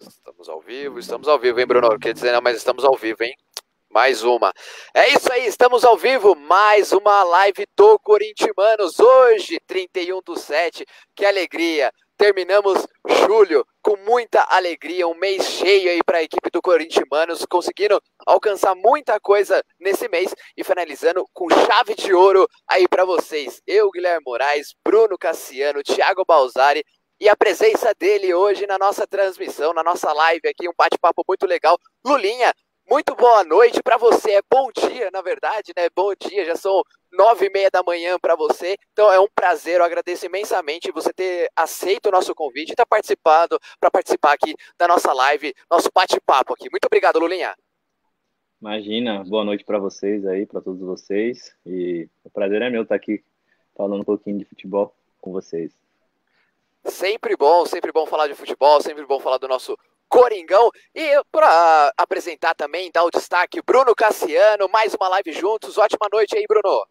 Estamos ao vivo, estamos ao vivo, hein, Bruno? Quer dizer, não, mas estamos ao vivo, hein? Mais uma. É isso aí, estamos ao vivo, mais uma live do Corintianos, hoje, 31 do 7. Que alegria! Terminamos julho com muita alegria, um mês cheio aí para a equipe do Corintianos, conseguindo alcançar muita coisa nesse mês e finalizando com chave de ouro aí para vocês. Eu, Guilherme Moraes, Bruno Cassiano, Thiago Balzari e a presença dele hoje na nossa transmissão, na nossa live aqui, um bate-papo muito legal. Lulinha, muito boa noite para você, é bom dia, na verdade, né? Bom dia, já são nove e meia da manhã para você. Então é um prazer, eu agradeço imensamente você ter aceito o nosso convite e estar tá participando para participar aqui da nossa live, nosso bate-papo aqui. Muito obrigado, Lulinha. Imagina, boa noite para vocês aí, para todos vocês. E o prazer é meu estar aqui falando um pouquinho de futebol com vocês. Sempre bom, sempre bom falar de futebol, sempre bom falar do nosso Coringão. E para apresentar também, dar o destaque, Bruno Cassiano, mais uma live juntos. Ótima noite aí, Bruno.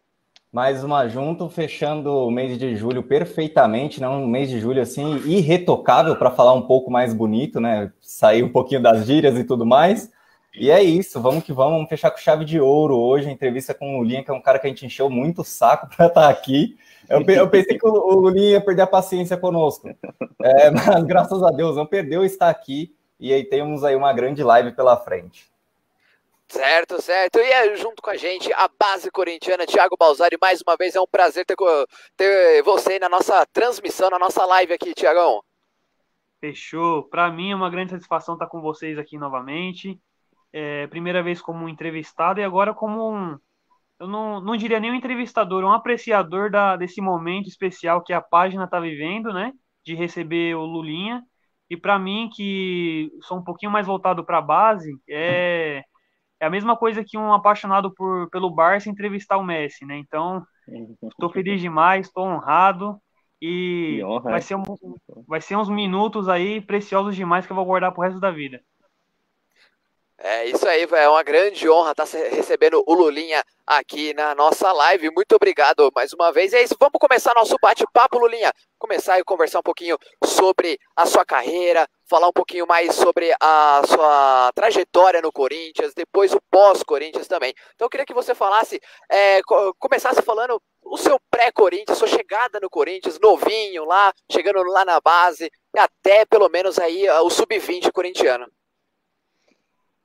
Mais uma junto, fechando o mês de julho perfeitamente, né? Um mês de julho assim irretocável para falar um pouco mais bonito, né? Sair um pouquinho das gírias e tudo mais. E é isso, vamos que vamos, vamos fechar com chave de ouro hoje, entrevista com o Lulinha, que é um cara que a gente encheu muito o saco para estar tá aqui. Eu, eu, pensei que o Lulinha ia perder a paciência conosco, é, mas graças a Deus não perdeu, está aqui e aí temos aí uma grande live pela frente. Certo, certo. E é, junto com a gente, a base corintiana, Thiago Balzari, mais uma vez é um prazer ter, ter você na nossa transmissão, na nossa live aqui, Thiagão. Fechou. Para mim é uma grande satisfação estar com vocês aqui novamente. É, primeira vez como entrevistado e agora como um, eu não, não diria nem um entrevistador, um apreciador da, desse momento especial que a página está vivendo, né? De receber o Lulinha. E para mim, que sou um pouquinho mais voltado para a base, é é a mesma coisa que um apaixonado por, pelo Barça entrevistar o Messi, né? Então, estou feliz demais, estou honrado e honra, vai, ser um, vai ser uns minutos aí preciosos demais que eu vou guardar pro resto da vida. É isso aí, é uma grande honra estar recebendo o Lulinha aqui na nossa live. Muito obrigado mais uma vez. É isso, vamos começar nosso bate-papo, Lulinha. Começar e conversar um pouquinho sobre a sua carreira, falar um pouquinho mais sobre a sua trajetória no Corinthians, depois o pós-Corinthians também. Então eu queria que você falasse, é, começasse falando o seu pré-Corinthians, sua chegada no Corinthians, novinho lá, chegando lá na base, até pelo menos aí o sub-20 corintiano.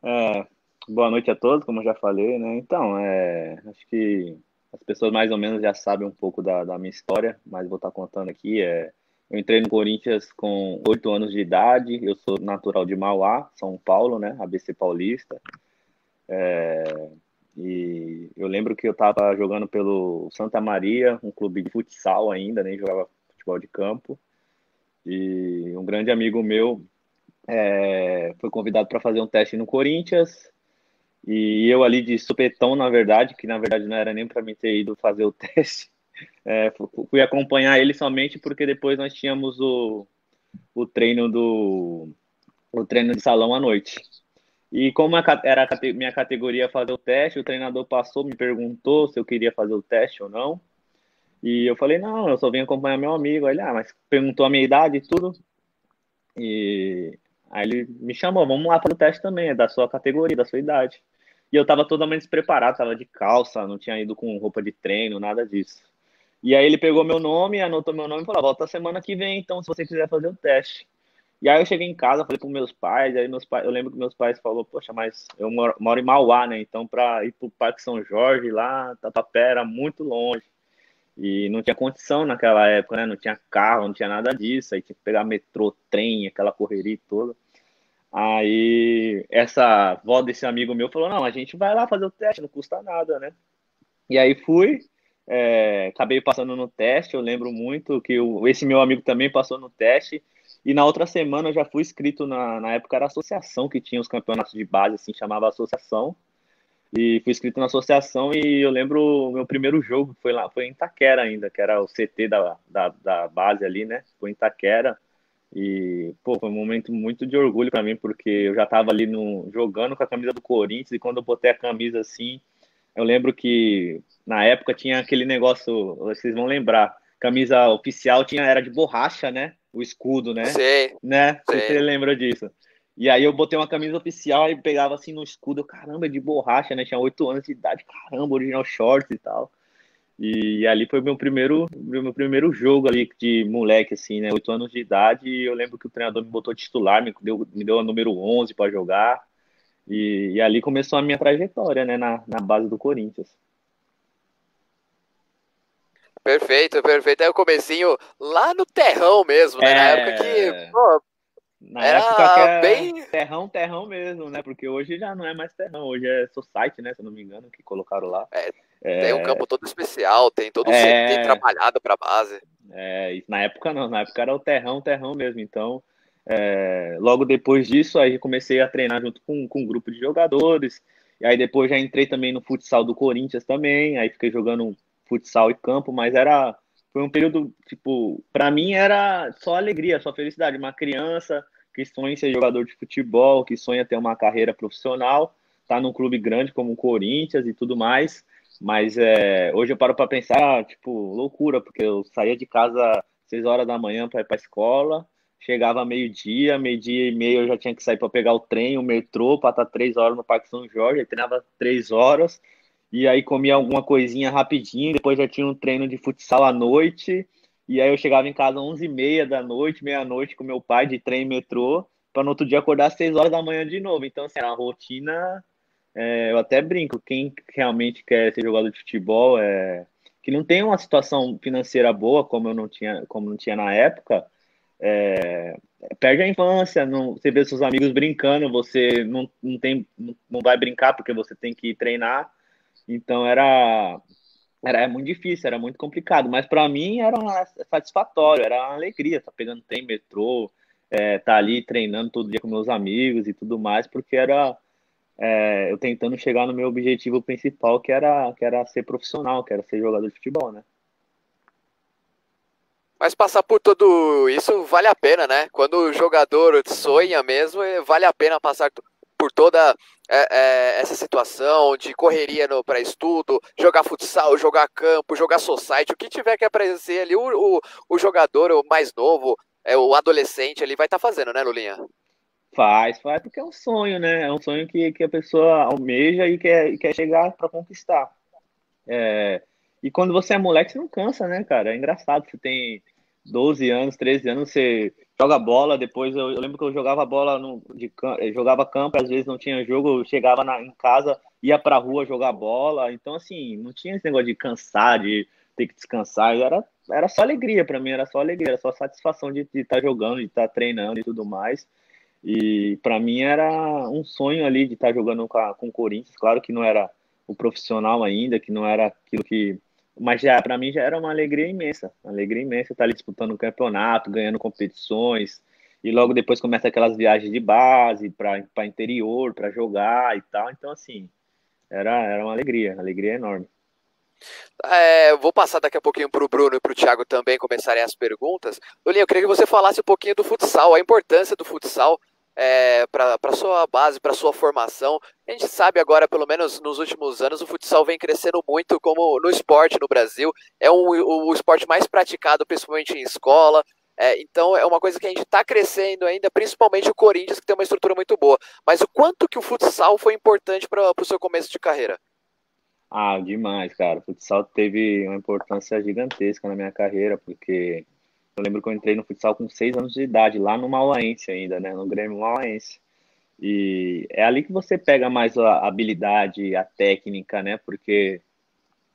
É, Boa noite a todos, como já falei, né? Então, é, acho que as pessoas mais ou menos já sabem um pouco da, da minha história, mas vou estar contando aqui. É, eu entrei no Corinthians com oito anos de idade, eu sou natural de Mauá, São Paulo, né? ABC Paulista. É, e eu lembro que eu estava jogando pelo Santa Maria, um clube de futsal ainda, nem jogava futebol de campo. E um grande amigo meu é, foi convidado para fazer um teste no Corinthians. E eu ali de supetão, na verdade, que na verdade não era nem para mim ter ido fazer o teste, é, fui acompanhar ele somente porque depois nós tínhamos o, o treino do o treino de salão à noite. E como era a minha categoria fazer o teste, o treinador passou, me perguntou se eu queria fazer o teste ou não. E eu falei, não, eu só vim acompanhar meu amigo. Ele, ah, mas perguntou a minha idade e tudo. E aí ele me chamou, vamos lá fazer o teste também, é da sua categoria, da sua idade. E eu tava totalmente despreparado, tava de calça, não tinha ido com roupa de treino, nada disso. E aí ele pegou meu nome, anotou meu nome e falou: volta semana que vem, então, se você quiser fazer o teste. E aí eu cheguei em casa, falei para meus pais, aí meus pais, eu lembro que meus pais falaram, poxa, mas eu moro, moro em Mauá, né? Então para ir pro Parque São Jorge lá, Tatuapé era muito longe. E não tinha condição naquela época, né? Não tinha carro, não tinha nada disso. Aí tinha que pegar metrô, trem, aquela correria toda. Aí essa avó desse amigo meu falou: não, a gente vai lá fazer o teste, não custa nada, né? E aí fui, é, acabei passando no teste. Eu lembro muito que esse meu amigo também passou no teste. E na outra semana eu já fui inscrito na, na época era associação que tinha os campeonatos de base, assim, chamava associação. E fui inscrito na associação e eu lembro o meu primeiro jogo foi lá, foi em Itaquera ainda, que era o CT da, da, da base ali, né? Foi em Itaquera. E, pô, foi um momento muito de orgulho para mim, porque eu já estava ali no, jogando com a camisa do Corinthians, e quando eu botei a camisa assim, eu lembro que na época tinha aquele negócio, vocês vão lembrar, camisa oficial tinha era de borracha, né? O escudo, né? Sim. Né? Sim. Você lembra disso? E aí eu botei uma camisa oficial e pegava assim no escudo, caramba, é de borracha, né? Tinha oito anos de idade, caramba, original shorts e tal. E, ali foi meu primeiro, meu primeiro jogo ali de moleque, assim, né? Oito anos de idade. E eu lembro que o treinador me botou titular, me deu, me deu a número 11 para jogar. E, e, ali começou a minha trajetória, né? Na, na base do Corinthians. Perfeito, perfeito. É o comecinho lá no terrão mesmo, né? É... Na época que, pô, na Era época que é bem... terrão, terrão mesmo, né? Porque hoje já não é mais terrão, hoje é Society, né? Se eu não me engano, que colocaram lá. É... Tem um campo todo especial, tem todo é... CT trabalhado para base. É, na época não, na época era o terrão, terrão mesmo. Então, é... logo depois disso, aí comecei a treinar junto com, com um grupo de jogadores. E aí depois já entrei também no futsal do Corinthians também. Aí fiquei jogando futsal e campo, mas era foi um período, tipo, para mim era só alegria, só felicidade. Uma criança que sonha em ser jogador de futebol, que sonha ter uma carreira profissional, tá num clube grande como o Corinthians e tudo mais. Mas é, hoje eu paro para pensar, tipo, loucura, porque eu saía de casa seis horas da manhã para ir para escola, chegava meio-dia, meio-dia e meio eu já tinha que sair para pegar o trem, o metrô, para estar três horas no Parque São Jorge, aí treinava três horas, e aí comia alguma coisinha rapidinho, depois já tinha um treino de futsal à noite, e aí eu chegava em casa às 11h30 da noite, meia-noite com meu pai de trem e metrô, para no outro dia acordar às 6 horas da manhã de novo. Então, assim, era uma rotina. É, eu até brinco, quem realmente quer ser jogador de futebol é que não tem uma situação financeira boa, como eu não tinha, como não tinha na época, é, perde a infância, não, você vê seus amigos brincando, você não, não, tem, não vai brincar porque você tem que treinar. Então era era muito difícil, era muito complicado, mas para mim era satisfatório, era uma alegria, tá pegando trem, metrô, é, tá ali treinando todo dia com meus amigos e tudo mais, porque era é, eu tentando chegar no meu objetivo principal, que era, que era ser profissional, que era ser jogador de futebol, né? Mas passar por tudo isso vale a pena, né? Quando o jogador sonha mesmo, vale a pena passar por toda é, é, essa situação de correria para estudo, jogar futsal, jogar campo, jogar society, o que tiver que aparecer ali, o, o, o jogador o mais novo, é, o adolescente ali vai estar tá fazendo, né, Lulinha? Faz, faz, porque é um sonho, né? É um sonho que, que a pessoa almeja e quer, quer chegar para conquistar. É, e quando você é moleque, você não cansa, né, cara? É engraçado, você tem 12 anos, 13 anos, você joga bola, depois eu, eu lembro que eu jogava bola no, de jogava campo, às vezes não tinha jogo, eu chegava na, em casa, ia pra rua jogar bola, então assim, não tinha esse negócio de cansar, de ter que descansar, era, era só alegria para mim, era só alegria, era só satisfação de estar tá jogando, de estar tá treinando e tudo mais. E para mim era um sonho ali de estar tá jogando com, com o Corinthians, claro que não era o profissional ainda, que não era aquilo que mas já para mim já era uma alegria imensa, uma alegria imensa estar ali disputando o um campeonato, ganhando competições e logo depois começa aquelas viagens de base para interior, para jogar e tal. Então assim, era era uma alegria, uma alegria enorme. É, vou passar daqui a pouquinho para o Bruno e para o Thiago também começarem as perguntas. Lulinha, eu queria que você falasse um pouquinho do futsal, a importância do futsal é, para sua base, para sua formação. A gente sabe agora, pelo menos nos últimos anos, o futsal vem crescendo muito como no esporte no Brasil. É um, o, o esporte mais praticado, principalmente em escola. É, então é uma coisa que a gente está crescendo ainda, principalmente o Corinthians, que tem uma estrutura muito boa. Mas o quanto que o futsal foi importante para o seu começo de carreira? Ah, demais, cara. O futsal teve uma importância gigantesca na minha carreira, porque eu lembro que eu entrei no futsal com seis anos de idade, lá no Mauaense ainda, né? No Grêmio Mauaense. E é ali que você pega mais a habilidade, a técnica, né? Porque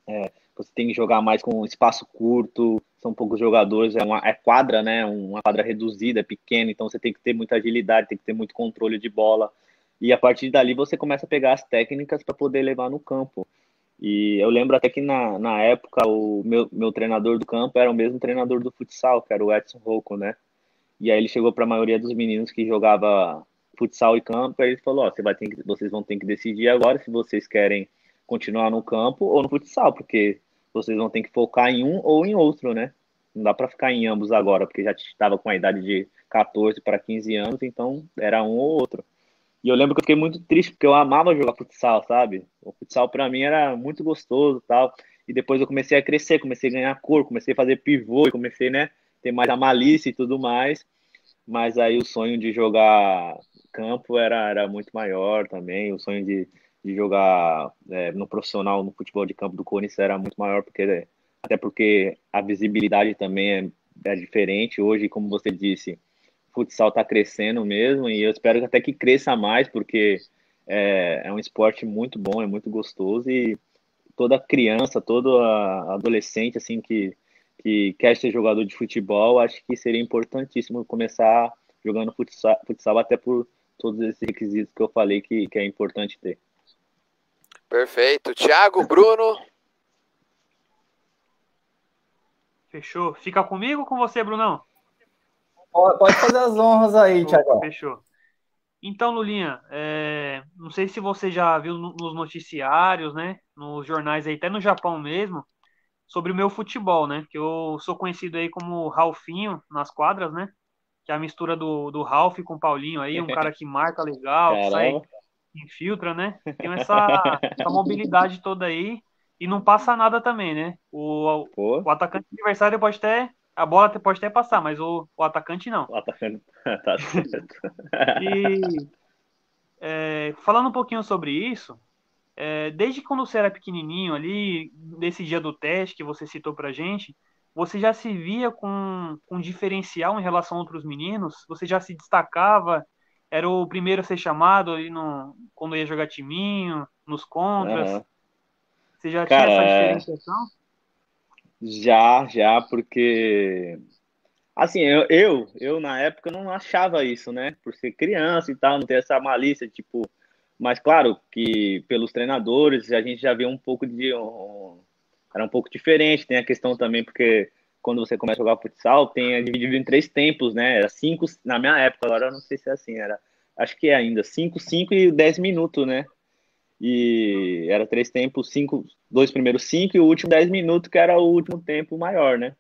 é, você tem que jogar mais com espaço curto, são poucos jogadores, é uma é quadra, né? Uma quadra reduzida, é pequena, então você tem que ter muita agilidade, tem que ter muito controle de bola. E a partir dali você começa a pegar as técnicas para poder levar no campo. E eu lembro até que na, na época o meu, meu treinador do campo era o mesmo treinador do futsal, que era o Edson Rocco, né? E aí ele chegou para a maioria dos meninos que jogava futsal e campo, e ele falou: ó, você vai ter que, vocês vão ter que decidir agora se vocês querem continuar no campo ou no futsal, porque vocês vão ter que focar em um ou em outro, né? Não dá para ficar em ambos agora, porque já estava com a idade de 14 para 15 anos, então era um ou outro. E eu lembro que eu fiquei muito triste, porque eu amava jogar futsal, sabe? O futsal para mim era muito gostoso tal. E depois eu comecei a crescer, comecei a ganhar cor, comecei a fazer pivô, comecei, né? ter mais a malícia e tudo mais, mas aí o sonho de jogar campo era, era muito maior também, o sonho de, de jogar é, no profissional, no futebol de campo do Corinthians era muito maior, porque até porque a visibilidade também é, é diferente hoje, como você disse, futsal está crescendo mesmo, e eu espero até que cresça mais, porque é, é um esporte muito bom, é muito gostoso, e toda criança, todo adolescente assim que, que quer ser jogador de futebol, acho que seria importantíssimo começar jogando futsal, futsal até por todos esses requisitos que eu falei que, que é importante ter. Perfeito. Thiago, Bruno. Fechou. Fica comigo ou com você, Brunão? Pode fazer as honras aí, Thiago. Fechou. Então, Lulinha, é, não sei se você já viu nos noticiários, né, nos jornais aí, até no Japão mesmo, sobre o meu futebol, né, que eu sou conhecido aí como Ralfinho nas quadras, né, que é a mistura do, do Ralph com o Paulinho aí, um cara que marca legal, que sai, infiltra, né, tem essa, essa mobilidade toda aí e não passa nada também, né, o, o atacante adversário pode até a bola pode até passar, mas o, o atacante não. O atacante tá certo. e é, falando um pouquinho sobre isso, é, desde quando você era pequenininho ali, desse dia do teste que você citou pra gente, você já se via com, com diferencial em relação a outros meninos? Você já se destacava? Era o primeiro a ser chamado ali no, quando ia jogar timinho, nos contras? Uhum. Você já Cara, tinha essa é diferenciação? Já, já, porque assim, eu, eu, eu na época não achava isso, né? Por ser criança e tal, não ter essa malícia, tipo, mas claro que pelos treinadores a gente já vê um pouco de um, era um pouco diferente, tem a questão também porque quando você começa a jogar futsal, tem dividido em três tempos, né? Era cinco, na minha época, agora eu não sei se é assim, era acho que é ainda cinco, cinco e dez minutos, né? E era três tempos, cinco, dois primeiros cinco e o último dez minutos, que era o último tempo maior, né?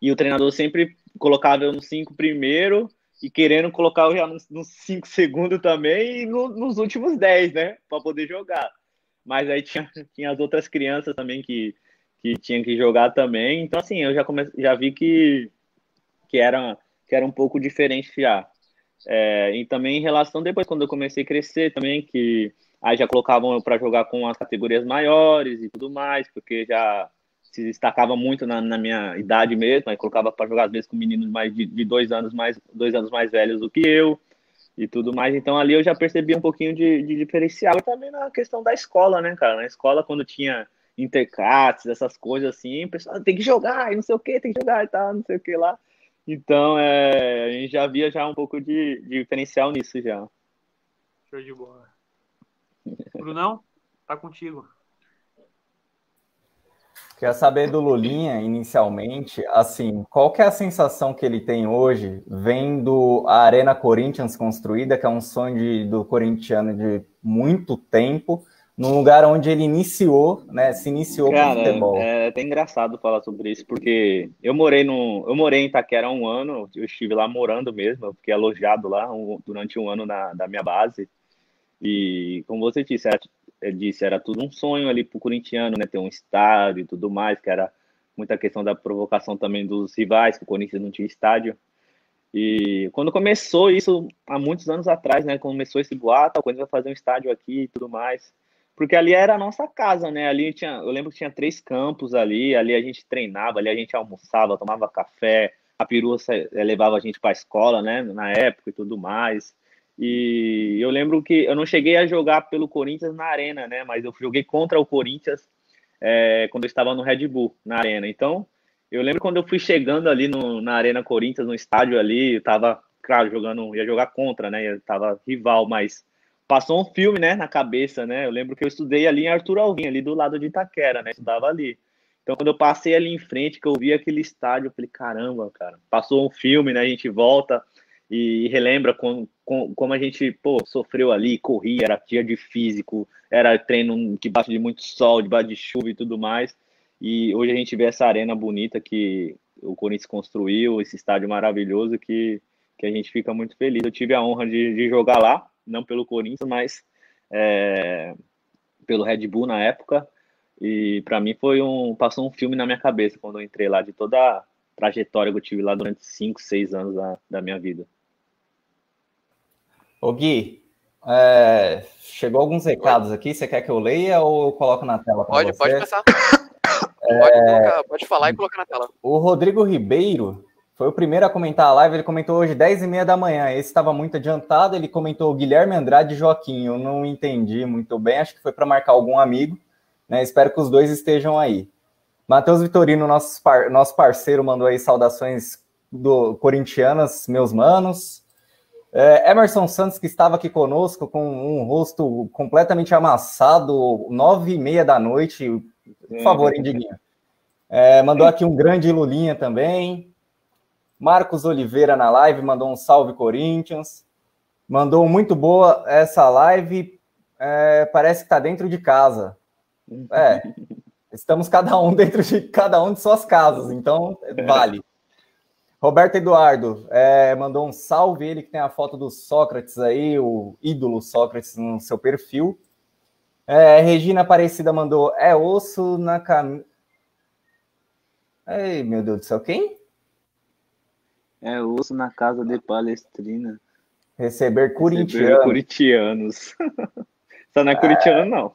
E o treinador sempre colocava eu no cinco primeiro e querendo colocar eu já nos, cinco segundos também e no, nos últimos dez, né? Para poder jogar. Mas aí tinha, tinha as outras crianças também que, que tinham que jogar também. Então, assim, eu já, come, já vi que, que, era, que era um pouco diferente já. É, e também em relação, depois, quando eu comecei a crescer também, que Aí já colocavam para jogar com as categorias maiores e tudo mais, porque já se destacava muito na, na minha idade mesmo, aí colocava para jogar às vezes com meninos mais de, de, dois anos mais dois anos mais velhos do que eu e tudo mais. Então ali eu já percebi um pouquinho de, de diferencial e também na questão da escola, né, cara? Na escola quando tinha intercates, essas coisas assim, o pessoal tem que jogar e não sei o que, tem que jogar e tal, não sei o que lá. Então é, a gente já via já um pouco de, de diferencial nisso já. Show de bola. Brunão, tá contigo. Quer saber do Lulinha, inicialmente, assim, qual que é a sensação que ele tem hoje, vendo a Arena Corinthians construída, que é um sonho de, do corintiano de muito tempo, num lugar onde ele iniciou, né, se iniciou Cara, com futebol. É até engraçado falar sobre isso, porque eu morei no, eu morei em Itaquera há um ano, eu estive lá morando mesmo, eu fiquei alojado lá um, durante um ano na, da minha base, e como você disse, era, é, disse, era tudo um sonho ali para o corintiano, né? Ter um estádio e tudo mais, que era muita questão da provocação também dos rivais, que o Corinthians não tinha estádio. E quando começou isso, há muitos anos atrás, né? Começou esse boato, o Corinthians vai fazer um estádio aqui e tudo mais. Porque ali era a nossa casa, né? Ali tinha, eu lembro que tinha três campos ali, ali a gente treinava, ali a gente almoçava, tomava café, a perua levava a gente para a escola, né? Na época e tudo mais. E eu lembro que eu não cheguei a jogar pelo Corinthians na arena, né? Mas eu joguei contra o Corinthians é, quando eu estava no Red Bull, na arena. Então, eu lembro quando eu fui chegando ali no, na Arena Corinthians, no estádio ali, eu tava, claro, jogando, ia jogar contra, né? Eu tava rival, mas passou um filme, né, na cabeça, né? Eu lembro que eu estudei ali em Arthur Alvim, ali do lado de Itaquera, né? Estudava ali. Então, quando eu passei ali em frente, que eu vi aquele estádio, eu falei, caramba, cara, passou um filme, né? A gente volta e relembra com, com, como a gente pô, sofreu ali, corria, era dia de físico, era treino debaixo de muito sol, debaixo de chuva e tudo mais. E hoje a gente vê essa arena bonita que o Corinthians construiu, esse estádio maravilhoso que, que a gente fica muito feliz. Eu tive a honra de, de jogar lá, não pelo Corinthians, mas é, pelo Red Bull na época. E para mim foi um passou um filme na minha cabeça quando eu entrei lá de toda trajetória que eu tive lá durante 5, 6 anos da, da minha vida. Ô Gui, é, chegou alguns recados aqui, você quer que eu leia ou eu coloco na tela? Pode, você? pode começar. É... Pode, colocar, pode, falar e colocar na tela. O Rodrigo Ribeiro foi o primeiro a comentar a live, ele comentou hoje 10 e meia da manhã, esse estava muito adiantado, ele comentou Guilherme Andrade e Joaquim, eu não entendi muito bem, acho que foi para marcar algum amigo, né? espero que os dois estejam aí. Matheus Vitorino, nosso, par, nosso parceiro, mandou aí saudações do corintianas, meus manos. É, Emerson Santos, que estava aqui conosco com um rosto completamente amassado, nove e meia da noite. Por favor, Indiguinho. É, mandou aqui um grande Lulinha também. Marcos Oliveira na live mandou um salve Corinthians. Mandou muito boa essa live. É, parece que está dentro de casa. É, Estamos cada um dentro de cada um de suas casas, então vale. Roberto Eduardo é, mandou um salve, ele que tem a foto do Sócrates aí, o ídolo Sócrates no seu perfil. É, Regina Aparecida mandou, é osso na camisa. Ei, meu Deus do céu, quem? É osso na casa de Palestrina. Receber corintianos. corintianos. Só não é corintiano, não.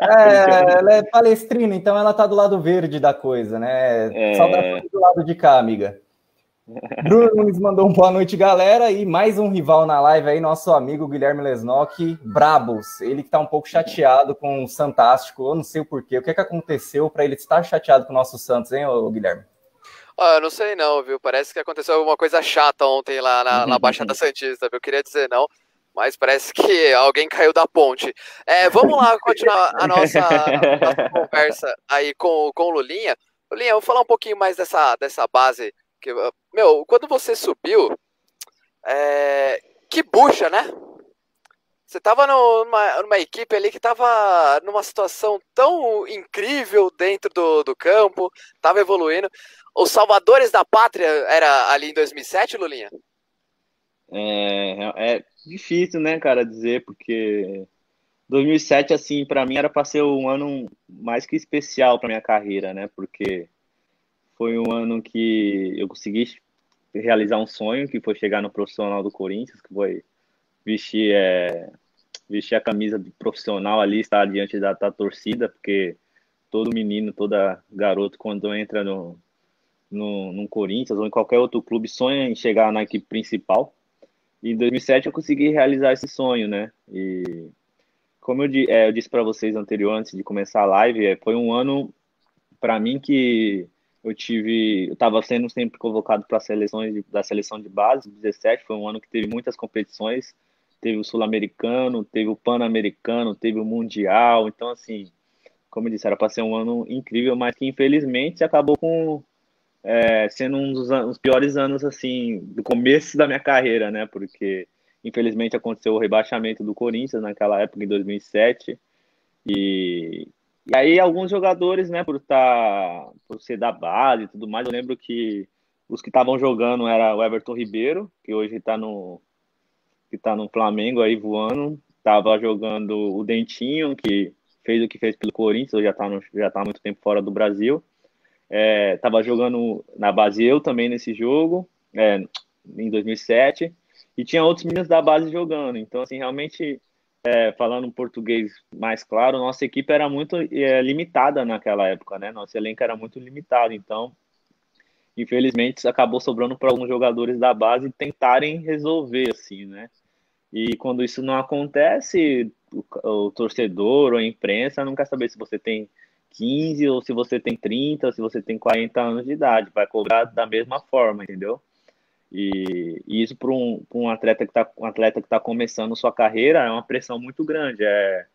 É, ela é palestrina, então ela tá do lado verde da coisa, né? É... Saudações do lado de cá, amiga. Bruno Nunes mandou um boa noite, galera. E mais um rival na live aí, nosso amigo Guilherme Lesnock, Brabos. Ele que tá um pouco chateado com o Santástico. Eu não sei o porquê. O que, é que aconteceu para ele estar chateado com o nosso Santos, hein, Guilherme? Ah, eu não sei não, viu? Parece que aconteceu alguma coisa chata ontem lá na, na Baixada Santista, Eu queria dizer não mas parece que alguém caiu da ponte. É, vamos lá continuar a nossa, a nossa conversa aí com, com o Lulinha. Lulinha, eu vou falar um pouquinho mais dessa, dessa base. Que, meu, quando você subiu, é, que bucha, né? Você estava numa, numa, equipe ali que estava numa situação tão incrível dentro do, do campo, estava evoluindo. Os salvadores da pátria era ali em 2007, Lulinha? É, é difícil, né, cara, dizer, porque 2007, assim, para mim era para ser um ano mais que especial para minha carreira, né, porque foi um ano que eu consegui realizar um sonho, que foi chegar no profissional do Corinthians, que foi vestir, é, vestir a camisa de profissional ali, estar diante da, da torcida, porque todo menino, toda garoto, quando entra no, no, no Corinthians ou em qualquer outro clube, sonha em chegar na equipe principal. E em 2007 eu consegui realizar esse sonho, né? E como eu, é, eu disse para vocês anterior, antes de começar a live, é, foi um ano para mim que eu tive, eu estava sendo sempre convocado para seleções da seleção de base. 17 foi um ano que teve muitas competições, teve o sul-americano, teve o pan-americano, teve o mundial. Então assim, como eu disse, era para ser um ano incrível, mas que infelizmente acabou com é, sendo um dos, anos, piores anos assim do começo da minha carreira, né? Porque infelizmente aconteceu o rebaixamento do Corinthians naquela época em 2007 e, e aí alguns jogadores, né, por tá, por ser da base e tudo mais, eu lembro que os que estavam jogando era o Everton Ribeiro, que hoje está no que tá no Flamengo aí voando, tava jogando o Dentinho, que fez o que fez pelo Corinthians, já está já tá há muito tempo fora do Brasil. É, tava jogando na base eu também nesse jogo, é, em 2007, e tinha outros meninos da base jogando. Então, assim, realmente, é, falando um português mais claro, nossa equipe era muito é, limitada naquela época, né? Nosso elenco era muito limitado. Então, infelizmente, acabou sobrando para alguns jogadores da base tentarem resolver, assim, né? E quando isso não acontece, o, o torcedor ou a imprensa não quer saber se você tem 15 ou se você tem 30, ou se você tem 40 anos de idade, vai cobrar da mesma forma, entendeu? E, e isso para um, um atleta que está um tá começando sua carreira é uma pressão muito grande, é,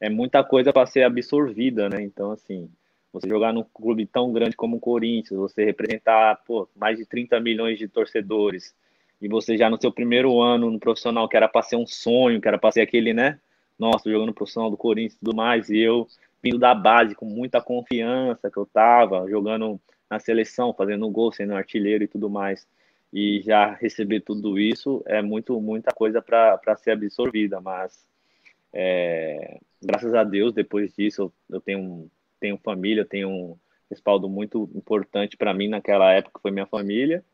é muita coisa para ser absorvida, né? Então, assim, você jogar num clube tão grande como o Corinthians, você representar pô, mais de 30 milhões de torcedores, e você já no seu primeiro ano no profissional, que era para ser um sonho, que era para ser aquele, né? Nossa, jogando profissional do Corinthians e tudo mais, e eu vindo da base com muita confiança que eu tava jogando na seleção, fazendo gol, sendo artilheiro e tudo mais. E já receber tudo isso é muito muita coisa para ser absorvida, mas é, graças a Deus depois disso eu, tenho tenho família, tenho respaldo muito importante para mim naquela época, foi minha família,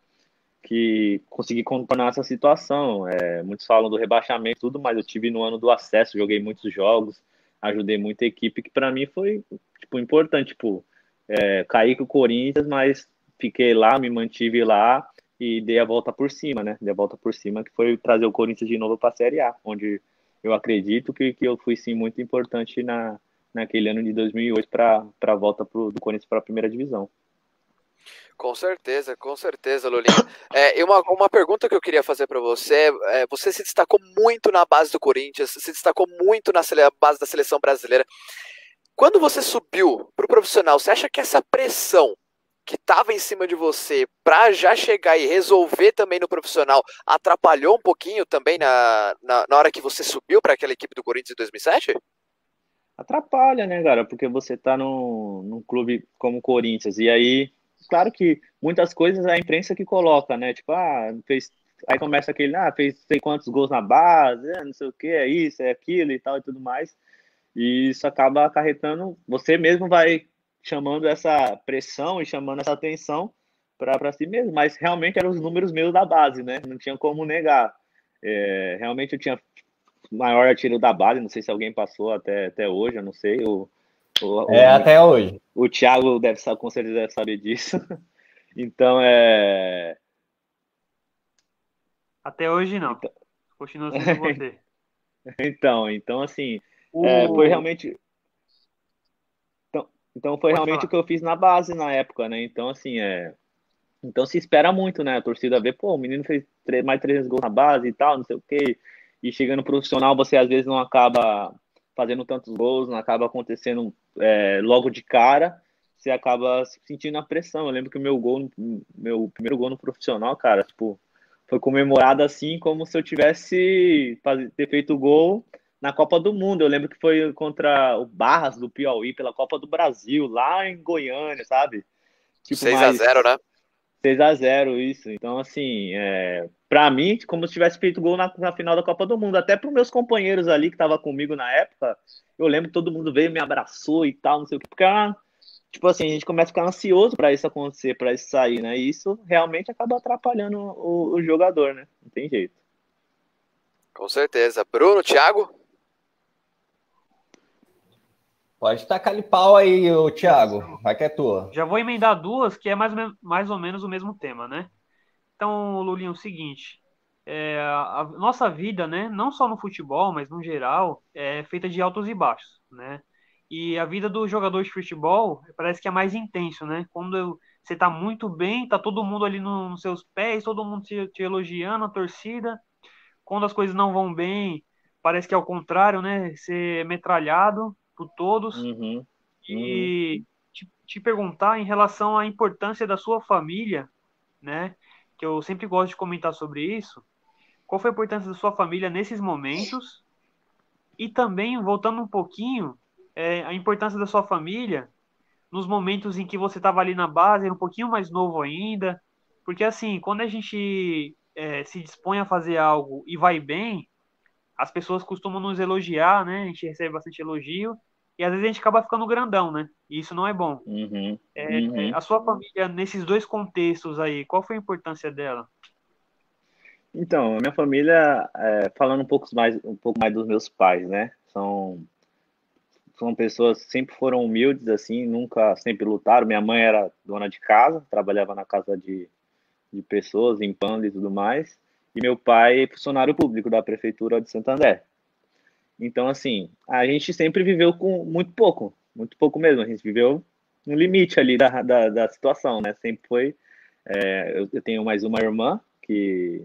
que consegui contornar essa situação. É, muitos falam do rebaixamento, tudo, mas eu tive no ano do acesso, joguei muitos jogos, ajudei muita equipe, que para mim foi tipo, importante. Tipo, é, caí com o Corinthians, mas fiquei lá, me mantive lá e dei a volta por cima, né? Dei a volta por cima, que foi trazer o Corinthians de novo para a Série A, onde eu acredito que, que eu fui sim muito importante na, naquele ano de 2008 para a volta pro, do Corinthians para a primeira divisão. Com certeza, com certeza, Lulinha. É, e uma, uma pergunta que eu queria fazer para você: é, você se destacou muito na base do Corinthians, se destacou muito na base da seleção brasileira. Quando você subiu para o profissional, você acha que essa pressão que estava em cima de você para já chegar e resolver também no profissional atrapalhou um pouquinho também na, na, na hora que você subiu para aquela equipe do Corinthians em 2007? Atrapalha, né, cara? Porque você tá num, num clube como o Corinthians e aí, claro que muitas coisas é a imprensa que coloca, né? Tipo, ah, fez. Aí começa aquele, ah, fez sei quantos gols na base, é, não sei o que, é isso, é aquilo e tal e tudo mais. E isso acaba acarretando, você mesmo vai chamando essa pressão e chamando essa atenção para si mesmo, mas realmente eram os números meus da base, né? Não tinha como negar. É, realmente eu tinha maior tiro da base, não sei se alguém passou até, até hoje, eu não sei. O, o é, o, até hoje. O Thiago deve saber, com certeza deve saber disso. Então é. Até hoje não. Então... Continua sendo você. então, então assim, o... é, foi realmente então foi Pode realmente falar. o que eu fiz na base na época, né? Então, assim, é. Então se espera muito, né? A torcida vê, pô, o menino fez mais 300 gols na base e tal, não sei o quê. E chegando profissional, você às vezes não acaba fazendo tantos gols, não acaba acontecendo é, logo de cara, você acaba sentindo a pressão. Eu lembro que o meu gol, meu primeiro gol no profissional, cara, tipo, foi comemorado assim como se eu tivesse ter feito o gol na Copa do Mundo. Eu lembro que foi contra o Barras do Piauí pela Copa do Brasil, lá em Goiânia, sabe? Tipo, 6 a 0 né? 6 a 0 isso. Então, assim, é, para mim, como se tivesse feito gol na, na final da Copa do Mundo. Até para meus companheiros ali que estavam comigo na época, eu lembro que todo mundo veio, me abraçou e tal, não sei o que, porque, tipo assim, a gente começa a ficar ansioso para isso acontecer, para isso sair, né? E isso realmente acaba atrapalhando o, o jogador, né? Não tem jeito. Com certeza. Bruno, Thiago? Pode tacar ali pau aí, ô, Thiago. Vai que é tua. Já vou emendar duas, que é mais ou menos, mais ou, menos o mesmo tema, né? Então, Lulinho, é o seguinte. É, a nossa vida, né, não só no futebol, mas no geral, é feita de altos e baixos, né? E a vida do jogador de futebol parece que é mais intenso, né? Quando você tá muito bem, tá todo mundo ali no, nos seus pés, todo mundo te, te elogiando, a torcida. Quando as coisas não vão bem, parece que é o contrário, né? Ser metralhado por todos. Uhum, e uhum. Te, te, perguntar em relação à importância da sua família, né? Que eu sempre gosto de comentar sobre isso. Qual foi a importância da sua família nesses momentos? E também, voltando um pouquinho, é, a importância da sua família nos momentos em que você estava ali na base, era um pouquinho mais novo ainda. Porque, assim, quando a gente é, se dispõe a fazer algo e vai bem, as pessoas costumam nos elogiar, né? A gente recebe bastante elogio e às vezes a gente acaba ficando grandão, né? E isso não é bom. Uhum, é, uhum. A sua família, nesses dois contextos aí, qual foi a importância dela? Então, a minha família, é, falando um pouco mais, um pouco mais dos meus pais, né? São são pessoas que sempre foram humildes, assim, nunca, sempre lutaram. Minha mãe era dona de casa, trabalhava na casa de, de pessoas, limpando e tudo mais. E meu pai é funcionário público da prefeitura de Santander. Então, assim, a gente sempre viveu com muito pouco, muito pouco mesmo. A gente viveu no limite ali da, da, da situação, né? Sempre foi. É, eu, eu, tenho mais uma irmã que.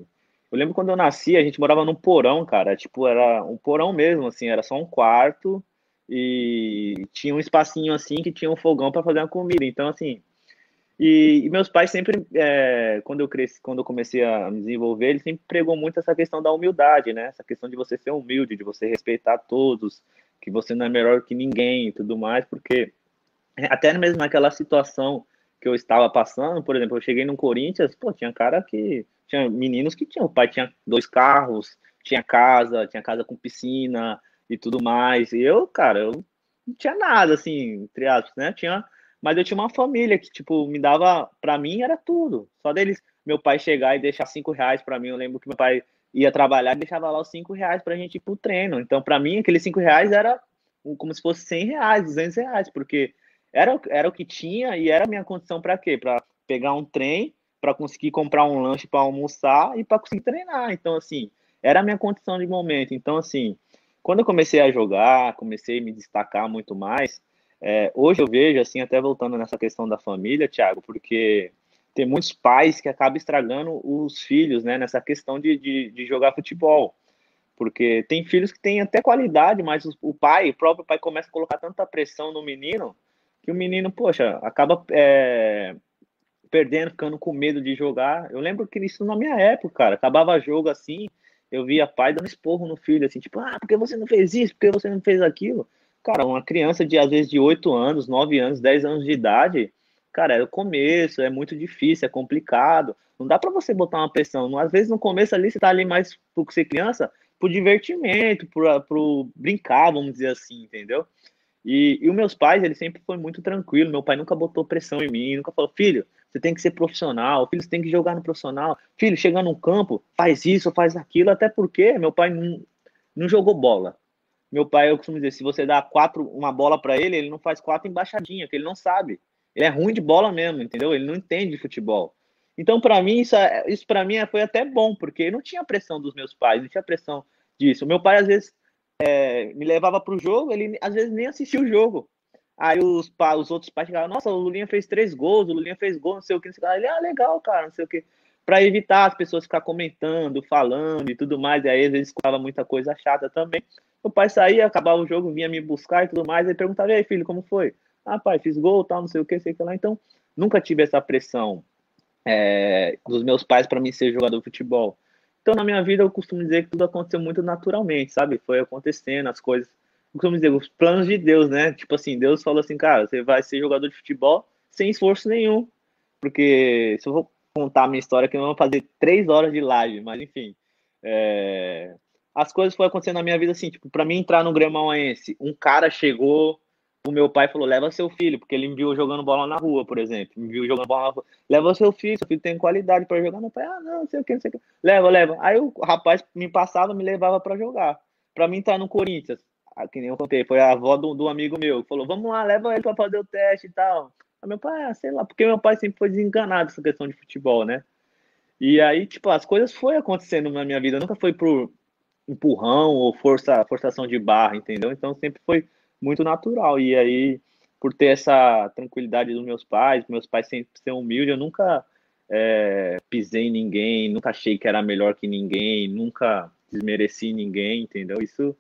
Eu lembro quando eu nasci, a gente morava num porão, cara. Tipo, era um porão mesmo, assim, era só um quarto e tinha um espacinho assim que tinha um fogão para fazer uma comida. Então, assim, e, e, meus pais sempre, é, quando eu cresci, quando eu comecei a me desenvolver, eles sempre pregou muito essa questão da humildade, né? Essa questão de você ser humilde, de você respeitar todos, que você não é melhor que ninguém e tudo mais, porque até mesmo naquela situação que eu estava passando, por exemplo, eu cheguei no Corinthians, pô, tinha cara que tinha meninos que tinham, o pai tinha dois carros, tinha casa, tinha casa com piscina e tudo mais. E eu, cara, eu não tinha nada assim, entre aspas, né? Tinha Mas eu tinha uma família que, tipo, me dava, para mim era tudo. Só deles, meu pai chegar e deixar cinco reais para mim. Eu lembro que meu pai ia trabalhar e deixava lá os cinco reais pra gente ir pro treino. Então, para mim, aqueles cinco reais era como se fosse cem reais, duzentos reais, porque era, era o que tinha e era a minha condição para quê? Para pegar um trem, para conseguir comprar um lanche para almoçar e para conseguir treinar. Então, assim, era a minha condição de momento. Então, assim, quando eu comecei a jogar, comecei a me destacar muito mais, é, hoje eu vejo, assim, até voltando nessa questão da família, Thiago, porque tem muitos pais que acabam estragando os filhos, né, nessa questão de, de, de jogar futebol. Porque tem filhos que têm até qualidade, mas o, pai, o próprio pai, começa a colocar tanta pressão no menino que o menino, poxa, acaba é, perdendo, ficando com medo de jogar. Eu lembro que isso na minha época, cara, acabava jogo assim, eu via pai dando esporro no filho, assim, tipo, ah, por que você não fez isso? Por que você não fez aquilo? Cara, uma criança de, às vezes, de 8 anos, 9 anos, 10 anos de idade, cara, é o começo, é muito difícil, é complicado. Não dá para você botar uma pressão. Às vezes, no começo ali, você tá ali mais por ser criança, por divertimento, por, por brincar, vamos dizer assim, entendeu? E, e os meus pais, ele sempre foi muito tranquilo. Meu pai nunca botou pressão em mim, nunca falou, filho, você tem que ser profissional, filho, você tem que jogar no profissional. Filho, chega no campo, faz isso, faz aquilo, até porque meu pai não, não jogou bola. Meu pai, eu costumo dizer, se você dá quatro, uma bola para ele, ele não faz quatro embaixadinha, que ele não sabe. Ele é ruim de bola mesmo, entendeu? Ele não entende de futebol. Então, para mim, isso, isso para mim foi até bom, porque não tinha pressão dos meus pais, não tinha pressão disso. Meu pai, às vezes, é, me levava para o jogo, ele às vezes nem assistia o jogo. Aí os, os outros pais chegavam, nossa, o Lulinha fez três gols, o Lulinha fez gol, não sei o que, não sei o que. Ele, ah, legal, cara, não sei o que. Para evitar as pessoas ficar comentando, falando e tudo mais. E aí, às vezes, muita coisa chata também. O pai saía, acabava o jogo, vinha me buscar e tudo mais. Aí perguntava, e aí, filho, como foi? Ah, pai, fiz gol, tal, não sei o que, sei o que lá. Então, nunca tive essa pressão é, dos meus pais para mim ser jogador de futebol. Então, na minha vida, eu costumo dizer que tudo aconteceu muito naturalmente, sabe? Foi acontecendo, as coisas como dizer, os planos de Deus, né? Tipo assim, Deus falou assim, cara, você vai ser jogador de futebol sem esforço nenhum. Porque se eu vou contar a minha história, que eu vou fazer três horas de live, mas enfim. É... As coisas foram acontecendo na minha vida assim, tipo, pra mim entrar no Grêmioense, um cara chegou, o meu pai falou, leva seu filho, porque ele me viu jogando bola na rua, por exemplo. Me viu jogando bola na rua. Leva seu filho, seu filho tem qualidade para jogar. Meu pai, ah, não, não sei o que, não sei o que. Leva, leva. Aí o rapaz me passava, me levava para jogar. Para mim tá no Corinthians, que nem eu contei, foi a avó do, do amigo meu, falou, vamos lá, leva ele para fazer o teste e tal. Aí meu pai, ah, sei lá, porque meu pai sempre foi desenganado essa questão de futebol, né? E aí, tipo, as coisas foi acontecendo na minha vida, nunca foi por empurrão ou força, forçação de barra, entendeu? Então sempre foi muito natural. E aí, por ter essa tranquilidade dos meus pais, meus pais sempre ser humildes, eu nunca é, pisei em ninguém, nunca achei que era melhor que ninguém, nunca desmereci ninguém, entendeu? Isso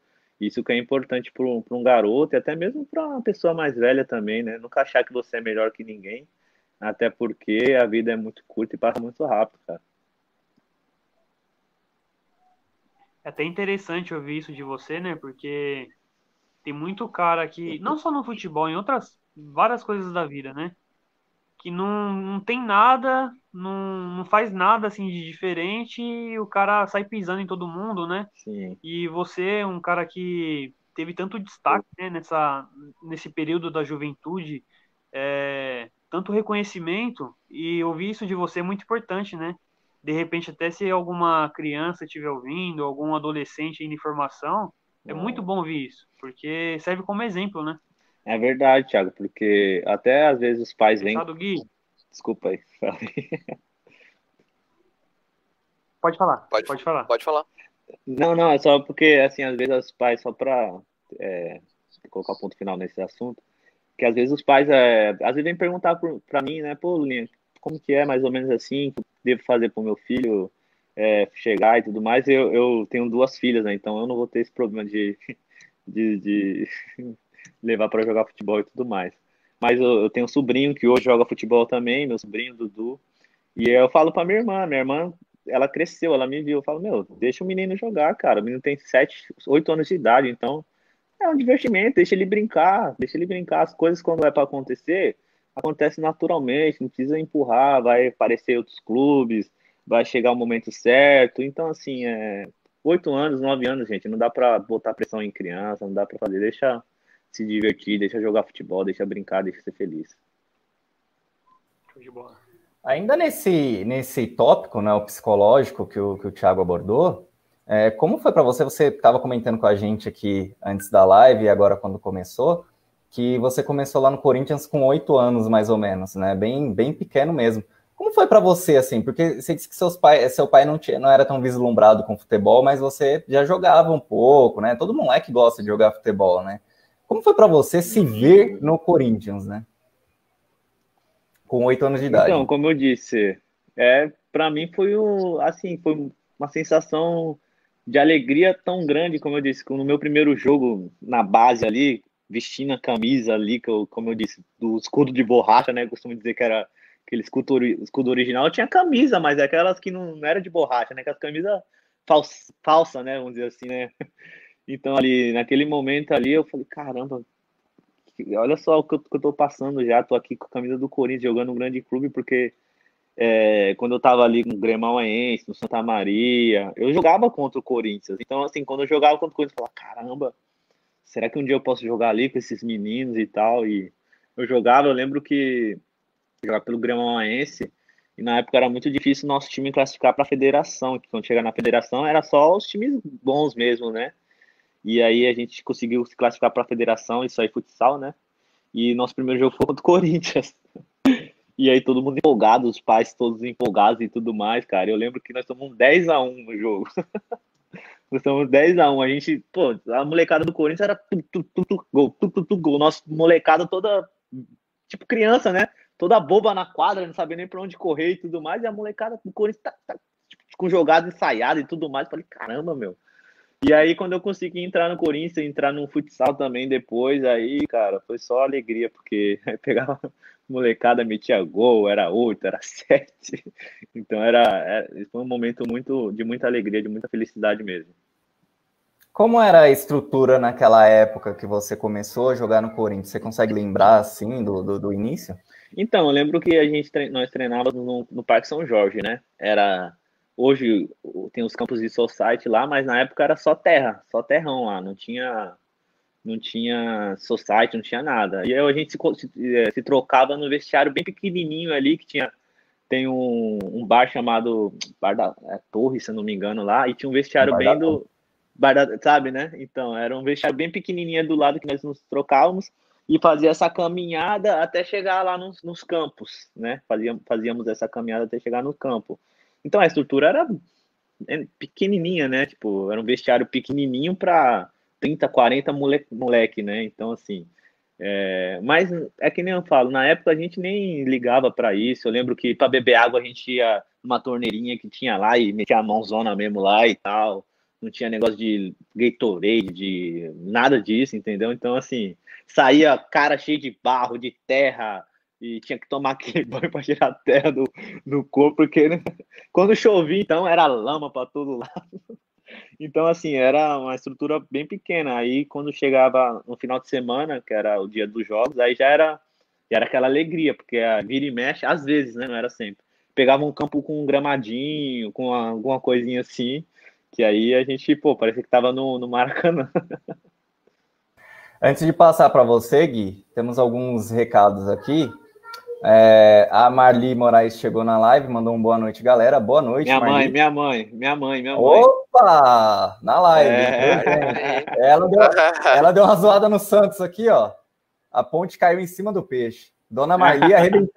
isso que é importante para um, garoto e até mesmo para uma pessoa mais velha também, né? Nunca achar que você é melhor que ninguém, até porque a vida é muito curta e passa muito rápido, cara. É até interessante ouvir isso de você, né? Porque tem muito cara que, não só no futebol, em outras várias coisas da vida, né? Que não, não tem nada, não, não faz nada assim de diferente e o cara sai pisando em todo mundo, né? Sim. E você é um cara que teve tanto destaque né, nessa, nesse período da juventude, é, tanto reconhecimento, e ouvir isso de você é muito importante, né? De repente, até se alguma criança estiver ouvindo, algum adolescente em formação, é muito bom ouvir isso, porque serve como exemplo, né? É verdade, Thiago, porque até às vezes os pais vêm. Desculpa aí. Pode falar. Pode, pode falar. Pode falar. Não, não, é só porque, assim, às vezes os pais, só para é, colocar o ponto final nesse assunto, que às vezes os pais, é, às vezes vêm perguntar para mim, né, pô, Lulinha, como que é mais ou menos assim, que eu devo fazer para o meu filho é, chegar e tudo mais. Eu, eu tenho duas filhas, né, então eu não vou ter esse problema de, de, de levar para jogar futebol e tudo mais. Mas eu, eu, tenho um sobrinho que hoje joga futebol também, meu sobrinho Dudu. E eu falo para minha irmã, minha irmã, ela cresceu, ela me viu, eu falo, meu, deixa o menino jogar, cara. O menino tem 7, 8 anos de idade, então é um divertimento, deixa ele brincar, deixa ele brincar. As coisas quando é para acontecer, acontece naturalmente, não precisa empurrar, vai aparecer outros clubes, vai chegar o momento certo. Então, assim, é, 8 anos, 9 anos, gente, não dá para botar pressão em criança, não dá para fazer, deixa se divertir, deixa jogar futebol, deixa brincar, deixa ser feliz. de bola. Ainda nesse, nesse tópico, né, o psicológico que o, que o Thiago abordou, é, como foi para você? Você estava comentando com a gente aqui antes da live e agora quando começou, que você começou lá no Corinthians com oito anos, mais ou menos, né? Bem, bem pequeno mesmo. Como foi para você, assim? Porque você disse que seus pai, seu pai não, tinha, não era tão vislumbrado com futebol, mas você já jogava um pouco, né? Todo moleque gosta de jogar futebol, né? Como foi para você se ver no Corinthians, né? Com oito anos de idade. Então, como eu disse, é, para mim foi um, assim, foi uma sensação de alegria tão grande, como eu disse, no meu primeiro jogo na base ali, vestindo a camisa ali, que eu, como eu disse, do escudo de borracha, né? Eu costumo dizer que era aquele escudo, escudo original. Eu tinha camisa, mas é aquelas que não, não era de borracha, né? Aquelas camisas falsa, falsa, né? Vamos dizer assim, né? Então, ali, naquele momento ali, eu falei, caramba, olha só o que eu, que eu tô passando já. Tô aqui com a camisa do Corinthians jogando um grande clube, porque é, quando eu tava ali com o Grêmio no Santa Maria, eu jogava contra o Corinthians. Então, assim, quando eu jogava contra o Corinthians, eu falava, caramba, será que um dia eu posso jogar ali com esses meninos e tal? E eu jogava, eu lembro que jogava pelo Grêmio-Mauense, e na época era muito difícil nosso time classificar para a federação, que quando chega na federação era só os times bons mesmo, né? E aí a gente conseguiu se classificar para a federação, isso aí futsal, né? E nosso primeiro jogo foi contra o Corinthians. E aí todo mundo empolgado, os pais todos empolgados e tudo mais, cara. Eu lembro que nós tomamos 10 a 1 no jogo. nós tomamos 10 a 1 A gente, pô, a molecada do Corinthians era tu, tu, tu, tu, gol, tu, tu, tu, gol. Nossa molecada toda, tipo criança, né? Toda boba na quadra, não sabia nem pra onde correr e tudo mais. E a molecada do Corinthians tá, tá tipo, com jogada ensaiada e tudo mais. falei, caramba, meu. E aí, quando eu consegui entrar no Corinthians, entrar no futsal também depois, aí, cara, foi só alegria, porque pegava molecada, metia gol, era oito, era sete. Então, era, era, foi um momento muito de muita alegria, de muita felicidade mesmo. Como era a estrutura naquela época que você começou a jogar no Corinthians? Você consegue lembrar, assim, do, do, do início? Então, eu lembro que a gente, nós treinávamos no, no Parque São Jorge, né? Era Hoje tem os campos de society lá, mas na época era só terra, só terrão lá, não tinha não tinha society, não tinha nada. E aí a gente se, se, eh, se trocava no vestiário bem pequenininho ali, que tinha tem um, um bar chamado Bar da é, Torre, se eu não me engano, lá, e tinha um vestiário bem do. Bar da, sabe, né? Então, era um vestiário bem pequenininho do lado que nós nos trocávamos e fazia essa caminhada até chegar lá nos, nos campos, né? Fazíamos, fazíamos essa caminhada até chegar no campo. Então a estrutura era é, pequenininha, né? Tipo, era um vestiário pequenininho para 30, 40 moleque, moleque, né? Então, assim. É, mas é que nem eu falo, na época a gente nem ligava para isso. Eu lembro que para beber água a gente ia numa torneirinha que tinha lá e metia a mãozona mesmo lá e tal. Não tinha negócio de Gatorade, de nada disso, entendeu? Então, assim, saía cara cheio de barro, de terra, e tinha que tomar aquele banho para tirar a terra do, do corpo, porque né? quando chovia, então, era lama para todo lado. Então, assim, era uma estrutura bem pequena. Aí, quando chegava no final de semana, que era o dia dos jogos, aí já era, já era aquela alegria, porque a vira e mexe, às vezes, né? Não era sempre. Pegava um campo com um gramadinho, com alguma coisinha assim, que aí a gente, pô, parecia que tava no, no Maracanã. Antes de passar para você, Gui, temos alguns recados aqui. É, a Marli Moraes chegou na live, mandou um boa noite, galera. Boa noite, minha Marli. mãe, minha mãe, minha mãe, minha mãe. Opa! Na live. É. Ela, deu, ela deu uma zoada no Santos aqui, ó. A ponte caiu em cima do peixe. Dona Marli arrebentando.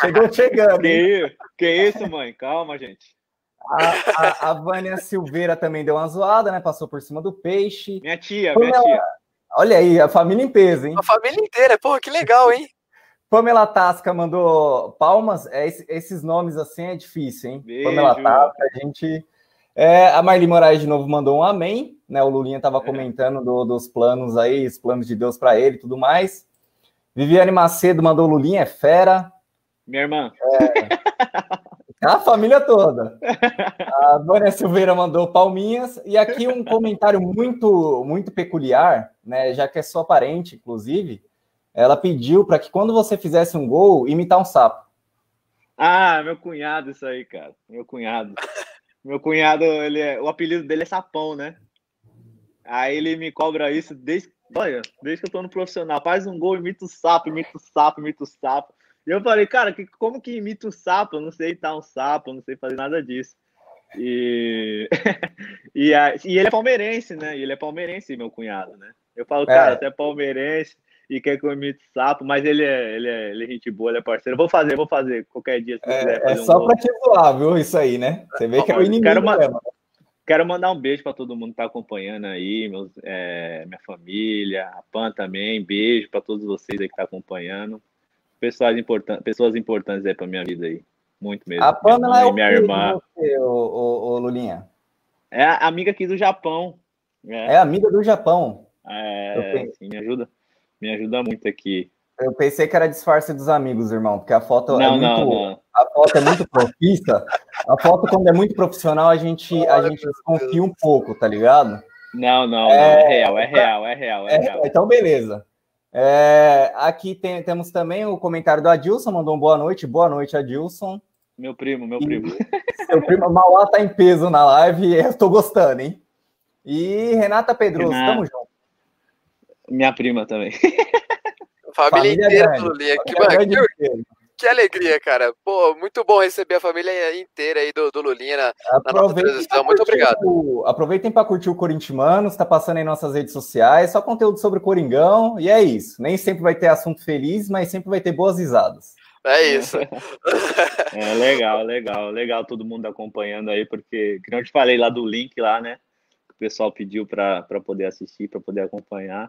Chegou chegando. Que, que isso, mãe? Calma, gente. A, a, a, Vânia Silveira também deu uma zoada, né? Passou por cima do peixe. Minha tia, minha tia. Olha aí, a família em peso, hein? A família inteira, pô, que legal, hein? Pamela Tasca mandou palmas. É, esses nomes assim é difícil, hein? Beijo. Pamela Tasca, a gente. É, a Marli Moraes de novo mandou um amém, né? O Lulinha estava é. comentando do, dos planos aí, os planos de Deus para ele e tudo mais. Viviane Macedo mandou Lulinha é fera. Minha irmã. É, a família toda. A Dona Silveira mandou palminhas. E aqui um comentário muito, muito peculiar, né? Já que é sua parente, inclusive ela pediu para que quando você fizesse um gol, imitar um sapo. Ah, meu cunhado, isso aí, cara. Meu cunhado. Meu cunhado, ele é, o apelido dele é Sapão, né? Aí ele me cobra isso desde, olha, desde que eu tô no profissional. Faz um gol, imita o sapo, imita o sapo, imita o sapo. E eu falei, cara, que, como que imita um sapo? Eu não sei imitar um sapo, eu não sei fazer nada disso. E, e, a, e ele é palmeirense, né? E ele é palmeirense, meu cunhado, né? Eu falo, cara, é. você é palmeirense e quer que eu imite sapo, mas ele é, ele é, ele é gente boa, ele é parceiro. Vou fazer, vou fazer qualquer dia. Se é, é só um pra te zoar, viu? Isso aí, né? Você vê que é o inimigo quero, mesmo. quero mandar um beijo para todo mundo que tá acompanhando aí, meus, é, minha família, a Pan também. Beijo para todos vocês aí que tá acompanhando. Pessoas, important, pessoas importantes aí pra minha vida aí. Muito mesmo. A Pamela é o minha irmã. Você, o, Lulinha? É amiga aqui do Japão. É, é amiga do Japão. É, sim, me ajuda. Me ajuda muito aqui. Eu pensei que era disfarce dos amigos, irmão, porque a foto é não, é muito, não, não. a foto é muito profissa. A foto quando é muito profissional a gente a gente desconfia um pouco, tá ligado? Não, não, é, é real, é real, é real, é, é real. Então beleza. É, aqui tem, temos também o comentário do Adilson, mandou um boa noite. Boa noite, Adilson. Meu primo, meu primo. Seu primo Mauá tá em peso na live e eu tô gostando, hein? E Renata Pedroso, Renata. tamo junto. Minha prima também. Família, família inteira do Lulinha. Que, que, que, alegria, cara. Pô, muito bom receber a família inteira aí do, do Lulinha na, na nossa transmissão. Muito obrigado. O, aproveitem para curtir o Corintiano, está passando em nossas redes sociais, só conteúdo sobre o Coringão, e é isso. Nem sempre vai ter assunto feliz, mas sempre vai ter boas risadas. É isso. é legal, legal, legal todo mundo acompanhando aí, porque, como eu te falei lá do link lá, né? Que o pessoal pediu para poder assistir, para poder acompanhar.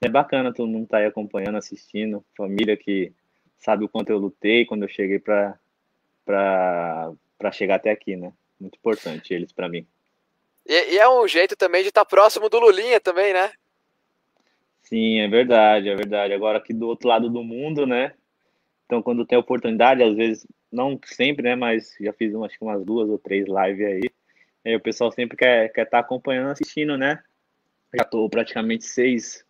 É bacana todo mundo estar tá aí acompanhando, assistindo, família que sabe o quanto eu lutei quando eu cheguei para para chegar até aqui, né? Muito importante eles para mim. E, e, é um jeito também de estar tá próximo do Lulinha também, né? Sim, é verdade, é verdade. Agora aqui do outro lado do mundo, né? Então quando tem oportunidade, às vezes, não sempre, né? Mas já fiz acho que umas duas ou três lives aí. aí o pessoal sempre quer estar quer tá acompanhando, assistindo, né? Já estou praticamente seis,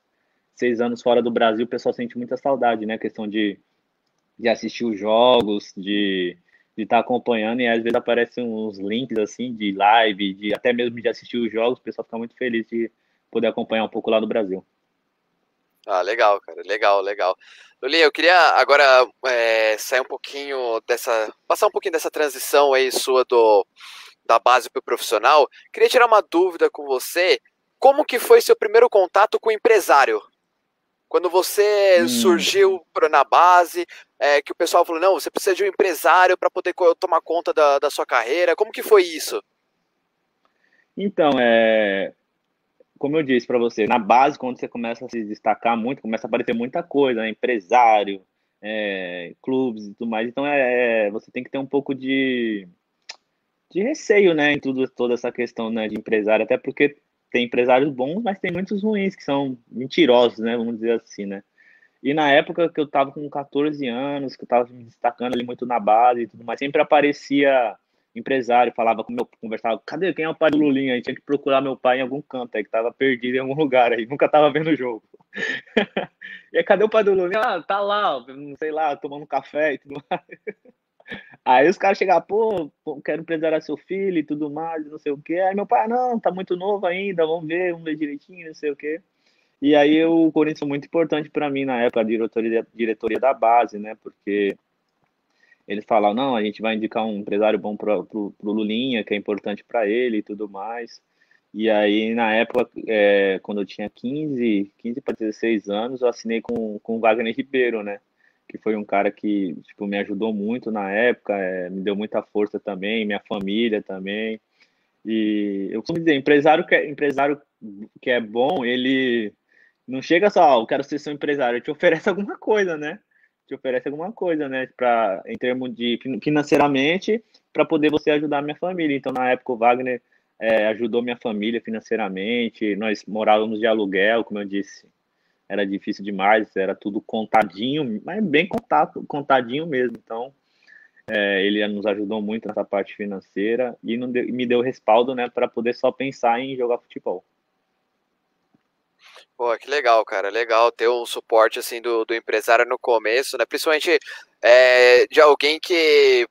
seis anos fora do Brasil, o pessoal sente muita saudade, né? A questão de, de assistir os jogos, de de estar tá acompanhando e às vezes aparecem uns links assim de live, de até mesmo de assistir os jogos, o pessoal fica muito feliz de poder acompanhar um pouco lá no Brasil. Ah, legal, cara, legal, legal. Lulinha, eu queria agora é, sair um pouquinho dessa, passar um pouquinho dessa transição aí sua do da base para o profissional. Queria tirar uma dúvida com você. Como que foi seu primeiro contato com o empresário? Quando você hum. surgiu na base, é, que o pessoal falou, não, você precisa de um empresário para poder tomar conta da, da sua carreira. Como que foi isso? Então, é, como eu disse para você, na base, quando você começa a se destacar muito, começa a aparecer muita coisa, né? empresário, é, clubes e tudo mais. Então, é, é, você tem que ter um pouco de, de receio, né, em tudo, toda essa questão né, de empresário, até porque tem empresários bons, mas tem muitos ruins, que são mentirosos, né? Vamos dizer assim, né? E na época que eu tava com 14 anos, que eu tava me destacando ali muito na base e tudo mais, sempre aparecia empresário, falava com meu, conversava, cadê quem é o pai do Lulinha? A gente tinha que procurar meu pai em algum canto aí, que tava perdido em algum lugar aí, nunca tava vendo o jogo. e aí, cadê o pai do Lulinha? Ah, tá lá, não sei lá, tomando café e tudo mais. Aí os caras chegam, pô, quero empresariar seu filho e tudo mais, não sei o quê. Aí meu pai, não, tá muito novo ainda, vamos ver, vamos ver direitinho, não sei o quê. E aí o Corinthians foi muito importante para mim na época, a diretoria, diretoria da base, né? Porque eles falaram, não, a gente vai indicar um empresário bom pro, pro Lulinha, que é importante para ele e tudo mais. E aí, na época, é, quando eu tinha 15, 15 para 16 anos, eu assinei com, com o Wagner Ribeiro, né? Que foi um cara que tipo, me ajudou muito na época, é, me deu muita força também, minha família também. E eu costumo dizer, empresário que é, empresário que é bom, ele não chega só, oh, eu quero ser seu empresário, ele te oferece alguma coisa, né? Te oferece alguma coisa, né? Pra, em termos de financeiramente, para poder você ajudar a minha família. Então, na época, o Wagner é, ajudou minha família financeiramente, nós morávamos de aluguel, como eu disse, era difícil demais, era tudo contadinho, mas bem contado, contadinho mesmo. Então, é, ele nos ajudou muito nessa parte financeira e deu, me deu respaldo, né, para poder só pensar em jogar futebol. Pô, que legal, cara. Legal ter um suporte assim do, do empresário no começo, né? Principalmente é, de alguém que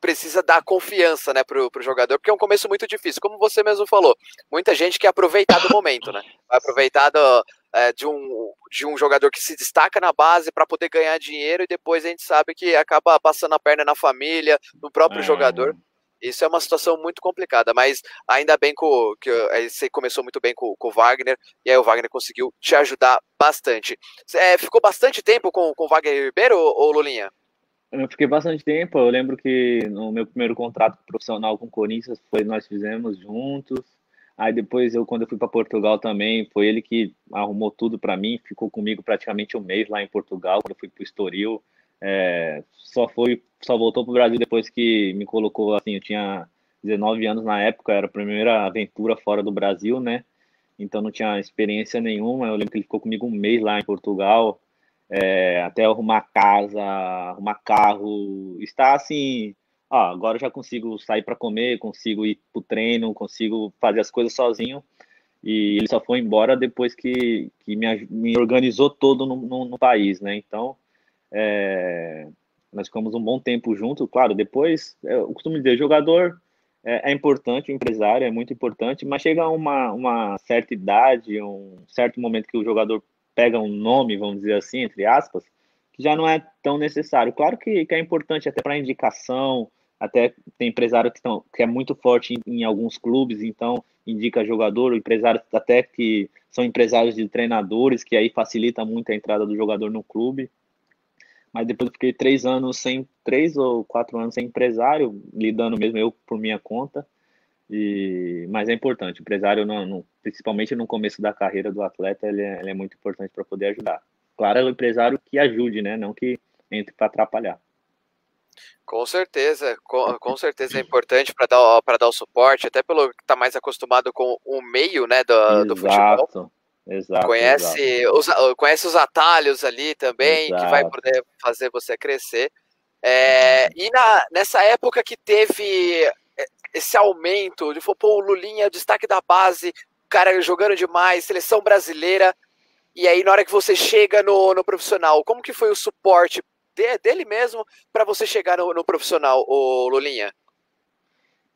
precisa dar confiança, né, pro, pro jogador, porque é um começo muito difícil. Como você mesmo falou, muita gente quer aproveitar do momento, né? Vai aproveitar do, é, de, um, de um jogador que se destaca na base para poder ganhar dinheiro e depois a gente sabe que acaba passando a perna na família, no próprio é. jogador. Isso é uma situação muito complicada, mas ainda bem que, que você começou muito bem com, com, o Wagner, e aí o Wagner conseguiu te ajudar bastante. É, ficou bastante tempo com, com o Wagner Ribeiro, ou Lulinha? Eu fiquei bastante tempo. Eu lembro que no meu primeiro contrato profissional com o Corinthians foi nós fizemos juntos. Aí depois eu quando eu fui para Portugal também, foi ele que arrumou tudo para mim, ficou comigo praticamente um mês lá em Portugal, quando eu fui para o Estoril. É, só foi, só voltou para o Brasil depois que me colocou assim, eu tinha 19 anos na época, era a primeira aventura fora do Brasil, né? Então não tinha experiência nenhuma. Eu lembro que ele ficou comigo um mês lá em Portugal, é, até arrumar casa, arrumar carro, está assim. Ah, agora eu já consigo sair para comer, consigo ir para o treino, consigo fazer as coisas sozinho. E ele só foi embora depois que, que me, me organizou todo no, no, no país, né? Então, é, nós ficamos um bom tempo junto, claro. Depois, é, eu costumo dizer, jogador é, é, importante, o empresário é muito importante, mas chega uma, uma certa idade, um certo momento que o jogador pega um nome, vamos dizer assim, entre aspas, que já não é tão necessário. Claro que, que é importante até para indicação, até tem empresário que, tão, que é muito forte em, em, alguns clubes, então indica jogador, empresários até que são empresários de treinadores, que aí facilita muito a entrada do jogador no clube mas depois eu fiquei três anos sem, três ou quatro anos sem empresário, lidando mesmo eu por minha conta. E, mas é importante, empresário, principalmente no começo da carreira do atleta, ele é, ele é muito importante para poder ajudar. Claro, é o empresário que ajude, né? Não que entre para atrapalhar. Com certeza, com, com certeza é importante para dar, dar o suporte, até pelo que está mais acostumado com o meio né, do, do futebol. Exato, conhece, exato. Os, conhece os atalhos ali também, exato. que vai poder fazer você crescer. É, e na, nessa época que teve esse aumento, de pô, o Lulinha, destaque da base, cara jogando demais, seleção brasileira, e aí na hora que você chega no, no profissional, como que foi o suporte de, dele mesmo para você chegar no, no profissional, o Lulinha?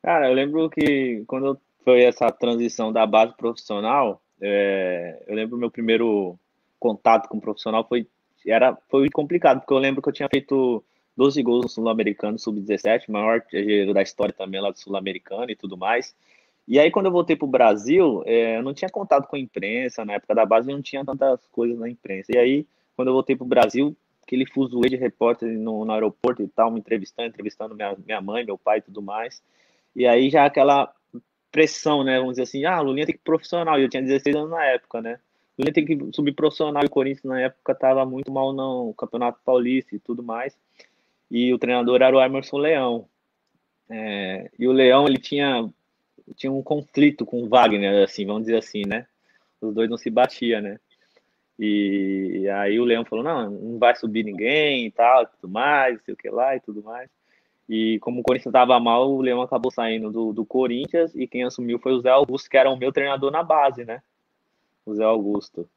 Cara, eu lembro que quando foi essa transição da base profissional, é, eu lembro meu primeiro contato com o profissional foi era foi complicado porque eu lembro que eu tinha feito 12 gols no Sul-Americano sub-17, maior da história também lá do Sul-Americano e tudo mais. E aí quando eu voltei para o Brasil, é, eu não tinha contato com a imprensa na época da base, não tinha tantas coisas na imprensa. E aí quando eu voltei para o Brasil, aquele fuzuê de repórter no, no aeroporto e tal, me entrevistando, entrevistando minha, minha mãe, meu pai e tudo mais. E aí já aquela pressão, né? Vamos dizer assim, ah, Lulinha tem que ir profissional. E eu tinha 16 anos na época, né? Lulinha tem que subir profissional. E o Corinthians na época estava muito mal no Campeonato Paulista e tudo mais. E o treinador era o Emerson Leão. É, e o Leão, ele tinha, tinha um conflito com o Wagner, assim, vamos dizer assim, né? Os dois não se batiam, né? E aí o Leão falou, não, não vai subir ninguém e tal, tudo mais, sei o que lá e tudo mais. E como o Corinthians estava mal, o Leão acabou saindo do, do Corinthians e quem assumiu foi o Zé Augusto, que era o meu treinador na base, né? O Zé Augusto.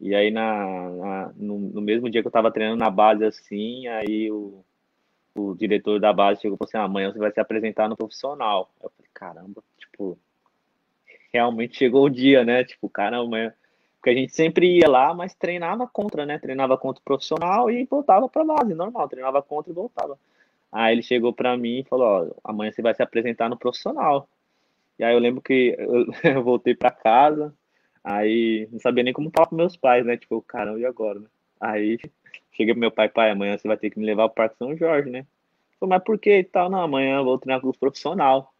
E aí, na, na no, no, mesmo dia que eu estava treinando na base, assim, aí o, o diretor da base chegou e falou assim: ah, amanhã você vai se apresentar no profissional. Eu falei: caramba, tipo, realmente chegou o dia, né? Tipo, caramba, amanhã. Porque a gente sempre ia lá, mas treinava contra, né? Treinava contra o profissional e voltava para base, normal, treinava contra e voltava. Aí ele chegou para mim e falou: Ó, amanhã você vai se apresentar no profissional. E aí eu lembro que eu, eu voltei para casa, aí não sabia nem como falar com meus pais, né? Tipo, caramba, e agora, né? Aí cheguei pro meu pai: pai, amanhã você vai ter que me levar pro Parque São Jorge, né? Falei, mas por que e tal? Não, amanhã eu vou treinar com o profissional.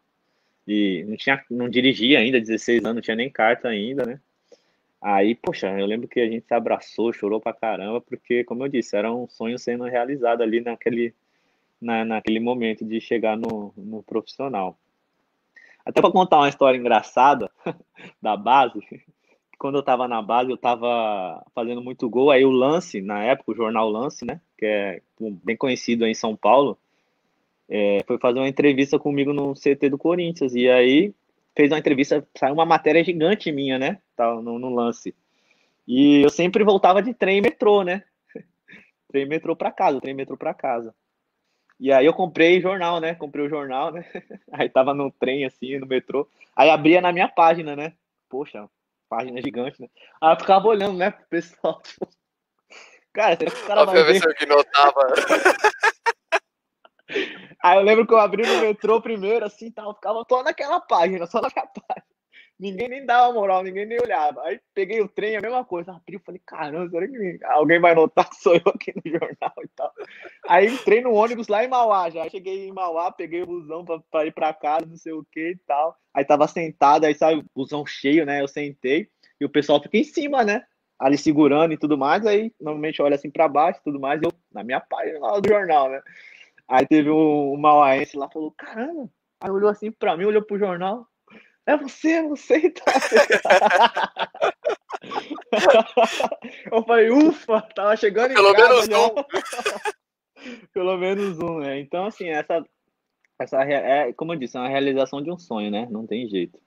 E não tinha, não dirigia ainda, 16 anos, não tinha nem carta ainda, né? Aí, poxa, eu lembro que a gente se abraçou, chorou pra caramba, porque, como eu disse, era um sonho sendo realizado ali naquele, na, naquele momento de chegar no, no profissional. Até para contar uma história engraçada da base, quando eu estava na base, eu estava fazendo muito gol, aí o Lance, na época, o jornal Lance, né, que é bem conhecido em São Paulo, é, foi fazer uma entrevista comigo no CT do Corinthians, e aí fez uma entrevista, saiu uma matéria gigante minha, né, no, no Lance. E eu sempre voltava de trem e metrô, né, trem e metrô para casa, trem e metrô para casa. E aí eu comprei jornal, né? Comprei o jornal, né? Aí tava no trem, assim, no metrô. Aí abria na minha página, né? Poxa, página gigante, né? Aí eu ficava olhando, né, pro pessoal, tipo, cara, será que o cara Ó, vai pra ver eu notava. Aí eu lembro que eu abri no metrô primeiro, assim, tal, ficava só naquela página, só naquela página. Ninguém nem dava moral, ninguém nem olhava. Aí peguei o trem, a mesma coisa. Abri, falei, caramba, será que alguém vai notar sou eu aqui no jornal e tal? Aí entrei no ônibus lá em Mauá já. Cheguei em Mauá, peguei o busão pra, pra ir pra casa, não sei o que e tal. Aí tava sentado, aí sabe, o busão cheio, né? Eu sentei e o pessoal fica em cima, né? Ali segurando e tudo mais. Aí normalmente olha assim pra baixo e tudo mais. Eu, na minha página lá do jornal, né? Aí teve um, um mauaense lá, falou, caramba. Aí olhou assim pra mim, olhou pro jornal. É você, é você. Eu falei, ufa, tava chegando em Pelo menos já. um. Pelo menos um, né? Então, assim, essa, essa é, como eu disse, é uma realização de um sonho, né? Não tem jeito.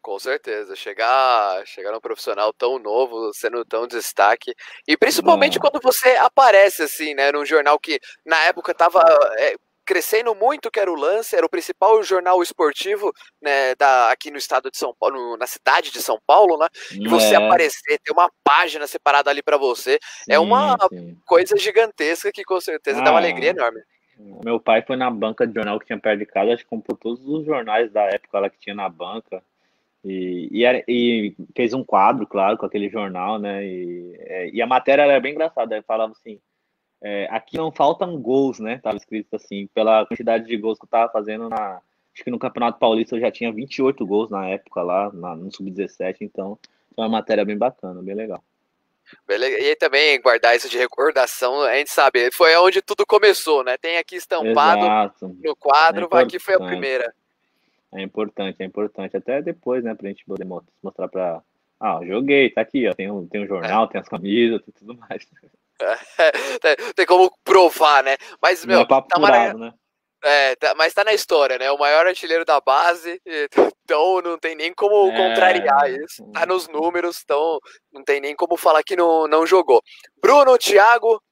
Com certeza, chegar, chegar num profissional tão novo, sendo tão destaque, e principalmente É. quando você aparece assim, né, num jornal que na época tava é, crescendo muito, que era o Lance, era o principal jornal esportivo, né, da, aqui no estado de São Paulo, na cidade de São Paulo, né, e você É, aparecer, ter uma página separada ali pra você, é uma sim, sim. coisa gigantesca que com certeza dá uma Ah. alegria enorme. Meu pai foi na banca de jornal que tinha perto de casa, acho que comprou todos os jornais da época lá que tinha na banca. E, e, era- e fez um quadro, claro, com aquele jornal, né? E, é, e a matéria era bem engraçada, ele falava assim, é, aqui não faltam gols, né? Tava escrito assim, pela quantidade de gols que eu tava fazendo na. Acho que no Campeonato Paulista eu já tinha 28 gols na época lá, na- no Sub-17, então foi uma matéria bem bacana, bem legal. E aí também guardar isso de recordação, a gente sabe, foi onde tudo começou, né? Tem aqui estampado Exato. no quadro, É vai que foi a primeira. É importante, é importante. Até depois, né, pra gente poder mo- mostrar pra. Ah, joguei, tá aqui, ó. Tem um, tem um jornal, tem as camisas, tem tudo mais. tem, tem como provar, né? Mas, Não meu, é papo tá mara- furado, né? é, tá- mas tá na história, né? O maior artilheiro da base, então não tem nem como É. contrariar isso. Tá nos números, então não tem nem como falar que não, não jogou. Bruno, Thiago,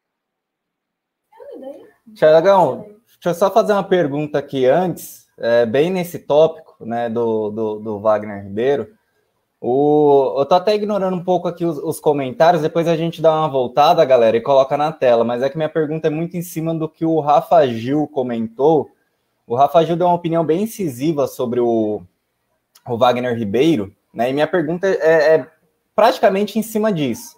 Tiagão, deixa eu só fazer uma pergunta aqui antes, é, bem nesse tópico né, do, do, do Wagner Ribeiro. O, eu tô até ignorando um pouco aqui os, os comentários, depois a gente dá uma voltada, galera, e coloca na tela, mas é que minha pergunta é muito em cima do que o Rafa Gil comentou. O Rafa Gil deu uma opinião bem incisiva sobre o, o Wagner Ribeiro, né? E minha pergunta é, é praticamente em cima disso.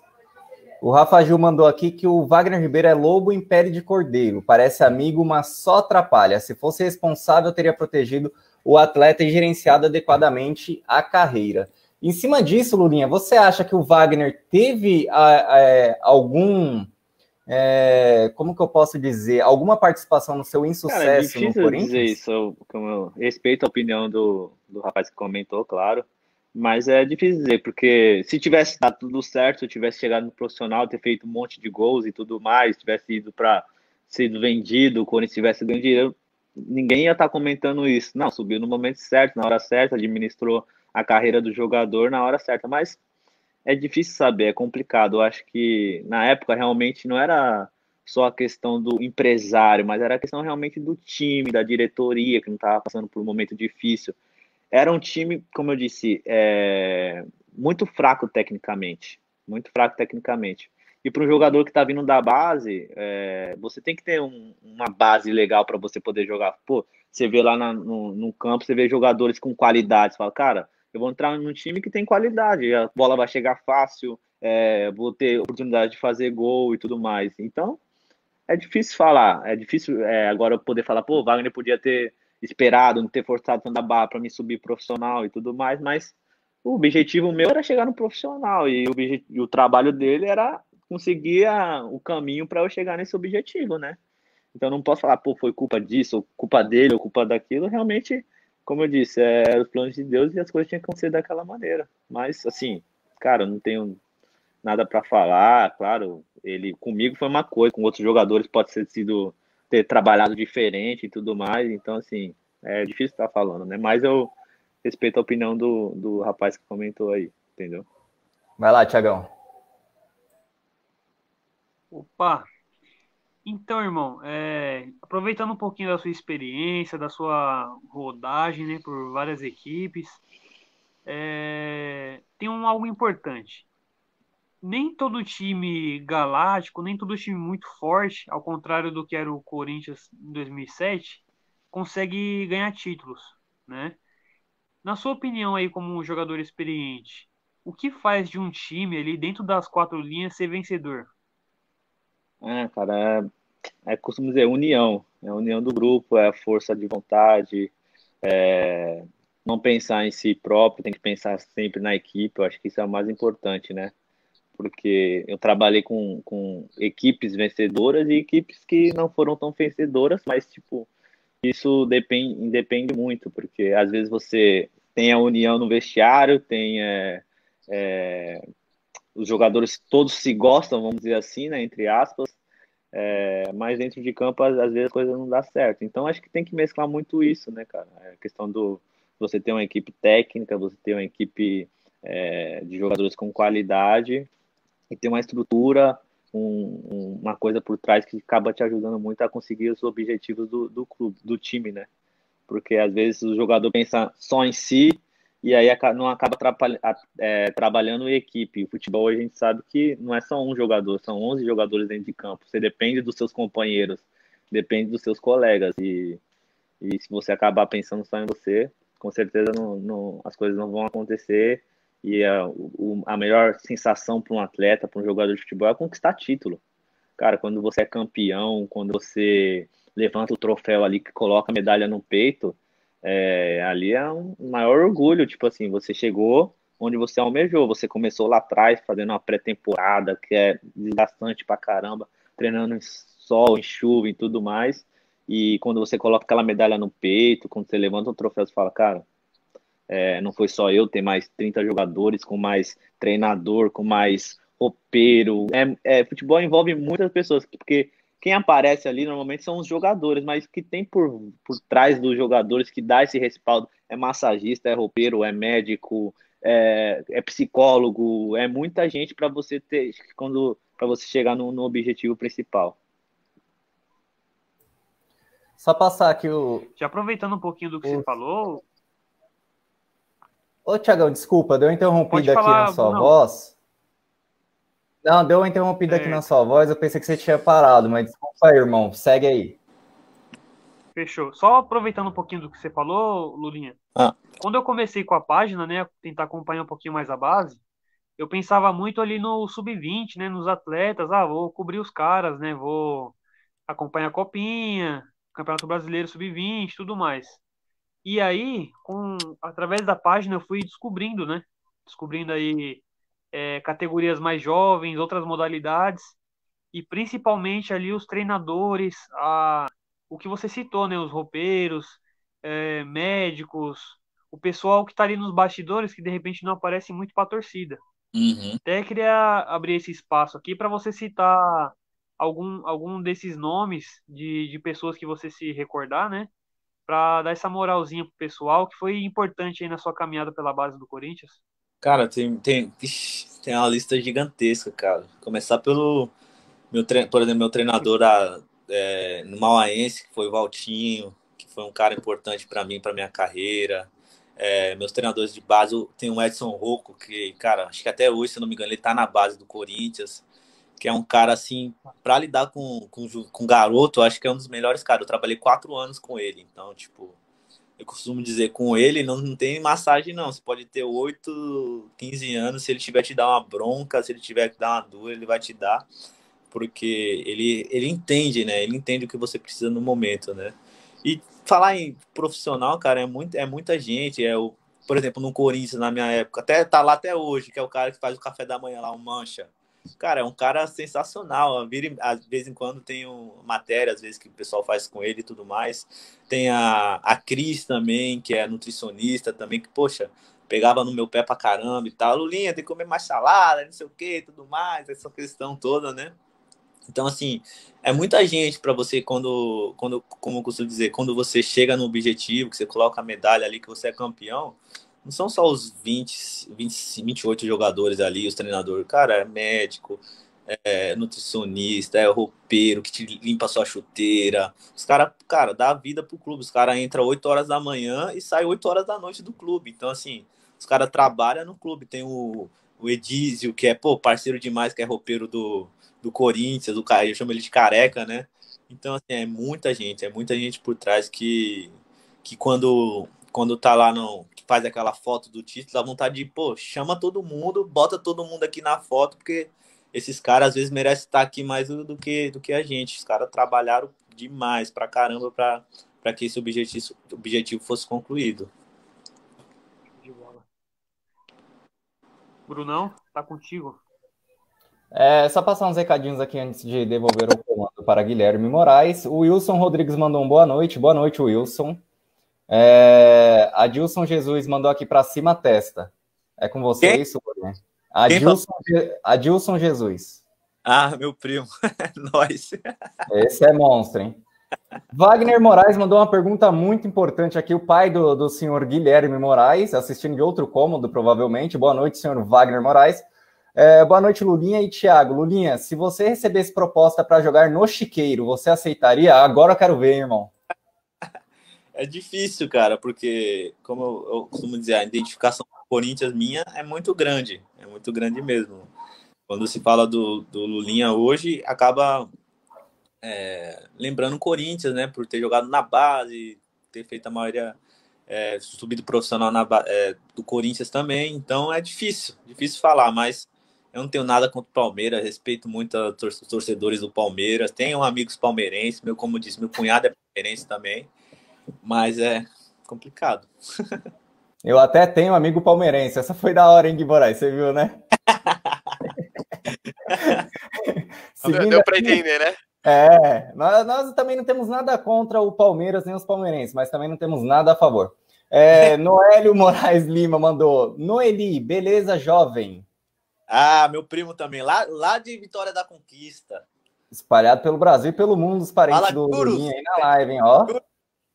O Rafa Gil mandou aqui que o Wagner Ribeiro é lobo em pele de cordeiro. Parece amigo, mas só atrapalha. Se fosse responsável, teria protegido o atleta e gerenciado adequadamente a carreira. Em cima disso, Lulinha, você acha que o Wagner teve ah, é, algum. é, como que eu posso dizer? Alguma participação no seu Cara, é insucesso no difícil Corinthians? dizer isso. Eu, como eu respeito a opinião do, do rapaz que comentou, claro. Mas é difícil dizer, porque se tivesse dado tudo certo, se eu tivesse chegado no profissional, ter feito um monte de gols e tudo mais, tivesse ido para sido vendido, o Corinthians tivesse dinheiro, ninguém ia estar comentando isso. Não, subiu no momento certo, na hora certa, administrou a carreira do jogador na hora certa, mas é difícil saber, é complicado. Eu acho que na época realmente não era só a questão do empresário, mas era a questão realmente do time, da diretoria, que não estava passando por um momento difícil. Era um time, como eu disse, é, muito fraco tecnicamente, muito fraco tecnicamente. E para um jogador que está vindo da base, é, você tem que ter um, uma base legal para você poder jogar. Pô, você vê lá na, no, no campo, você vê jogadores com qualidade, você fala, cara, eu vou entrar num time que tem qualidade, a bola vai chegar fácil, é, vou ter oportunidade de fazer gol e tudo mais. Então, é difícil falar, é difícil é, agora eu poder falar, pô, Wagner podia ter esperado, não ter forçado tanto a barra para me subir profissional e tudo mais, mas o objetivo meu era chegar no profissional e o, o trabalho dele era conseguir a, o caminho para eu chegar nesse objetivo, né? Então não posso falar, pô, foi culpa disso, ou culpa dele, ou culpa daquilo. Realmente, como eu disse, é os planos de Deus e as coisas tinham que acontecer daquela maneira. Mas, assim, cara, não tenho nada para falar. Claro, ele comigo foi uma coisa, com outros jogadores pode ter sido ter trabalhado diferente e tudo mais. Então, assim, é difícil estar falando, né? Mas eu respeito a opinião do, do rapaz que comentou aí, entendeu? Vai lá, Tiagão. Opa! Então, irmão, é, aproveitando um pouquinho da sua experiência, da sua rodagem né, por várias equipes, é, tem um algo importante. Nem todo time galáctico, nem todo time muito forte, ao contrário do que era o Corinthians em 2007, consegue ganhar títulos, né? Na sua opinião aí como um jogador experiente, o que faz de um time ali dentro das quatro linhas ser vencedor? É, cara, é, é costumo dizer união, é a união do grupo, é a força de vontade, é, não pensar em si próprio, tem que pensar sempre na equipe, eu acho que isso é o mais importante, né? Porque eu trabalhei com, com equipes vencedoras e equipes que não foram tão vencedoras, mas, tipo, isso depende, depende muito, porque às vezes você tem a união no vestiário, tem é, é, os jogadores todos se gostam, vamos dizer assim, né, entre aspas, é, mas dentro de campo às, às vezes a coisa não dá certo. Então acho que tem que mesclar muito isso, né, cara? A questão do você ter uma equipe técnica, você ter uma equipe é, de jogadores com qualidade e ter uma estrutura, um, uma coisa por trás que acaba te ajudando muito a conseguir os objetivos do, do clube, do time, né? Porque às vezes o jogador pensa só em si e aí não acaba é, trabalhando em equipe. O futebol a gente sabe que não é só um jogador, são 11 jogadores dentro de campo. Você depende dos seus companheiros, depende dos seus colegas. E, e se você acabar pensando só em você, com certeza não, não, as coisas não vão acontecer. E a, o, a melhor sensação para um atleta, para um jogador de futebol é conquistar título. Cara, quando você é campeão, quando você levanta o troféu ali, que coloca a medalha no peito, é, ali é um maior orgulho. Tipo assim, você chegou onde você almejou. Você começou lá atrás, fazendo uma pré-temporada que é desgastante pra caramba, treinando em sol, em chuva e tudo mais. E quando você coloca aquela medalha no peito, quando você levanta um troféu, você fala, cara, é, não foi só eu, tem mais 30 jogadores, com mais treinador, com mais roupeiro. É, é, futebol envolve muitas pessoas, porque quem aparece ali normalmente são os jogadores, mas o que tem por, por trás dos jogadores que dá esse respaldo é massagista, é roupeiro, é médico, é, é psicólogo, é muita gente para você ter quando para você chegar no, no objetivo principal. Só passar aqui o. Já aproveitando um pouquinho do que o... você falou. Ô, Tiagão, desculpa, deu interrompida aqui na sua não. voz. Não, deu uma interrompida é. aqui na sua voz, eu pensei que você tinha parado, mas desculpa aí, irmão, segue aí. Fechou. Só aproveitando um pouquinho do que você falou, Lulinha. Ah. Quando eu comecei com a página, né, tentar acompanhar um pouquinho mais a base, eu pensava muito ali no sub-20, né, nos atletas, ah, vou cobrir os caras, né, vou acompanhar a copinha, Campeonato Brasileiro Sub-20, tudo mais. E aí, com através da página, eu fui descobrindo, né? Descobrindo aí é, categorias mais jovens, outras modalidades, e principalmente ali os treinadores, a, o que você citou, né? Os roupeiros, é, médicos, o pessoal que está ali nos bastidores que de repente não aparece muito para a torcida. Uhum. Até queria abrir esse espaço aqui para você citar algum, algum desses nomes de, de pessoas que você se recordar, né? Para dar essa moralzinha pro pessoal, que foi importante aí na sua caminhada pela base do Corinthians. Cara, tem, tem, tem uma lista gigantesca, cara. Começar pelo, meu por exemplo, meu treinador é, no Mauaense, que foi o Valtinho, que foi um cara importante para mim, para minha carreira. É, meus treinadores de base, tem o Edson Rocco, que, cara, acho que até hoje, se não me engano, ele tá na base do Corinthians que é um cara assim, para lidar com, com, com garoto, acho que é um dos melhores caras. Eu trabalhei quatro anos com ele, então, tipo, eu costumo dizer, com ele não, não tem massagem, não. Você pode ter 8, 15 anos, se ele tiver te dar uma bronca, se ele tiver que dar uma dura, ele vai te dar, porque ele, ele entende, né? Ele entende o que você precisa no momento, né? E falar em profissional, cara, é, muito, é muita gente. É o, por exemplo, no Corinthians, na minha época, até tá lá até hoje, que é o cara que faz o café da manhã lá, o Mancha. Cara, é um cara sensacional. Às vezes em quando tem matéria, às vezes que o pessoal faz com ele e tudo mais. Tem a, a Cris também, que é nutricionista também, que, poxa, pegava no meu pé pra caramba e tal. Lulinha, tem que comer mais salada, não sei o que, tudo mais, essa questão toda, né? Então, assim, é muita gente para você, quando, quando, como eu costumo dizer, quando você chega no objetivo, que você coloca a medalha ali, que você é campeão, não são só os 20, 20 28 jogadores ali, os treinadores. Cara, é médico, é nutricionista, é roupeiro que te limpa a sua chuteira. Os caras, cara, dá vida pro clube. Os caras entram 8 horas da manhã e saem 8 horas da noite do clube. Então, assim, os caras trabalham no clube. Tem o, o Edísio, que é, pô, parceiro demais, que é roupeiro do, do Corinthians, o cara, eu chamo ele de careca, né? Então, assim, é muita gente, é muita gente por trás que, que quando, quando tá lá no. Faz aquela foto do título, dá vontade de, pô, chama todo mundo, bota todo mundo aqui na foto, porque esses caras às vezes merecem estar aqui mais do, do que, do que a gente. Os caras trabalharam demais pra caramba pra, pra que esse objetivo, objetivo fosse concluído. De bola. Brunão, tá contigo. É, só passar uns recadinhos aqui antes de devolver o comando para Guilherme Moraes. O Wilson Rodrigues mandou um boa noite. Boa noite, Wilson. É, Adilson Jesus mandou aqui para cima a testa. É com você Quem? isso, né? Adilson, Adilson Jesus. Ah, meu primo. Nós. Esse é monstro, hein? Wagner Moraes mandou uma pergunta muito importante aqui. O pai do, do senhor Guilherme Moraes, assistindo de outro cômodo, provavelmente. Boa noite, senhor Wagner Moraes. É, boa noite, Lulinha e Thiago. Lulinha, se você recebesse proposta para jogar no Chiqueiro, você aceitaria? Agora eu quero ver, irmão. É difícil, cara, porque, como eu, eu costumo dizer, a identificação com o Corinthians minha é muito grande. É muito grande mesmo. Quando se fala do, do Lulinha hoje, acaba é, lembrando o Corinthians, né? Por ter jogado na base, ter feito a maioria é, subido profissional na, é, do Corinthians também. Então é difícil, difícil falar, mas eu não tenho nada contra o Palmeiras, respeito muito os torcedores do Palmeiras. Tenho amigos palmeirenses, meu, como disse, meu cunhado é palmeirense também, mas é complicado. Eu até tenho um amigo palmeirense. Essa foi da hora, hein, Guiborai? Você viu, né? Deu para entender, né? É, nós, nós, também não temos nada contra o Palmeiras nem os palmeirenses, mas também não temos nada a favor. É, Noélio Moraes Lima mandou: Noeli, beleza, jovem? Ah, meu primo também, lá, lá de Vitória da Conquista. Espalhado pelo Brasil e pelo mundo, os parentes Fala, do Lulinha aí na live, hein? Ó.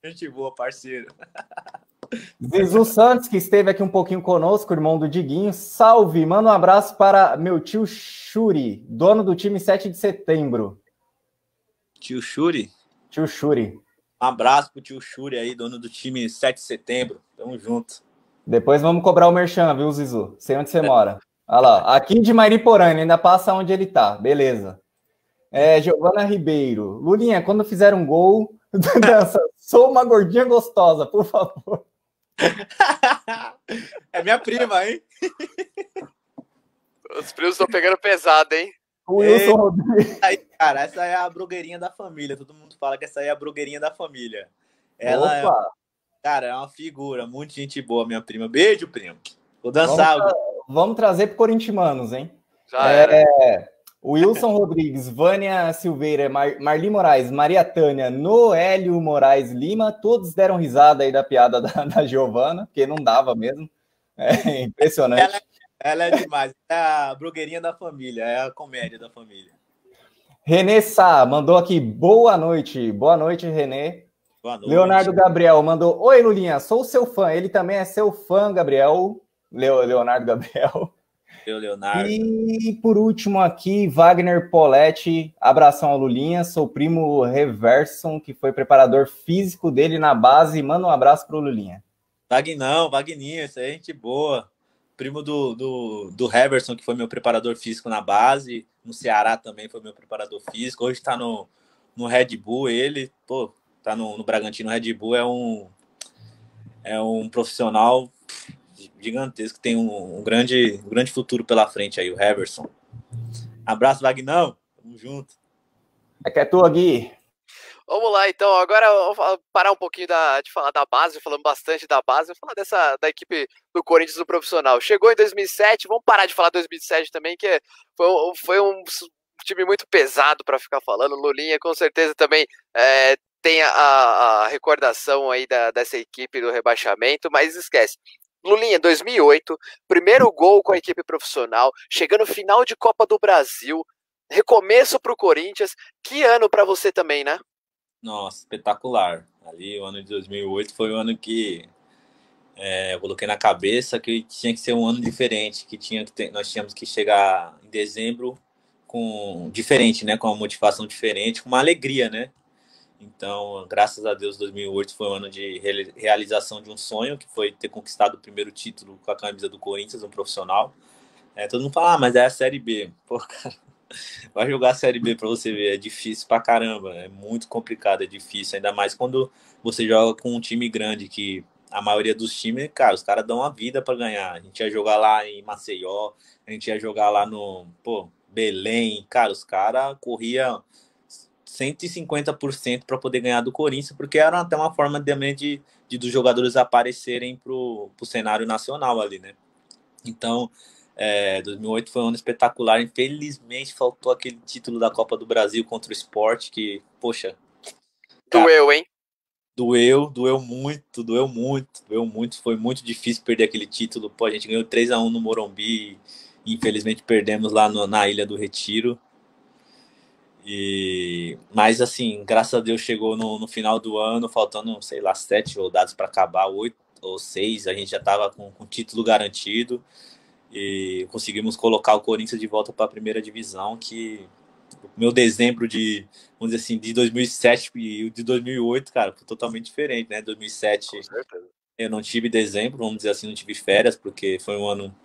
Gente boa, parceiro. Zizu Santos, que esteve aqui um pouquinho conosco, irmão do Diguinho. Salve! Manda um abraço para meu tio Shuri, dono do time 7 de setembro. Tio Shuri? Tio Shuri. Um abraço pro tio Shuri aí, dono do time 7 de setembro. Tamo junto. Depois vamos cobrar o merchan, viu, Zizu? Sei onde você mora. Olha lá, aqui de Mariporã, ainda passa onde ele tá, beleza. É, Giovana Ribeiro. Lulinha, quando fizer um gol, dança, sou uma gordinha gostosa, por favor. é minha prima, hein? Os primos estão pegando pesado, hein? O Wilson Rodrigues. Aí, cara, essa é a blogueirinha da família. Todo mundo fala que essa aí é a blogueirinha da família. Ela é Opa. é, cara, é uma figura, muito gente boa, minha prima. Beijo, primo. Vou dançar. Vamos, vamos trazer pro Corintianos, hein? Já é, Wilson Rodrigues, Vânia Silveira, Mar Marli Moraes, Maria Tânia, Noélio Moraes Lima, todos deram risada aí da piada da, da Giovana, porque não dava mesmo. É impressionante. Ela, ela, é demais, é a blogueirinha da família, é a comédia da família. Renê Sá mandou aqui, boa noite. Boa noite, Renê. Boa noite. Leonardo Gabriel mandou, oi Lulinha, sou seu fã. Ele também é seu fã, Gabriel. Leonardo Gabriel. Eu, Leonardo. E por último aqui, Wagner Poletti, abração ao Lulinha, sou primo Reverson, que foi preparador físico dele na base. Manda um abraço pro Lulinha. Vagnão, Vagninho, isso aí é gente boa. Primo do, do, do Reverson, que foi meu preparador físico na base. No Ceará também foi meu preparador físico. Hoje tá no, no Red Bull, ele, pô, tá no, no Bragantino Red Bull, é um, é um profissional gigantesco, tem um, um, grande, um grande futuro pela frente aí, o Heverson. Abraço, Vagnão. Tamo junto. É que é tua, Gui. Vamos lá, então. Agora vamos parar um pouquinho da, de falar da base, falando bastante da base, vamos falar dessa da equipe do Corinthians do profissional. Chegou em 2007, vamos parar de falar 2007 também, que foi, foi um time muito pesado para ficar falando. Lulinha, com certeza, também é, tem a, a, recordação aí da, dessa equipe do rebaixamento, mas esquece. Lulinha, 2008, primeiro gol com a equipe profissional, chegando final de Copa do Brasil, recomeço para o Corinthians. Que ano para você também, né? Nossa, espetacular. Ali, o ano de 2008 foi o ano que é, eu coloquei na cabeça que tinha que ser um ano diferente, que tinha que ter, nós tínhamos que chegar em dezembro com diferente, né, com uma motivação diferente, com uma alegria, né? Então, graças a Deus, 2008 foi um ano de realização de um sonho, que foi ter conquistado o primeiro título com a camisa do Corinthians, um profissional. É, todo mundo fala, ah, mas é a Série B. Pô, cara, vai jogar a Série B para você ver, é difícil pra caramba, é muito complicado, é difícil, ainda mais quando você joga com um time grande, que a maioria dos times, cara, os caras dão a vida para ganhar. A gente ia jogar lá em Maceió, a gente ia jogar lá no, pô, Belém, cara, os caras corriam 150% para poder ganhar do Corinthians, porque era até uma forma também de, de dos jogadores aparecerem pro, pro cenário nacional ali, né? Então, é, 2008 foi um ano espetacular. Infelizmente, faltou aquele título da Copa do Brasil contra o Sport, que, poxa. Cara, doeu, hein? Doeu, doeu muito, doeu muito, doeu muito. Foi muito difícil perder aquele título. Pô, a gente ganhou 3 a 1 no Morumbi e infelizmente perdemos lá no, na Ilha do Retiro. E, mas assim, graças a Deus chegou no, no final do ano, faltando, sei lá, sete rodadas para acabar, oito ou seis, a gente já estava com, com título garantido e conseguimos colocar o Corinthians de volta para a primeira divisão, que meu dezembro de, vamos dizer assim, de 2007 e o de 2008, cara, foi totalmente diferente, né? 2007 eu não tive dezembro, vamos dizer assim, não tive férias, porque foi um ano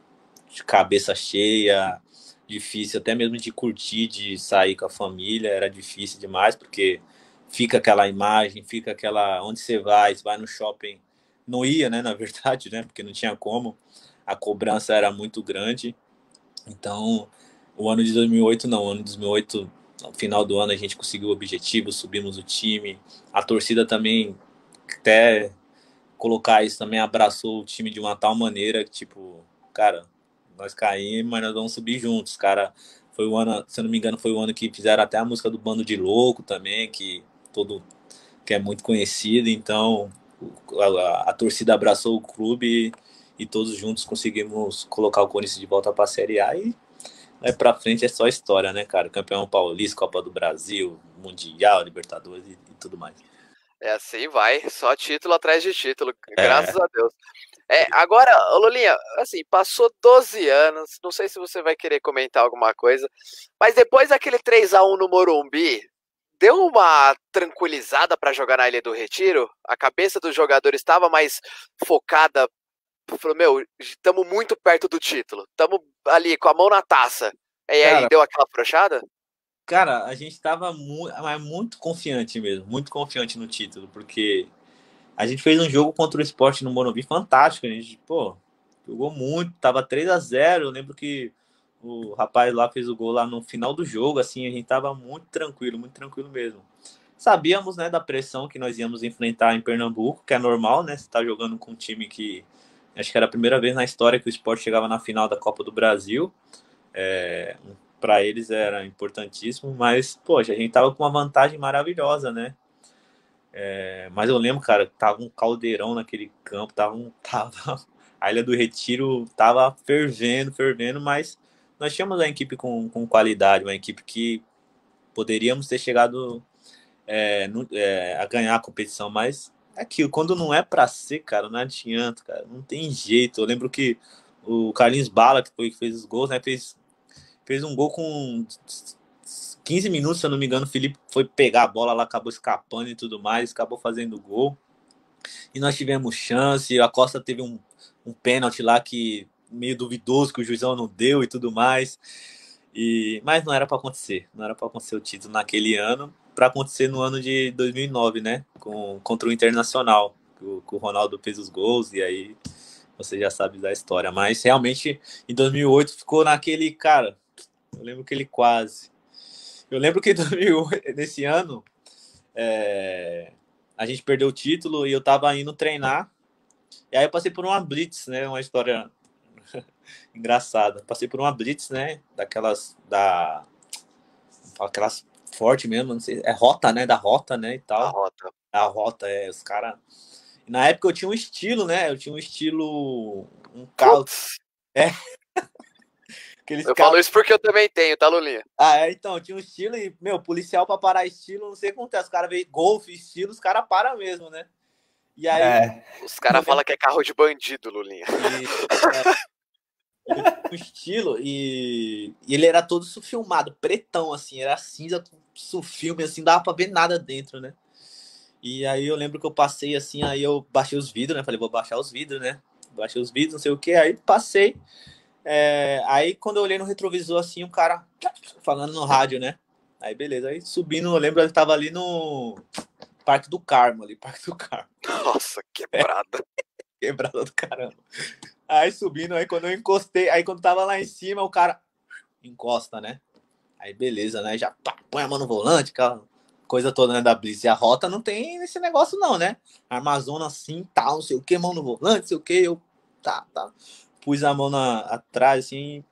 de cabeça cheia, difícil até mesmo de curtir, de sair com a família, era difícil demais, porque fica aquela imagem, fica aquela, onde você vai, você vai no shopping, não ia, né, na verdade, né, porque não tinha como, a cobrança era muito grande. Então, o ano de 2008 não, o ano de 2008, no final do ano a gente conseguiu o objetivo, subimos o time. A torcida também até colocar isso também abraçou o time de uma tal maneira que tipo, cara, nós caímos, mas nós vamos subir juntos, cara. Foi o ano, se eu não me engano, foi o ano que fizeram até a música do Bando de Louco também, que todo que é muito conhecido, então a, a, a torcida abraçou o clube e todos juntos conseguimos colocar o Corinthians de volta para a Série A e é para frente é só história, né, cara? Campeão paulista, Copa do Brasil, Mundial, Libertadores e, e tudo mais. É assim vai, só título atrás de título, é. graças a Deus. É, agora, Lulinha, assim, passou 12 anos, não sei se você vai querer comentar alguma coisa, mas depois daquele 3 a 1 no Morumbi, deu uma tranquilizada para jogar na Ilha do Retiro? A cabeça dos jogadores estava mais focada falou, meu, estamos muito perto do título. Estamos ali com a mão na taça. E aí cara, deu aquela frouxada? Cara, a gente estava muito, muito confiante mesmo, muito confiante no título, porque a gente fez um jogo contra o esporte no Morumbi fantástico. A gente, pô, jogou muito, tava 3 a 0 Eu lembro que o rapaz lá fez o gol lá no final do jogo, assim, a gente tava muito tranquilo, muito tranquilo mesmo. Sabíamos, né, da pressão que nós íamos enfrentar em Pernambuco, que é normal, né, você tá jogando com um time que Acho que era a primeira vez na história que o esporte chegava na final da Copa do Brasil. É, para eles era importantíssimo, mas, poxa, a gente tava com uma vantagem maravilhosa, né? É, mas eu lembro, cara, tava um caldeirão naquele campo, tava, um, tava a Ilha do Retiro tava fervendo, fervendo, mas nós tínhamos uma equipe com, com qualidade, uma equipe que poderíamos ter chegado é, no, é, a ganhar a competição, mas é aquilo, quando não é para ser, cara, não adianta, cara, não tem jeito. Eu lembro que o Carlinhos Bala, que foi que fez os gols, né, fez, fez um gol com 15 minutos, se eu não me engano, o Felipe foi pegar a bola lá, acabou escapando e tudo mais, acabou fazendo gol. E nós tivemos chance, a Costa teve um, um pênalti lá que meio duvidoso que o juizão não deu e tudo mais. E, mas não era para acontecer, não era para acontecer o título naquele ano para acontecer no ano de 2009, né? Com, contra o Internacional, que o, que o Ronaldo fez os gols e aí você já sabe da história. Mas realmente em 2008 ficou naquele cara. Eu lembro que ele quase. Eu lembro que em 2008, nesse ano é, a gente perdeu o título e eu tava indo treinar. E aí eu passei por uma blitz, né? Uma história engraçada. Passei por uma blitz, né? Daquelas da aquelas forte mesmo, não sei, é rota, né? Da rota, né? E tal. A rota. A rota, é, os caras. Na época eu tinha um estilo, né? Eu tinha um estilo. Um carro. É. Aqueles eu falo isso porque eu também tenho, tá, Lulinha? Ah, é, então, tinha um estilo e, meu, policial pra parar estilo, não sei o que acontece. Os caras veem golfe, estilo, os caras param mesmo, né? E aí. É. Os caras falam que é carro de bandido, Lulinha. E, é, um estilo e, e, ele era todo filmado, pretão, assim, era cinza com filme, assim, dava pra ver nada dentro, né? E aí eu lembro que eu passei assim, aí eu baixei os vidros, né? Falei, vou baixar os vidros, né? Baixei os vidros, não sei o que, aí passei. É, aí quando eu olhei no retrovisor assim, o cara falando no rádio, né? Aí beleza, aí subindo, eu lembro, ele tava ali no Parque do Carmo, ali, Parque do Carmo. Nossa, quebrada. Quebrada do caramba. Aí subindo, aí quando eu encostei, aí quando tava lá em cima, o cara encosta, né? Aí beleza, né? Já pá, põe a mão no volante, aquela coisa toda né, da Blitz. E a rota não tem esse negócio, não, né? Armazona assim, tal, não sei o que, mão no volante, não sei o que. Eu, tá, tá. Pus a mão na, atrás, assim.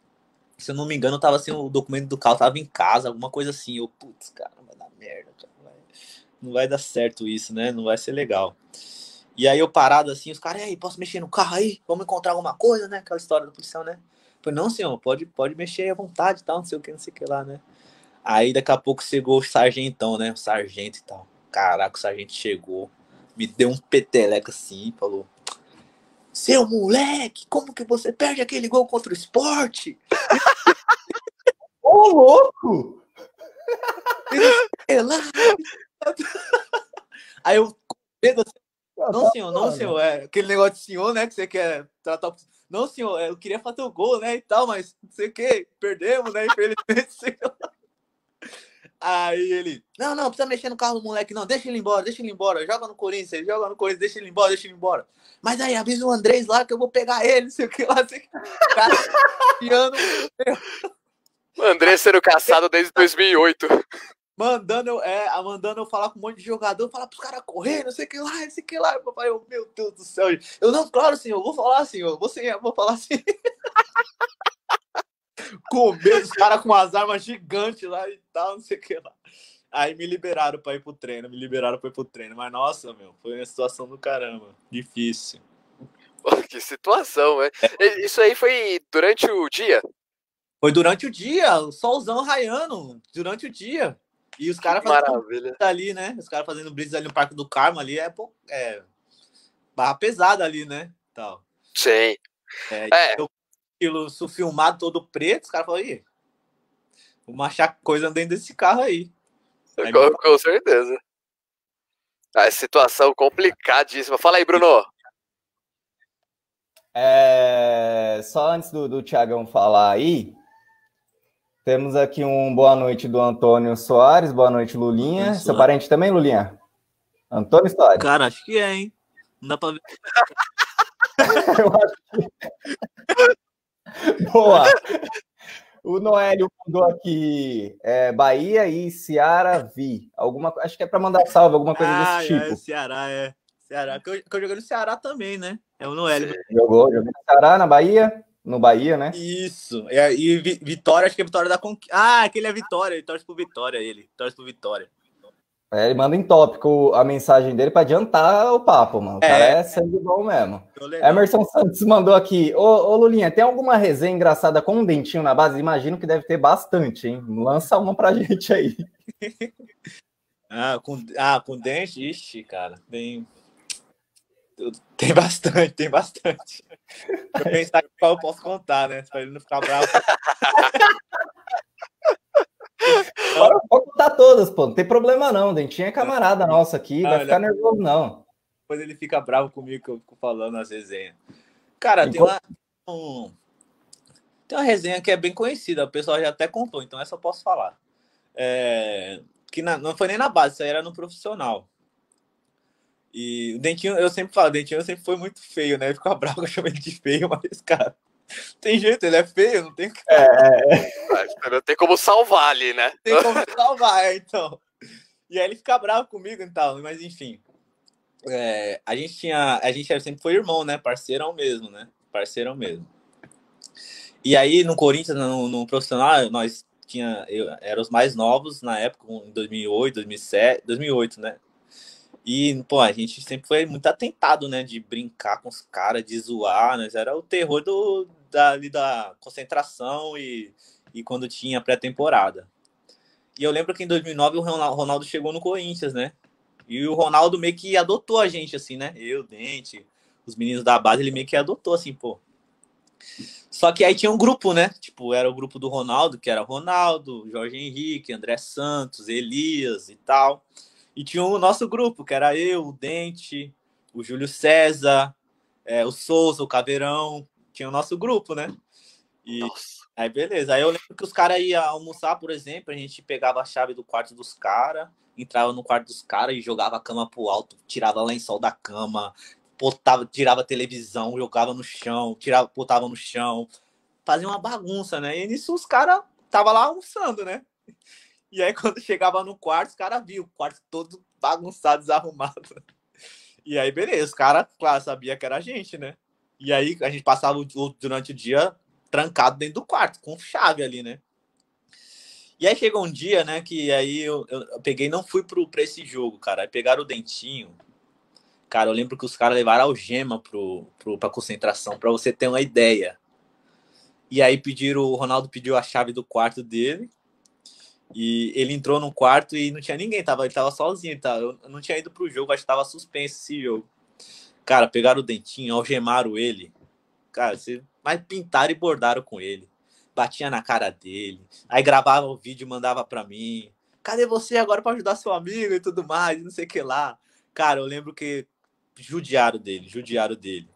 Se eu não me engano, tava assim, o documento do carro tava em casa, alguma coisa assim. Eu, putz, cara, vai dar merda, cara. Vai, não vai dar certo isso, né? Não vai ser legal. E aí eu parado assim, os caras, aí, posso mexer no carro aí? Vamos encontrar alguma coisa, né? Aquela história do policial, né? Falei, não, senhor, pode, pode mexer à vontade tal, não sei o que, não sei o que lá, né? Aí daqui a pouco chegou o sargentão, né? O sargento e tal. Caraca, o sargento chegou, me deu um peteleco assim, falou: Seu moleque, como que você perde aquele gol contra o esporte? Ô, louco! Aí eu, assim, não, senhor, não, senhor. É aquele negócio de senhor, né? Que você quer tratar. Não, senhor, eu queria fazer o gol, né? E tal, mas não sei o que, perdemos, né? Infelizmente. Aí ele, não, não, precisa mexer no carro do moleque, não, deixa ele embora, deixa ele embora, joga no Corinthians, joga no Corinthians, deixa ele embora, deixa ele embora. Mas aí avisa o Andrés lá que eu vou pegar ele, não sei o que lá, sei que. Cara, piano. O Andrés sendo caçado desde 2008 mandando eu, é, mandando eu falar com um monte de jogador, falar pros caras correr, não sei o que lá, não sei o que lá. Papai, eu, meu Deus do céu. Eu, não, claro, senhor, eu vou falar assim, eu vou, vou falar assim. Com medo, os caras com as armas gigantes lá e tal, não sei o que lá. Aí me liberaram pra ir pro treino, me liberaram pra ir pro treino. Mas, nossa, meu, foi uma situação do caramba. Difícil. Que situação, né? Isso aí foi durante o dia? Foi durante o dia, o solzão raiando, durante o dia. E os caras fazendo ali, né? Os caras fazendo brisa ali no Parque do Carmo ali é, pô, é barra pesada ali, né? Tal. Sim. É, é. Eu, aquilo filmado todo preto, os caras falaram, aí, vamos achar coisa dentro desse carro aí. aí com, com certeza. A situação complicadíssima. Fala aí, Bruno. É, só antes do, do Tiagão falar aí, temos aqui um boa noite do Antônio Soares. Boa noite, Lulinha. Seu parente também, Lulinha? Antônio Soares. Cara, acho que é, hein? Não dá pra ver. Eu acho que... Boa. O Noélio mandou aqui é, Bahia e Ceará Vi. Alguma, acho que é para mandar salve, alguma coisa ah, desse é, tipo. É, Ceará, é. Ceará, que eu, que eu joguei no Ceará também, né? É o Noélio. Jogou, jogou no Ceará, na Bahia no Bahia, né? Isso. É, e Vitória, acho que é Vitória da Conquista. Ah, aquele é Vitória, ele torce pro Vitória, ele. Torce pro Vitória. É, ele manda em tópico a mensagem dele para adiantar o papo, mano. O é, cara é sangue bom mesmo. Emerson Santos mandou aqui. Ô, ô, Lulinha, tem alguma resenha engraçada com um dentinho na base? Imagino que deve ter bastante, hein? Lança uma pra gente aí. ah, com, ah, com dente? Ixi, cara. Tem, tem bastante, tem bastante. Vou pensar qual eu posso contar, né? Pra ele não ficar bravo. Pode contar todas, pô. Não tem problema não. Dentinho é camarada nosso aqui. Não, vai ficar nervoso, não. Depois ele fica bravo comigo que eu fico falando as resenhas. Cara, tem uma, um, tem uma resenha que é bem conhecida. O pessoal já até contou, então essa eu posso falar. É, que na, não foi nem na base, isso aí era no profissional. E o Dentinho, eu sempre falo, o Dentinho sempre foi muito feio, né? Ele ficou bravo que eu chamei ele de feio, mas, cara, tem jeito, ele é feio, não tem é, é. Não tem como salvar ali, né? Tem como salvar, é, então. E aí ele fica bravo comigo e tal, mas enfim. É, a gente tinha. A gente sempre foi irmão, né? Parceirão mesmo, né? Parceirão mesmo. E aí no Corinthians, no, no profissional, nós tinha, eu, eram os mais novos na época, em 2008, 2007, 2008, né? E, pô, a gente sempre foi muito atentado, né? De brincar com os caras, de zoar, né? Era o terror do, da, ali da concentração e, e quando tinha pré-temporada. E eu lembro que em 2009 o Ronaldo chegou no Corinthians, né? E o Ronaldo meio que adotou a gente, assim, né? Eu, Dente, os meninos da base, ele meio que adotou, assim, pô. Só que aí tinha um grupo, né? Tipo, era o grupo do Ronaldo, que era Ronaldo, Jorge Henrique, André Santos, Elias e tal. E tinha o nosso grupo, que era eu, o Dente, o Júlio César, é, o Souza, o Caveirão. Tinha o nosso grupo, né? E Nossa. aí, beleza. Aí eu lembro que os caras iam almoçar, por exemplo, a gente pegava a chave do quarto dos caras, entrava no quarto dos caras e jogava a cama pro alto, tirava lençol da cama, botava, tirava televisão, jogava no chão, tirava, botava no chão, fazia uma bagunça, né? E nisso os caras tava lá almoçando, né? E aí, quando chegava no quarto, os caras viam o quarto todo bagunçado, desarrumado. E aí, beleza, os caras, claro, sabia que era a gente, né? E aí, a gente passava durante o dia trancado dentro do quarto, com chave ali, né? E aí chegou um dia, né, que aí eu, eu, eu peguei não fui pro, pra esse jogo, cara. Aí pegaram o dentinho. Cara, eu lembro que os caras levaram algema pro, pro, pra concentração, para você ter uma ideia. E aí pediram, o Ronaldo pediu a chave do quarto dele. E ele entrou no quarto e não tinha ninguém, tava, ele tava sozinho, tá? Eu não tinha ido pro jogo, acho que tava suspenso esse jogo. Cara, pegaram o dentinho, algemaram ele. Cara, você... mas pintaram e bordaram com ele. Batia na cara dele. Aí gravava o vídeo mandava pra mim. Cadê você agora para ajudar seu amigo e tudo mais, não sei o que lá. Cara, eu lembro que judiaram dele, judiaram dele.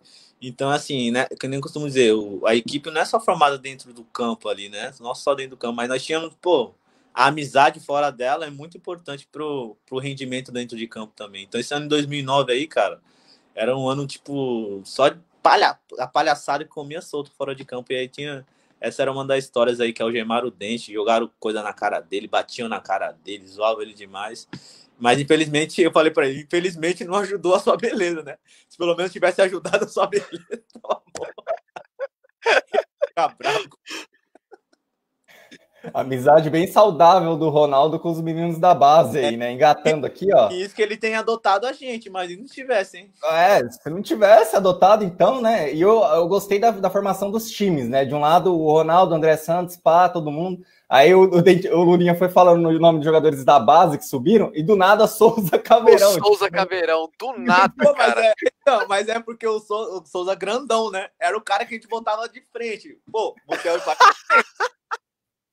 Então, assim, né, que nem costumo dizer, a equipe não é só formada dentro do campo ali, né? Não só dentro do campo, mas nós tínhamos, pô, a amizade fora dela é muito importante pro, pro rendimento dentro de campo também. Então, esse ano de 2009 aí, cara, era um ano, tipo, só de palha, a palhaçada que comia solto fora de campo. E aí tinha. Essa era uma das histórias aí que algemaram o dente, jogaram coisa na cara dele, batiam na cara dele, zoavam ele demais. Mas infelizmente, eu falei para ele, infelizmente não ajudou a sua beleza, né? Se pelo menos tivesse ajudado a sua beleza, tava bom. Ficar bravo. Amizade bem saudável do Ronaldo com os meninos da base aí, né? Engatando aqui, ó. Isso que ele tem adotado a gente, mas não tivesse, hein? É, se não tivesse adotado, então, né? E eu, eu gostei da, da formação dos times, né? De um lado, o Ronaldo, o André Santos, pá, todo mundo. Aí o, o, o Lulinha foi falando o nome de jogadores da base que subiram, e do nada Souza Caveirão. O Souza Caveirão, do nada, Pô, mas É, então, mas é porque o, Souza, o Souza grandão, né? Era o cara que a gente botava de frente. Pô, você é o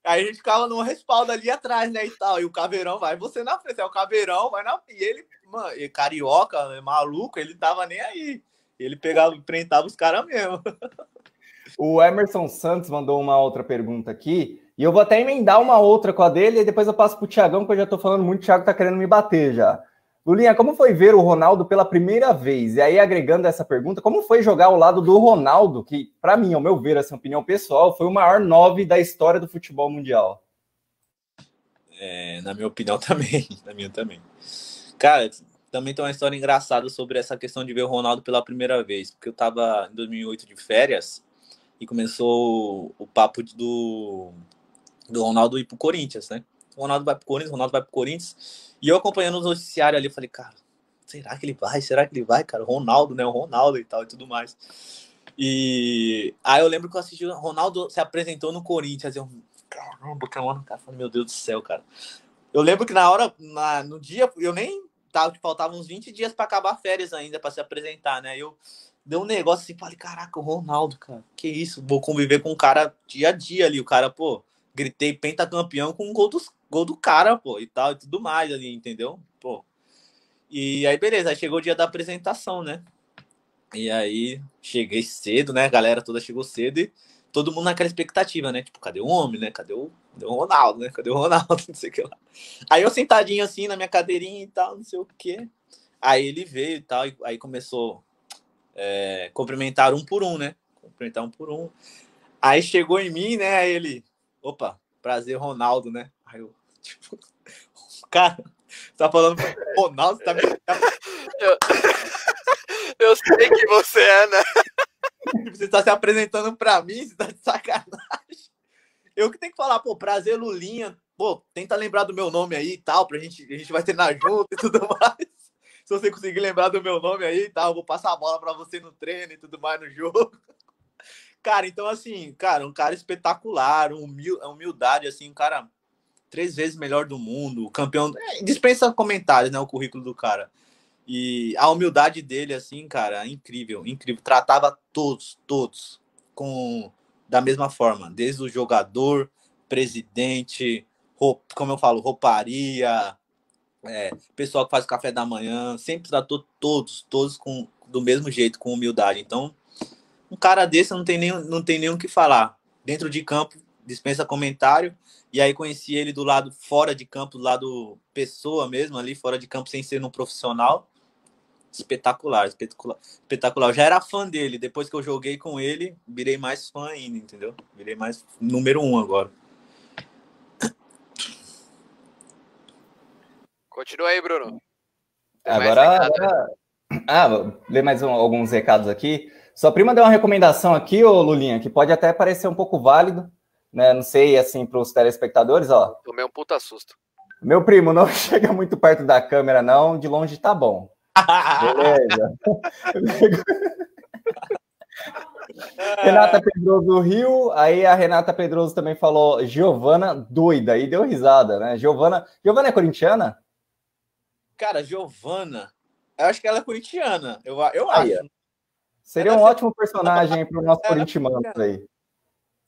Aí a gente ficava no respaldo ali atrás, né, e tal. E o Caveirão vai você na frente. É o Caveirão, vai na E ele, mano, e carioca, é maluco, ele tava nem aí. Ele pegava, enfrentava os caras mesmo. O Emerson Santos mandou uma outra pergunta aqui. E eu vou até emendar uma outra com a dele, e depois eu passo pro Tiagão, que eu já tô falando muito, o Thiago tá querendo me bater já. Lulinha, como foi ver o Ronaldo pela primeira vez? E aí, agregando essa pergunta, como foi jogar ao lado do Ronaldo, que, para mim, ao meu ver, essa opinião pessoal, foi o maior nove da história do futebol mundial? É, na minha opinião, também. Na minha também. Cara, também tem uma história engraçada sobre essa questão de ver o Ronaldo pela primeira vez, porque eu tava em 2008 de férias e começou o papo do, do Ronaldo ir pro Corinthians, né? O Ronaldo vai pro Corinthians, o Ronaldo vai pro Corinthians. E eu acompanhando os noticiários ali, falei, cara, será que ele vai? Será que ele vai, cara? Ronaldo, né? O Ronaldo e tal e tudo mais. E aí eu lembro que eu assisti Ronaldo se apresentou no Corinthians. Eu, caramba, que ano, cara. Falei, meu Deus do céu, cara. Eu lembro que na hora, na, no dia, eu nem tava, faltavam uns 20 dias para acabar férias ainda para se apresentar, né? Eu deu um negócio assim, falei, caraca, o Ronaldo, cara, que isso? Vou conviver com o cara dia a dia ali. O cara, pô, gritei pentacampeão com um gol dos gol do cara, pô, e tal, e tudo mais ali, entendeu? Pô. E aí, beleza, aí chegou o dia da apresentação, né? E aí, cheguei cedo, né? A galera toda chegou cedo e todo mundo naquela expectativa, né? Tipo, cadê o homem, né? Cadê o, cadê o Ronaldo, né? Cadê o Ronaldo? Não sei o que lá. Aí eu sentadinho assim na minha cadeirinha e tal, não sei o que. Aí ele veio e tal, e aí começou é, cumprimentar um por um, né? Cumprimentar um por um. Aí chegou em mim, né? Aí ele, opa, prazer, Ronaldo, né? Aí eu, tipo, cara, tá falando pro Ronaldo, tá me. Eu, eu sei que você é, né? Você tá se apresentando pra mim, você tá de sacanagem. Eu que tenho que falar, pô, prazer, Lulinha. Pô, tenta lembrar do meu nome aí e tal, pra gente, a gente vai treinar junto e tudo mais. Se você conseguir lembrar do meu nome aí e tal, eu vou passar a bola pra você no treino e tudo mais no jogo. Cara, então assim, cara, um cara espetacular, humil, humildade, assim, um cara três vezes melhor do mundo, campeão. É, dispensa comentários, né? O currículo do cara. E a humildade dele, assim, cara, incrível, incrível. Tratava todos, todos com da mesma forma, desde o jogador, presidente, como eu falo, rouparia, é, pessoal que faz o café da manhã, sempre tratou todos, todos com, do mesmo jeito, com humildade. Então, um cara desse não tem nem, não tem nem o que falar. Dentro de campo, dispensa comentário. E aí conheci ele do lado fora de campo, do lado pessoa mesmo, ali fora de campo, sem ser um profissional. Espetacular, espetacular, espetacular. Eu já era fã dele. Depois que eu joguei com ele, virei mais fã ainda, entendeu? Virei mais número um agora. Continua aí, Bruno. agora, agora... Ah, vou ler mais um, alguns recados aqui. Sua prima deu uma recomendação aqui, ô Lulinha, que pode até parecer um pouco válido, né? Não sei, assim, para os telespectadores, ó. Tomei um puta susto. Meu primo, não chega muito perto da câmera, não. De longe tá bom. Beleza. Renata Pedroso do Rio, aí a Renata Pedroso também falou Giovana doida, aí deu risada, né? Giovana, Giovana é corintiana? Cara, Giovana, eu acho que ela é corintiana, eu, eu acho. Seria um ótimo personagem para o nosso corintiano aí.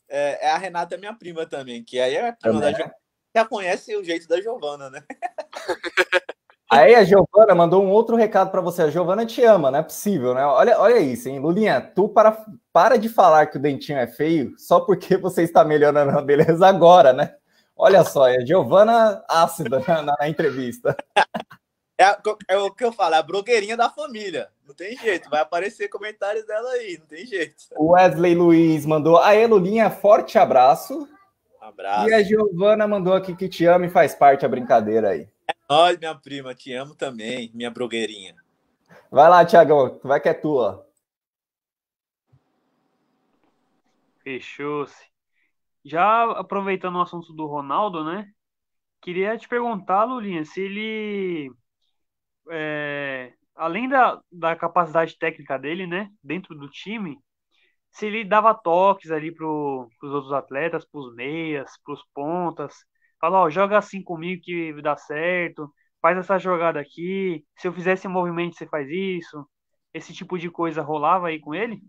É, é, a Renata, minha prima também, que aí é a prima também. da Giovana. Já conhece o jeito da Giovana, né? Aí a Giovana mandou um outro recado para você. A Giovana te ama, não é possível, né? Olha, olha isso, hein? Lulinha, tu para, para de falar que o dentinho é feio só porque você está melhorando a beleza agora, né? Olha só, é a Giovana ácida na, na, entrevista. É, é, o que eu falo, é a blogueirinha da família. Não tem jeito, vai aparecer comentários dela aí, não tem jeito. O Wesley Luiz mandou, aê, Lulinha, forte abraço. Abraço. E a Giovana mandou aqui que te ama e faz parte a brincadeira aí. Nós, minha prima, te amo também, minha blogueirinha. Vai lá, Tiagão, vai que é tua. Fechou-se. Já aproveitando o assunto do Ronaldo, né? Queria te perguntar, Lulinha, se ele, é, além da, da capacidade técnica dele, né, dentro do time, se ele dava toques ali para os outros atletas, para os meias, para os pontas, Fala, ó, joga assim comigo que dá certo, faz essa jogada aqui, se eu fizesse um movimento você faz isso. Esse tipo de coisa rolava aí com ele?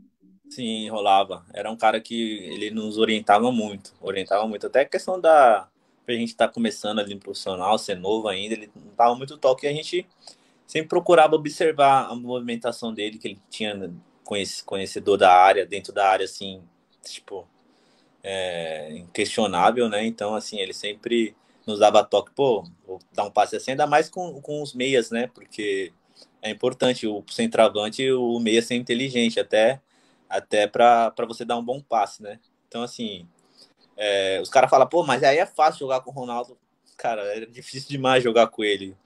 Sim, rolava. Era um cara que ele nos orientava muito, orientava muito. Até a questão da a gente estar tá começando ali no profissional, ser novo ainda, ele não dava muito toque e a gente sempre procurava observar a movimentação dele, que ele tinha conhecedor da área, dentro da área, assim, tipo, é, inquestionável, né? Então, assim, ele sempre nos dava toque, pô, vou dar um passe assim, ainda mais com, com os meias, né? Porque é importante o centroavante, o meia ser inteligente, até, até para você dar um bom passe, né? Então, assim, é, os caras falam, pô, mas aí é fácil jogar com o Ronaldo. Cara, é difícil demais jogar com ele.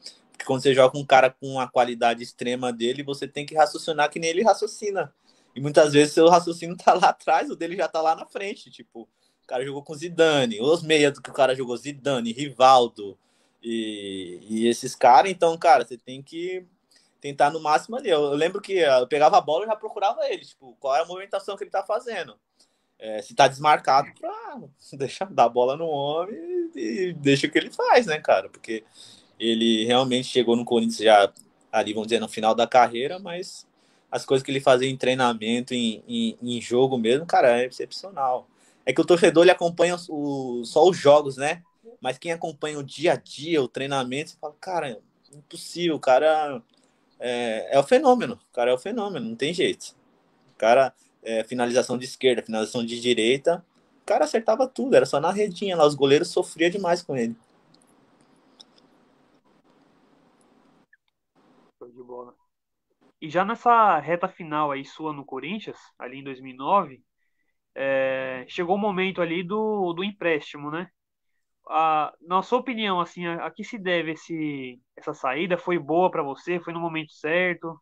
Quando você joga um cara com a qualidade extrema dele, você tem que raciocinar que nem ele raciocina. E muitas vezes seu raciocínio tá lá atrás, o dele já tá lá na frente. Tipo, o cara jogou com Zidane, os meias que o cara jogou Zidane, Rivaldo e, e esses caras. Então, cara, você tem que tentar no máximo ali. Eu, eu, lembro que eu pegava a bola e já procurava ele, tipo, qual é a movimentação que ele tá fazendo. É, se tá desmarcado, pra deixar dar a bola no homem e, e deixa o que ele faz, né, cara? Porque ele realmente chegou no Corinthians já ali, vamos dizer, no final da carreira, mas as coisas que ele fazia em treinamento, em, em, em, jogo mesmo, cara, é excepcional. É que o torcedor ele acompanha o, só os jogos, né? Mas quem acompanha o dia a dia, o treinamento, você fala, cara, impossível, o cara é, é o fenômeno, o cara é o fenômeno, não tem jeito. O cara, é, finalização de esquerda, finalização de direita, o cara acertava tudo, era só na redinha lá, os goleiros sofriam demais com ele. de bola. E já nessa reta final aí sua no Corinthians, ali em 2009, é, chegou o momento ali do, do empréstimo, né? A, na sua opinião, assim, a, a que se deve esse, essa saída? Foi boa para você? Foi no momento certo?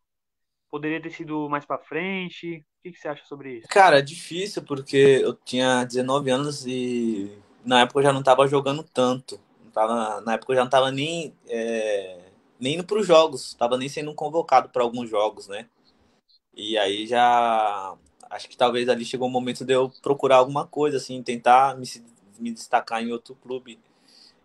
Poderia ter sido mais para frente? O que, que, você acha sobre isso? Cara, é difícil porque eu tinha 19 anos e na época eu já não estava jogando tanto. Não tava, na época eu já não estava nem é, nem indo para os jogos, estava nem sendo convocado para alguns jogos, né? E aí já acho que talvez ali chegou o momento de eu procurar alguma coisa, assim, tentar me, me destacar em outro clube.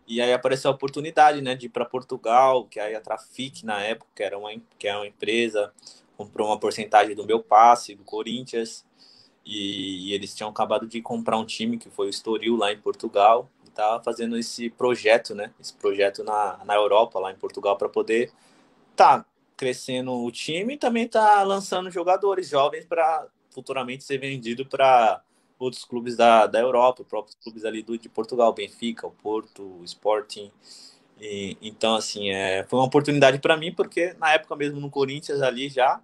E aí apareceu a oportunidade, né, de ir para Portugal, que aí a Trafic na época, que era uma que era uma empresa, comprou uma porcentagem do meu passe do Corinthians. E, e eles tinham acabado de comprar um time que foi o Estoril lá em Portugal tá fazendo esse projeto, né? Esse projeto na, na Europa, lá em Portugal, para poder tá crescendo o time e também tá lançando jogadores jovens para futuramente ser vendido para outros clubes da, da Europa, próprios clubes ali do, de Portugal, Benfica, o Porto, o Sporting. E, então, assim, é, foi uma oportunidade para mim, porque na época mesmo no Corinthians ali já,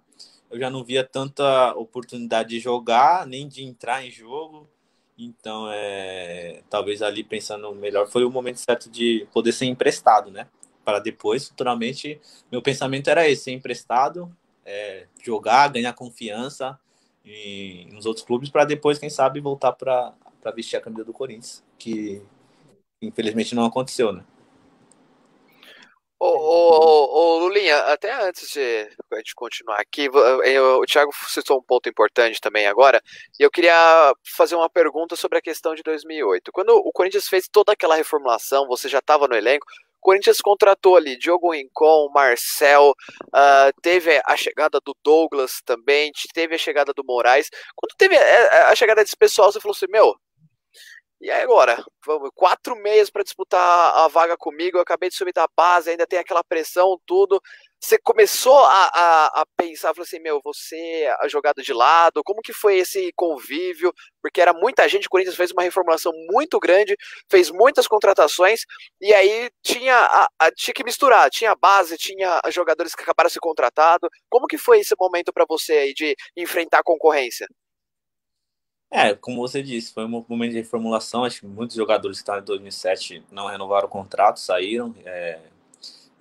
eu já não via tanta oportunidade de jogar, nem de entrar em jogo. Então, é, talvez ali pensando melhor, foi o momento certo de poder ser emprestado, né? Para depois, futuramente, meu pensamento era esse: ser emprestado, é, jogar, ganhar confiança em, nos outros clubes, para depois, quem sabe, voltar para vestir a camisa do Corinthians, que infelizmente não aconteceu, né? Ô, ô, ô, Lulinha, até antes de a gente continuar aqui, eu, o Thiago citou um ponto importante também agora, e eu queria fazer uma pergunta sobre a questão de 2008. Quando o Corinthians fez toda aquela reformulação, você já estava no elenco, o Corinthians contratou ali Diogo Rincon, Marcel, uh, teve a chegada do Douglas também, teve a chegada do Moraes. Quando teve a, a chegada desse pessoal, você falou assim, meu, e aí agora? Vamos, quatro meses para disputar a vaga comigo, eu acabei de subir da base, ainda tem aquela pressão, tudo. Você começou a, a, a pensar, falou assim, meu, você a jogado de lado, como que foi esse convívio? Porque era muita gente, o Corinthians fez uma reformulação muito grande, fez muitas contratações, e aí tinha, a, a tinha que misturar, tinha base, tinha jogadores que acabaram se contratado. Como que foi esse momento para você aí de enfrentar a concorrência? É, como você disse, foi um momento de reformulação. Acho que muitos jogadores que estavam em 2007 não renovaram o contrato, saíram. É,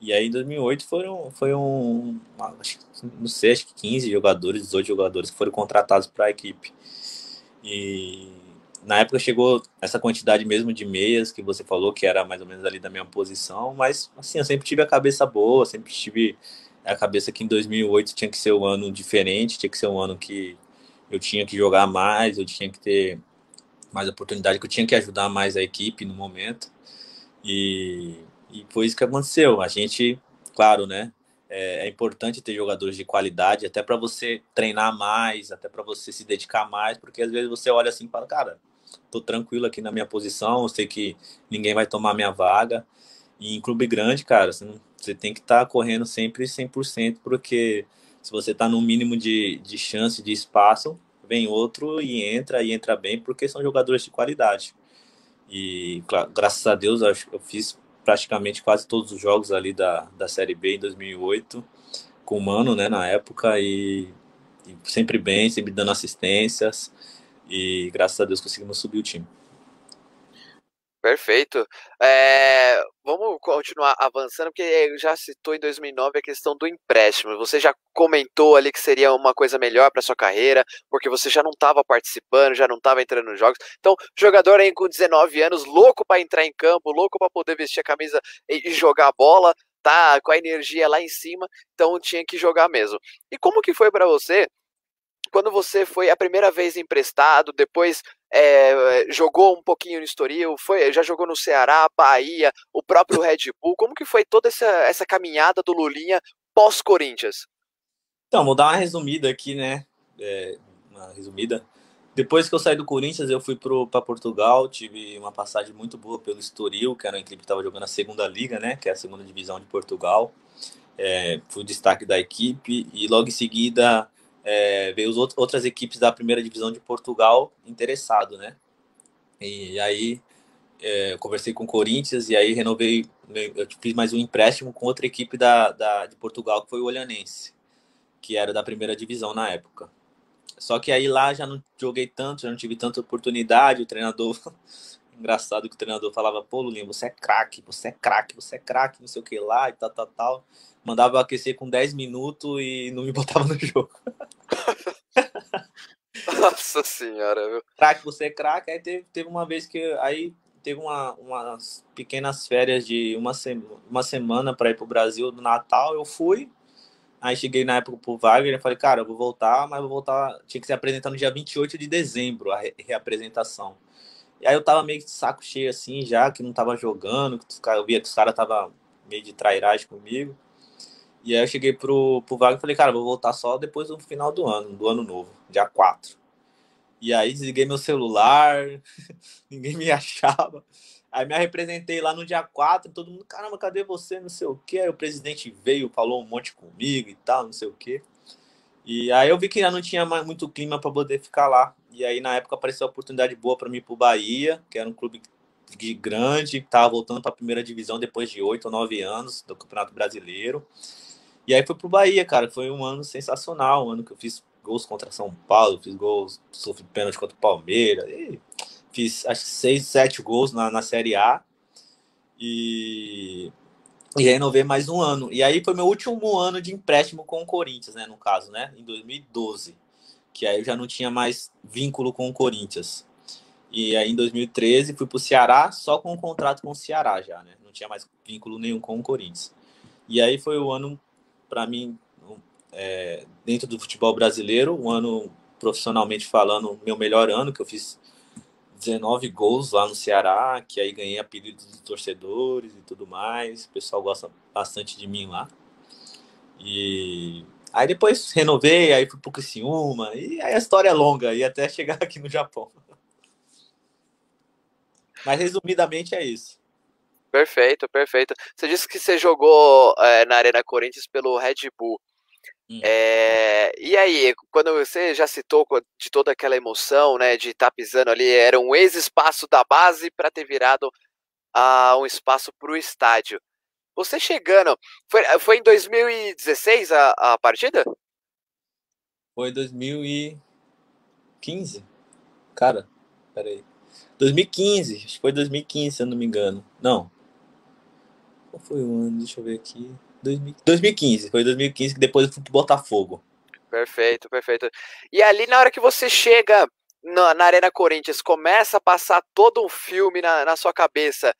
e aí em 2008 foram, foi um, acho, não sei, acho que 15 jogadores, 18 jogadores que foram contratados para a equipe. E na época chegou essa quantidade mesmo de meias que você falou, que era mais ou menos ali da minha posição, mas assim, eu sempre tive a cabeça boa, sempre tive a cabeça que em 2008 tinha que ser um ano diferente, tinha que ser um ano que eu tinha que jogar mais, eu tinha que ter mais oportunidade, que eu tinha que ajudar mais a equipe no momento. E, e foi isso que aconteceu. A gente, claro, né? É, é importante ter jogadores de qualidade, até para você treinar mais, até para você se dedicar mais, porque às vezes você olha assim e fala, cara, tô tranquilo aqui na minha posição, eu sei que ninguém vai tomar minha vaga. E em clube grande, cara, você, não, você tem que estar tá correndo sempre 100%, porque se você está no mínimo de, de chance, de espaço, vem outro e entra e entra bem, porque são jogadores de qualidade. E graças a Deus eu fiz praticamente quase todos os jogos ali da, da Série B em 2008 com o Mano, né, na época e, e sempre bem, sempre dando assistências e graças a Deus conseguimos subir o time. Perfeito. É, vamos continuar avançando, porque já citou em 2009 a questão do empréstimo. Você já comentou ali que seria uma coisa melhor para sua carreira, porque você já não estava participando, já não estava entrando nos jogos. Então, jogador aí com 19 anos, louco para entrar em campo, louco para poder vestir a camisa e jogar bola, tá com a energia lá em cima, então tinha que jogar mesmo. E como que foi para você quando você foi a primeira vez emprestado, depois é, jogou um pouquinho no Estoril, foi, já jogou no Ceará, Bahia, o próprio Red Bull. Como que foi toda essa, essa caminhada do Lulinha pós-Corinthians? Então, vou dar uma resumida aqui, né? É, uma resumida. Depois que eu saí do Corinthians, eu fui para Portugal, tive uma passagem muito boa pelo Estoril, que era uma equipe que estava jogando a segunda liga, né? Que é a segunda divisão de Portugal. É, fui destaque da equipe e logo em seguida é, veio os outras equipes da primeira divisão de Portugal interessado, né? E aí é, eu conversei com o Corinthians e aí renovei, eu fiz mais um empréstimo com outra equipe da, da, de Portugal, que foi o Olhanense, que era da primeira divisão na época. Só que aí lá já não joguei tanto, já não tive tanta oportunidade, o treinador... Engraçado que o treinador falava, pô, Lulinha, você é craque, você é craque, você é craque, não sei o que lá e tal, tal, tal mandava eu aquecer com 10 minutos e não me botava no jogo. Nossa senhora, viu? Craque, você é craque. Aí teve, teve uma vez que aí teve uma, umas pequenas férias de uma, se, uma semana para ir pro Brasil do Natal. Eu fui. Aí cheguei na época pro Wagner e falei, cara, eu vou voltar, mas vou voltar. Tinha que se apresentar no dia 28 de dezembro, a re reapresentação. E aí eu tava meio de saco cheio assim, já, que não tava jogando, que eu via que os caras tava meio de trairagem comigo. E aí eu cheguei pro, pro Wagner e falei, cara, vou voltar só depois do final do ano, do ano novo, dia 4. E aí desliguei meu celular, ninguém me achava. Aí me representei lá no dia 4, todo mundo, caramba, cadê você? Não sei o quê. Aí o presidente veio, falou um monte comigo e tal, não sei o quê. E aí eu vi que já não tinha mais muito clima para poder ficar lá. E aí na época apareceu a oportunidade boa para mim ir pro Bahia, que era um clube de grande, tava voltando para a primeira divisão depois de oito ou nove anos do Campeonato Brasileiro. E aí foi pro Bahia, cara. Foi um ano sensacional, um ano que eu fiz gols contra São Paulo, fiz gols, sofri pênalti contra o Palmeiras, fiz acho que seis, sete gols na, na Série A. E e renovei mais um ano. E aí foi meu último ano de empréstimo com o Corinthians, né? No caso, né? Em 2012. Que aí eu já não tinha mais vínculo com o Corinthians. E aí em 2013 fui pro Ceará só com o um contrato com o Ceará já, né? Não tinha mais vínculo nenhum com o Corinthians. E aí foi o ano, para mim, é, dentro do futebol brasileiro, um ano profissionalmente falando, meu melhor ano, que eu fiz 19 gols lá no Ceará, que aí ganhei apelidos dos torcedores e tudo mais. O pessoal gosta bastante de mim lá. E aí depois renovei, aí fui pro Criciúma, e aí a história é longa, e até chegar aqui no Japão. Mas resumidamente é isso. Perfeito, perfeito. Você disse que você jogou é, na Arena Corinthians pelo Red Bull. Hum. É, e aí, quando você já citou de toda aquela emoção, né, de estar tá pisando ali, era um ex-espaço da base para ter virado uh, um espaço para o estádio. Você chegando, foi, foi em 2016 a, a partida? Foi 2015. Cara, peraí. 2015, acho que foi 2015, se eu não me engano. Não. Qual foi o ano? Deixa eu ver aqui. 2015, foi 2015 que depois eu fui pro Botafogo. Perfeito, perfeito. E ali na hora que você chega na, na Arena Corinthians, começa a passar todo um filme na, na sua cabeça.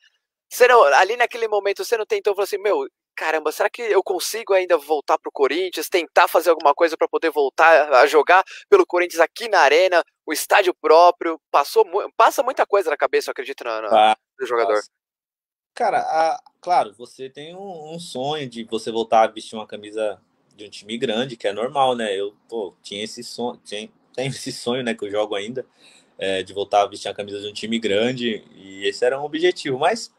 Você não, ali naquele momento você não tentou falar assim, meu, caramba, será que eu consigo ainda voltar pro Corinthians, tentar fazer alguma coisa para poder voltar a jogar pelo Corinthians aqui na arena, o estádio próprio, passou passa muita coisa na cabeça, eu acredito, no, no, ah, jogador. Passa. Cara, a, claro, você tem um, um, sonho de você voltar a vestir uma camisa de um time grande, que é normal, né? Eu, pô, tinha esse sonho, tinha, tenho esse sonho, né, que eu jogo ainda, é, de voltar a vestir a camisa de um time grande, e esse era um objetivo. Mas,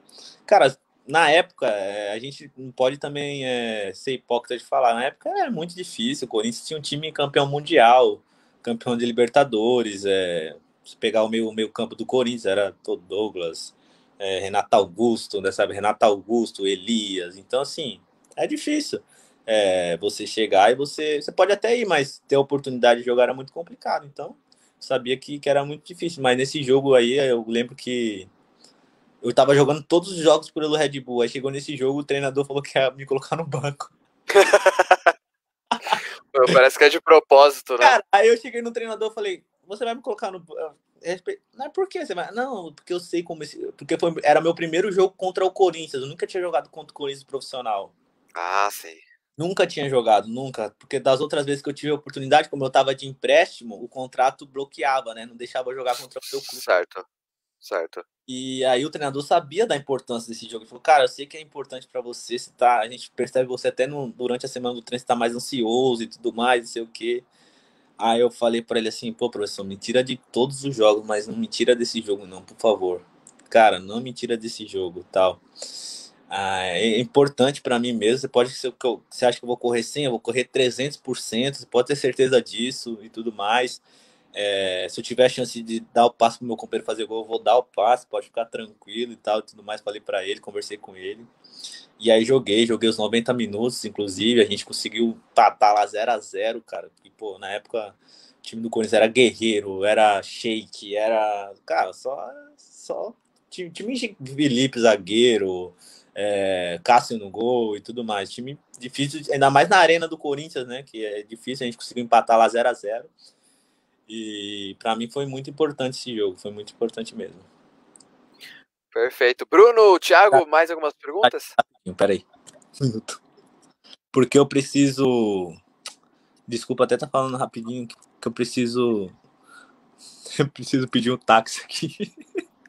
cara, na época, é, a gente não pode também é, ser hipócrita de falar, na época era muito difícil, o Corinthians tinha um time campeão mundial, campeão de Libertadores, é, se pegar o meio, o meio campo do Corinthians, era todo Douglas, é, Renato Augusto, né, sabe? Renato Augusto, Elias. Então, assim, é difícil é, você chegar e você. Você pode até ir, mas ter a oportunidade de jogar era muito complicado. Então, sabia que, que era muito difícil. Mas nesse jogo aí, eu lembro que eu tava jogando todos os jogos pelo Red Bull. Aí chegou nesse jogo, o treinador falou que ia me colocar no banco. Parece que é de propósito, né? Cara, aí eu cheguei no treinador e falei, você vai me colocar no. Não é por que você vai. Não, porque eu sei como. Esse... Porque foi... era meu primeiro jogo contra o Corinthians. Eu nunca tinha jogado contra o Corinthians profissional. Ah, sim. Nunca tinha jogado, nunca. Porque das outras vezes que eu tive a oportunidade, como eu tava de empréstimo, o contrato bloqueava, né? Não deixava eu jogar contra o seu clube. Certo. Certo. E aí o treinador sabia da importância desse jogo. Ele falou, cara, eu sei que é importante para você, se tá, a gente percebe você até no, durante a semana do treino, você tá mais ansioso e tudo mais, não sei o quê. Aí eu falei para ele assim, pô, professor, me tira de todos os jogos, mas não me tira desse jogo não, por favor. Cara, não me tira desse jogo, tal. Ah, é importante para mim mesmo. Você pode ser que eu, você acha que eu vou correr 100, eu vou correr 300%, você pode ter certeza disso e tudo mais. É, se eu tiver a chance de dar o passo pro meu companheiro fazer gol, eu vou dar o passo, pode ficar tranquilo e tal, e tudo mais. Falei para ele, conversei com ele. E aí joguei, joguei os 90 minutos, inclusive, a gente conseguiu tatar lá 0 a 0 cara. E, pô, na época o time do Corinthians era guerreiro, era shake, era. Cara, só. só time, time Felipe zagueiro, é, Cássio no gol e tudo mais. Time difícil, ainda mais na arena do Corinthians, né? Que é difícil, a gente conseguiu empatar lá 0 a 0 E para mim foi muito importante esse jogo, foi muito importante mesmo. Perfeito. Bruno, Thiago, tá. mais algumas perguntas? Peraí. Um minuto. Porque eu preciso. Desculpa até tá falando rapidinho que eu preciso. Eu preciso pedir um táxi aqui.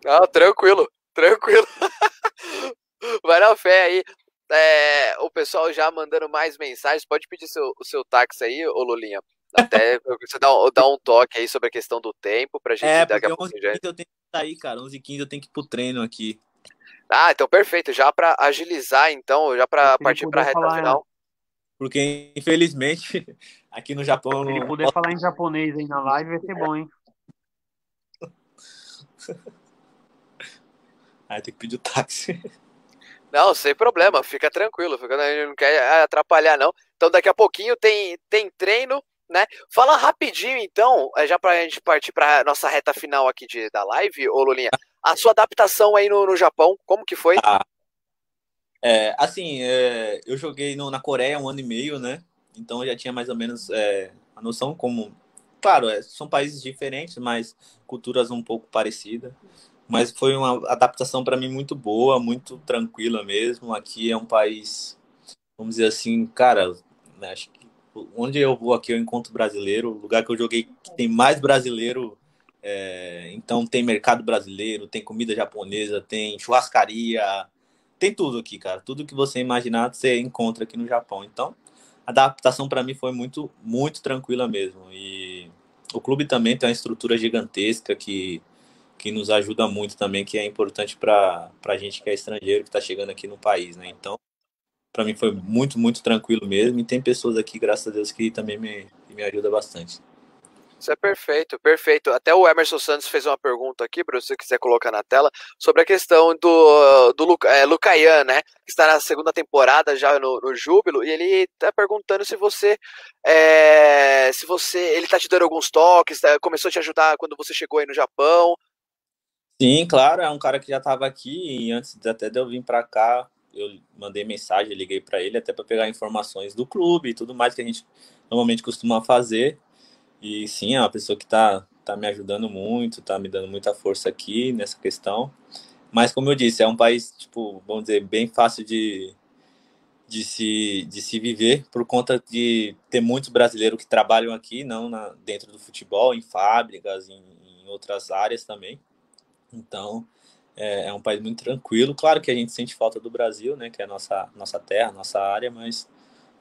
Não, tranquilo, tranquilo. Vai na fé aí. É, o pessoal já mandando mais mensagens. Pode pedir seu, o seu táxi aí, ô Lulinha. Até você dá, dá um toque aí sobre a questão do tempo pra gente É, daqui porque a pouco 11 já. eu tenho que sair, cara. 11 h 15 eu tenho que ir pro treino aqui. Ah, então perfeito. Já pra agilizar, então, já ele partir pra puder reta falar, final. Porque, infelizmente, aqui no Japão. Se ele não- puder falar em japonês aí na live, vai ser bom, hein? Aí tem que pedir o táxi. Não, sem problema, fica tranquilo, fica, a gente não quer atrapalhar, não. Então daqui a pouquinho tem, tem treino, né? Fala rapidinho, então, é, já pra gente partir pra nossa reta final aqui de, da live, ô Lulinha. A sua adaptação aí no, no Japão, como que foi? É, assim, é, eu joguei no- na Coreia um ano e meio, né? Então eu já tinha mais ou menos é, a noção como. Claro, é, são países diferentes, mas culturas um pouco parecidas. Mas foi uma adaptação para mim muito boa, muito tranquila mesmo. Aqui é um país, vamos dizer assim, cara, né, acho onde eu vou aqui eu encontro brasileiro. O lugar que eu joguei que tem mais brasileiro. é, então tem mercado brasileiro, tem comida japonesa, tem churrascaria, tem tudo aqui, cara. Tudo que você imaginar, você encontra aqui no Japão. Então, a adaptação para mim foi muito, muito tranquila mesmo. E o clube também tem uma estrutura gigantesca que, que nos ajuda muito também, que é importante para a gente que é estrangeiro, que está chegando aqui no país, né? Então, para mim foi muito, muito tranquilo mesmo. E tem pessoas aqui, graças a Deus, que também me, me ajudam bastante. Isso é perfeito, perfeito. Até o Emerson Santos fez uma pergunta aqui, para você quiser colocar na tela, sobre a questão do, do Luca, é, Lucayan, né? Que está na segunda temporada já no, no Júbilo, e ele está perguntando se você. é, se você. Ele está te dando alguns toques, tá- começou a te ajudar quando você chegou aí no Japão. Sim, claro, é um cara que já estava aqui e antes até de eu vir para cá, eu mandei mensagem, liguei para ele até para pegar informações do clube e tudo mais que a gente normalmente costuma fazer. E sim, é uma pessoa que está tá me ajudando muito, tá me dando muita força aqui nessa questão. Mas como eu disse, é um país, tipo, vamos dizer, bem fácil de, de, se, de se viver por conta de ter muitos brasileiros que trabalham aqui, não na, dentro do futebol, em fábricas, em, em outras áreas também. Então, é, é um país muito tranquilo. Claro que a gente sente falta do Brasil, né, que é a nossa, nossa terra, nossa área, mas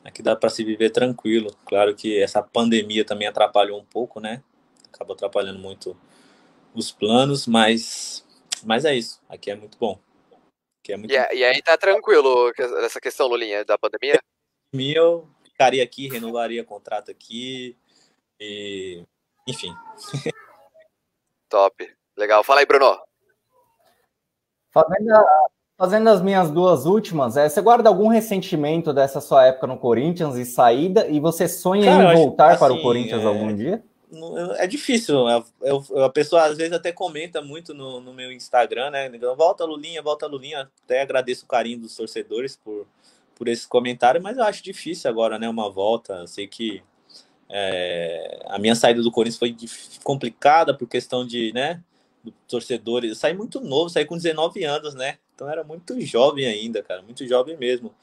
aqui dá para se viver tranquilo. Claro que essa pandemia também atrapalhou um pouco, né? Acabou atrapalhando muito os planos, mas, mas é isso. Aqui é muito bom. É muito E, a- e aí tá tranquilo essa questão, Lulinha, da pandemia? bom. Eu ficaria aqui, renovaria contrato aqui e, enfim. Top. Legal. Fala aí, Bruno. Fazendo, a- fazendo as minhas duas últimas, é, você guarda algum ressentimento dessa sua época no Corinthians e saída? E você sonha Cara, em acho- voltar para o assim, Corinthians é- algum dia? É difícil. A pessoa às vezes até comenta muito no, no meu Instagram, né? Volta Lulinha, volta Lulinha. Até agradeço o carinho dos torcedores por, por esse comentário, mas eu acho difícil agora, né? Uma volta. Eu sei que é, a minha saída do Corinthians foi complicada por questão de, né? Do torcedores. Eu saí muito novo, saí com 19 anos, né? Então era muito jovem ainda, cara, muito jovem mesmo.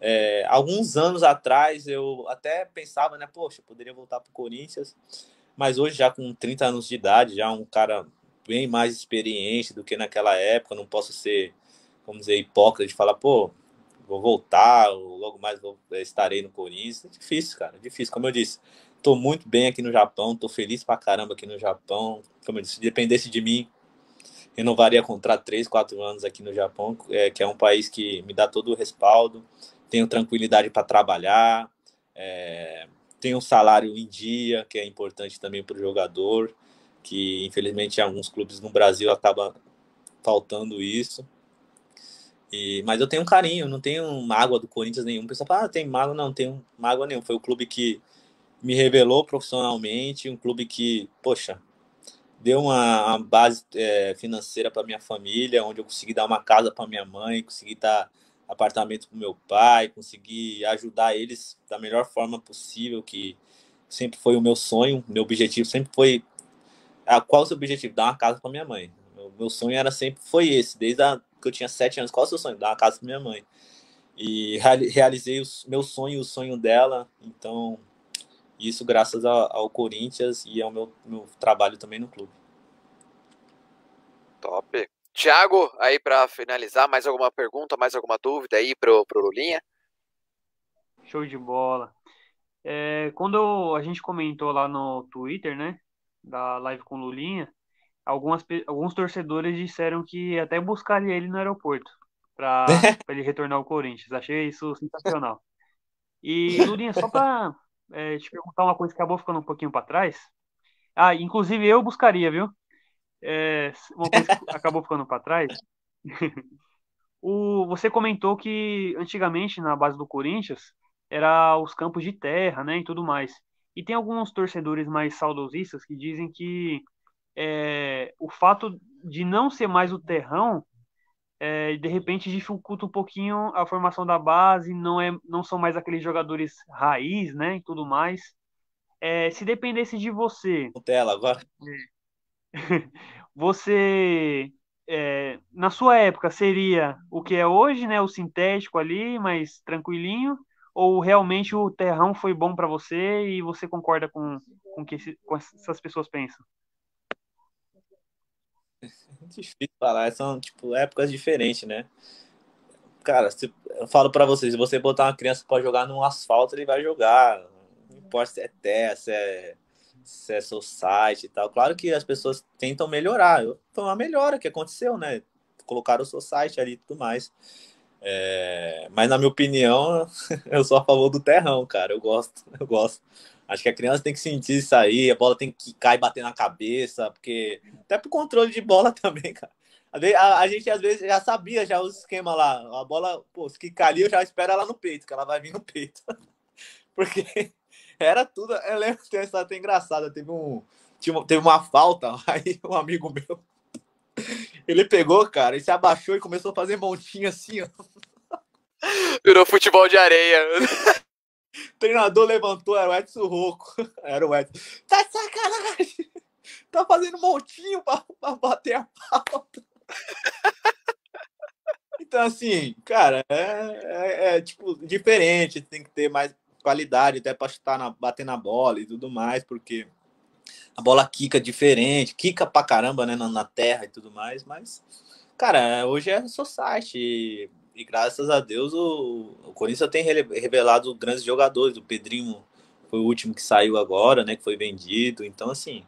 É, alguns anos atrás eu até pensava, né? Poxa, poderia voltar para o Corinthians, mas hoje já com 30 anos de idade, já um cara bem mais experiente do que naquela época, não posso ser, vamos dizer, hipócrita de falar, pô, vou voltar, logo mais vou, estarei no Corinthians. É difícil, cara, é difícil. Como eu disse, tô muito bem aqui no Japão, tô feliz pra caramba aqui no Japão. Como eu disse, se dependesse de mim, renovaria contrato 3, 4 anos aqui no Japão, é, que é um país que me dá todo o respaldo, tenho tranquilidade para trabalhar, é, tenho um salário em dia, que é importante também para o jogador, que infelizmente alguns clubes no Brasil acaba faltando isso. E, mas eu tenho um carinho, não tenho mágoa do Corinthians nenhum. O pessoal fala, ah, tem mágoa, não, tenho mágoa nenhum. Foi o clube que me revelou profissionalmente, um clube que, poxa, deu uma, uma base é, financeira para minha família, onde eu consegui dar uma casa para minha mãe, consegui dar apartamento para meu pai, consegui ajudar eles da melhor forma possível, que sempre foi o meu sonho, meu objetivo sempre foi ah, qual o seu objetivo? Dar uma casa para minha mãe. Meu, meu sonho era sempre foi esse, desde a, que eu tinha sete anos. Qual o seu sonho? Dar uma casa para minha mãe. E realizei o meu sonho, o sonho dela. Então, isso graças ao, ao Corinthians e ao meu, meu trabalho também no clube. Top. Thiago, aí para finalizar, mais alguma pergunta, mais alguma dúvida aí pro, pro Lulinha? Show de bola. É, quando a gente comentou lá no Twitter, né, da live com Lulinha, algumas, alguns torcedores disseram que até buscaria ele no aeroporto para ele retornar ao Corinthians. Achei isso sensacional. E, Lulinha, só para é, te perguntar uma coisa que acabou ficando um pouquinho para trás. Ah, inclusive eu buscaria, viu? É, uma coisa que acabou ficando para trás. o, você comentou que antigamente na base do Corinthians era os campos de terra, né, e tudo mais. E tem alguns torcedores mais saudosistas que dizem que é, o fato de não ser mais o terrão é, de repente dificulta um pouquinho a formação da base, não é, não são mais aqueles jogadores raiz, né, e tudo mais. É, se dependesse de você, Tela agora. você é, na sua época seria o que é hoje, né, o sintético ali, mais tranquilinho, ou realmente o terrão foi bom para você e você concorda com com que com essas pessoas pensam? Difícil falar, são tipo épocas diferentes, né? Cara, se, eu falo para vocês, se você botar uma criança para jogar no asfalto, ele vai jogar. Não importa se é terra, se é, se é society e tal. Claro que as pessoas tentam melhorar. Foi uma melhora que aconteceu, né? Colocaram o society ali e tudo mais. É, mas na minha opinião, eu sou a favor do terrão, cara. Eu gosto, eu gosto. Acho que a criança tem que sentir isso aí, a bola tem que cair e bater na cabeça, porque até pro controle de bola também, cara. A, a, gente às vezes já sabia já os esquemas lá. A bola, pô, se quicar ali, eu já espero ela no peito, que ela vai vir no peito. porque era tudo. Eu lembro que essa até engraçada. Teve um. Tinha, teve uma falta, aí um amigo meu. Ele pegou, cara, e se abaixou e começou a fazer montinho assim, ó. Virou futebol de areia. O treinador levantou, era o Edson Rocco. Era o Edson. Tá de sacanagem! Tá fazendo montinho pra, pra bater a pauta. Então, assim, cara, é, é, é, tipo diferente, tem que ter mais qualidade até para chutar na, bater na bola e tudo mais, porque a bola quica diferente, quica pra caramba, né, na, na terra e tudo mais, mas, cara, hoje é society, e graças a Deus o, o Corinthians tem revelado grandes jogadores. O Pedrinho foi o último que saiu agora, né? Que foi vendido. Então, assim,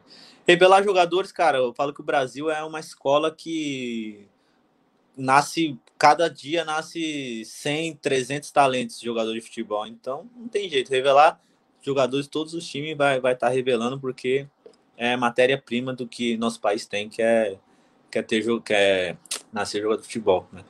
revelar jogadores, cara, eu falo que o Brasil é uma escola que nasce, cada dia nasce 100, 300 talentos de jogador de futebol. Então, não tem jeito. Revelar jogadores de todos os times vai estar vai tá revelando, porque é matéria-prima do que nosso país tem, que é, que é, ter, que é nascer jogador de futebol, né?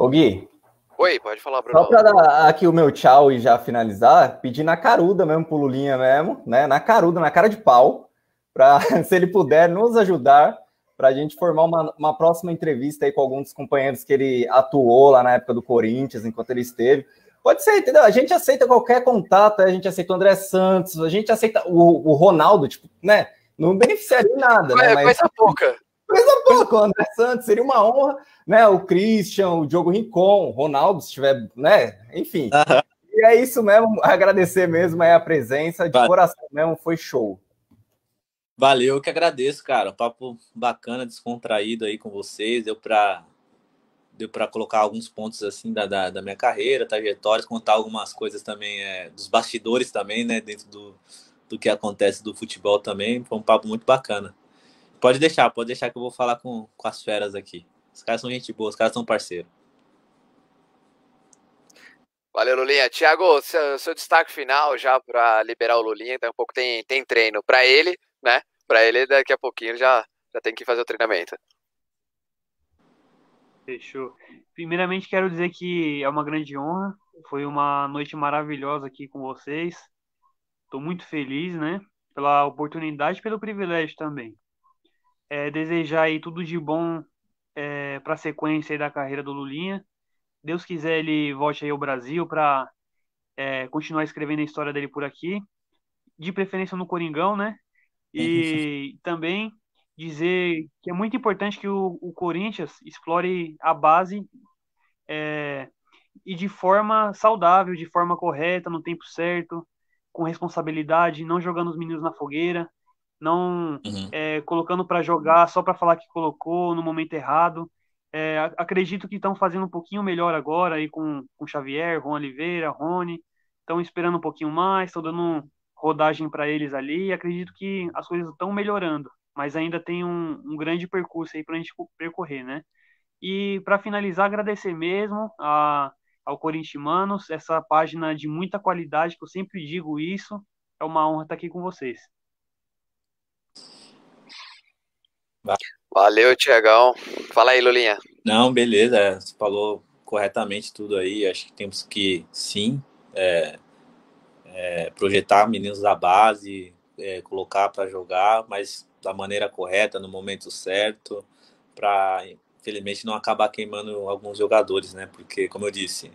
Ô Gui. Oi, pode falar, Bruno. Só para dar aqui o meu tchau e já finalizar, pedir na caruda mesmo pro Lulinha mesmo, né? Na caruda, na cara de pau, para se ele puder nos ajudar para a gente formar uma, uma próxima entrevista aí com alguns dos companheiros que ele atuou lá na época do Corinthians, enquanto ele esteve. Pode ser, entendeu? A gente aceita qualquer contato, a gente aceita o André Santos, a gente aceita o, o Ronaldo, tipo, né? Não beneficiaria nada, né? Mas... Coisa pouca. Coisa pouca, o André Santos, seria uma honra, né? O Christian, o Diogo Rincon, o Ronaldo, se tiver, né? Enfim. Uhum. E é isso mesmo, agradecer mesmo aí a presença, de coração mesmo, foi show. Valeu, eu que agradeço, cara. Papo bacana, descontraído aí com vocês. Deu para deu para colocar alguns pontos assim da, da, da, minha carreira, trajetórias, contar algumas coisas também é, dos bastidores também, né? Dentro do, do que acontece do futebol também. Foi um papo muito bacana. Pode deixar, pode deixar que eu vou falar com, com as feras aqui. Os caras são gente boa, os caras são parceiros. Valeu, Lulinha. Tiago, seu, seu, destaque final já para liberar o Lulinha, daqui a pouco tem, tem treino para ele, né? Para ele, daqui a pouquinho já, já tem que fazer o treinamento. Fechou. Primeiramente, quero dizer que é uma grande honra. Foi uma noite maravilhosa aqui com vocês. Estou muito feliz, né? Pela oportunidade e pelo privilégio também é, desejar aí tudo de bom é, para a sequência da carreira do Lulinha. Deus quiser, ele volte aí ao Brasil para é, continuar escrevendo a história dele por aqui, de preferência no Coringão, né? E também dizer que é muito importante que o, o Corinthians explore a base é, e de forma saudável, de forma correta, no tempo certo, com responsabilidade, não jogando os meninos na fogueira, não uhum. é, colocando para jogar só para falar que colocou no momento errado. É, acredito que estão fazendo um pouquinho melhor agora aí com, com Xavier, Juan Oliveira, Rony. estão esperando um pouquinho mais, estão dando rodagem para eles ali, acredito que as coisas estão melhorando, mas ainda tem um, um grande percurso aí para a gente percorrer, né? E para finalizar, agradecer mesmo a, ao Corintianos, essa página de muita qualidade, que eu sempre digo isso, é uma honra estar aqui com vocês. Valeu, Tiagão. Fala aí, Lulinha. Não, beleza. Você falou corretamente tudo aí. Acho que temos que, sim, é, é, projetar meninos da base, é, colocar para jogar, mas da maneira correta, no momento certo, para, infelizmente, não acabar queimando alguns jogadores, né? Porque, como eu disse,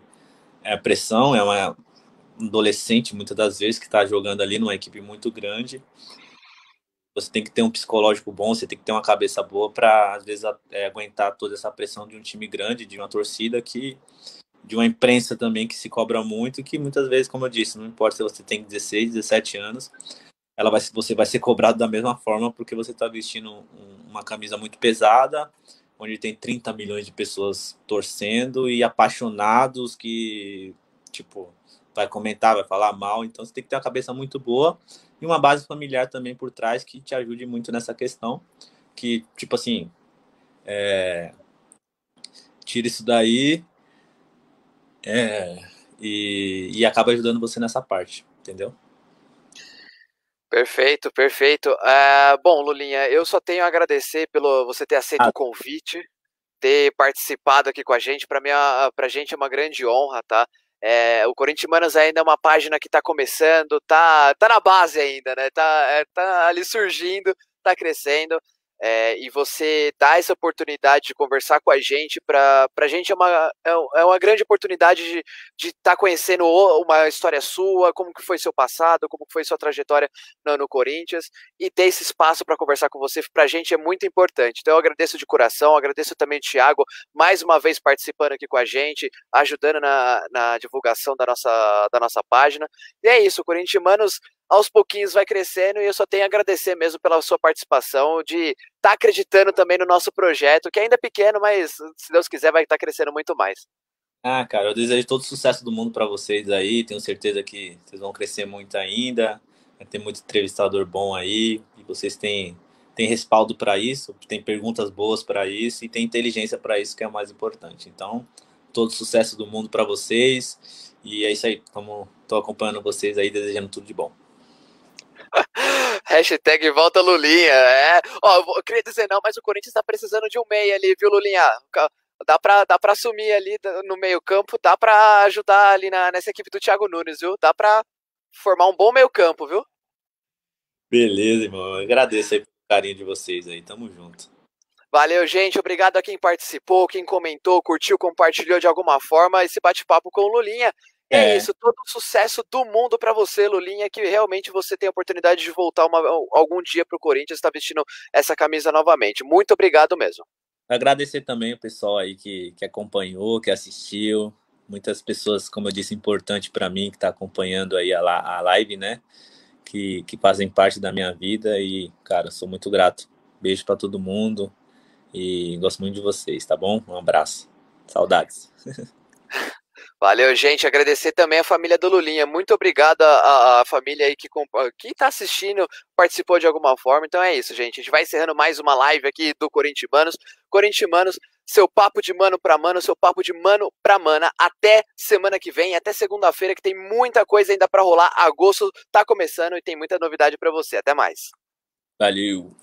é a pressão, é uma adolescente, muitas das vezes, que está jogando ali numa equipe muito grande você tem que ter um psicológico bom, você tem que ter uma cabeça boa para, às vezes, é, aguentar toda essa pressão de um time grande, de uma torcida que. de uma imprensa também que se cobra muito, que muitas vezes, como eu disse, não importa se você tem 16, 17 anos, ela vai, você vai ser cobrado da mesma forma porque você está vestindo um, uma camisa muito pesada, onde tem 30 milhões de pessoas torcendo e apaixonados que, tipo, vai comentar, vai falar mal, então você tem que ter uma cabeça muito boa e uma base familiar também por trás que te ajude muito nessa questão. Que, tipo assim, é, tira isso daí é, e, e acaba ajudando você nessa parte, entendeu? Perfeito, perfeito. Uh, bom, Lulinha, eu só tenho a agradecer pelo você ter aceito ah. o convite, ter participado aqui com a gente. Para mim, para a gente é uma grande honra, tá? É, o Corinthians ainda é uma página que está começando, tá, tá na base ainda, né? Tá, é, tá ali surgindo, tá crescendo. É, e você dá essa oportunidade de conversar com a gente, para a gente é uma, é, é uma grande oportunidade de estar tá conhecendo uma história sua, como que foi seu passado, como que foi sua trajetória no, no Corinthians, e ter esse espaço para conversar com você, para a gente é muito importante. Então eu agradeço de coração, agradeço também o Thiago, mais uma vez participando aqui com a gente, ajudando na, na divulgação da nossa, da nossa página. E é isso, Corinthians aos pouquinhos vai crescendo e eu só tenho a agradecer mesmo pela sua participação, de estar tá acreditando também no nosso projeto, que ainda é pequeno, mas se Deus quiser vai estar tá crescendo muito mais. Ah, cara, eu desejo todo o sucesso do mundo para vocês aí, tenho certeza que vocês vão crescer muito ainda, vai ter muito entrevistador bom aí, e vocês têm, têm respaldo para isso, tem perguntas boas para isso e tem inteligência para isso, que é o mais importante. Então, todo o sucesso do mundo para vocês, e é isso aí, estou acompanhando vocês aí, desejando tudo de bom. Hashtag volta Lulinha. É. Ó, eu queria dizer não, mas o Corinthians tá precisando de um meia ali, viu, Lulinha? Dá pra, dá pra assumir ali no meio campo, dá pra ajudar ali na, nessa equipe do Thiago Nunes, viu? Dá pra formar um bom meio campo, viu? Beleza, irmão. Eu agradeço aí pelo carinho de vocês aí. Tamo junto. Valeu, gente. Obrigado a quem participou, quem comentou, curtiu, compartilhou de alguma forma esse bate-papo com o Lulinha. É. é isso, todo o sucesso do mundo para você, Lulinha, que realmente você tem a oportunidade de voltar uma, algum dia para o Corinthians, estar tá vestindo essa camisa novamente. Muito obrigado mesmo. Agradecer também o pessoal aí que, que acompanhou, que assistiu. Muitas pessoas, como eu disse, importante para mim, que está acompanhando aí a, a live, né? Que, que fazem parte da minha vida e, cara, sou muito grato. Beijo para todo mundo e gosto muito de vocês, tá bom? Um abraço. Saudades. Valeu, gente. Agradecer também a família do Lulinha. Muito obrigado à, família aí que, que tá assistindo, participou de alguma forma. Então é isso, gente. A gente vai encerrando mais uma live aqui do Corintianos. Corintianos, seu papo de mano para mano, seu papo de mano para mana. Até semana que vem, até segunda-feira, que tem muita coisa ainda para rolar. Agosto tá começando e tem muita novidade para você. Até mais. Valeu.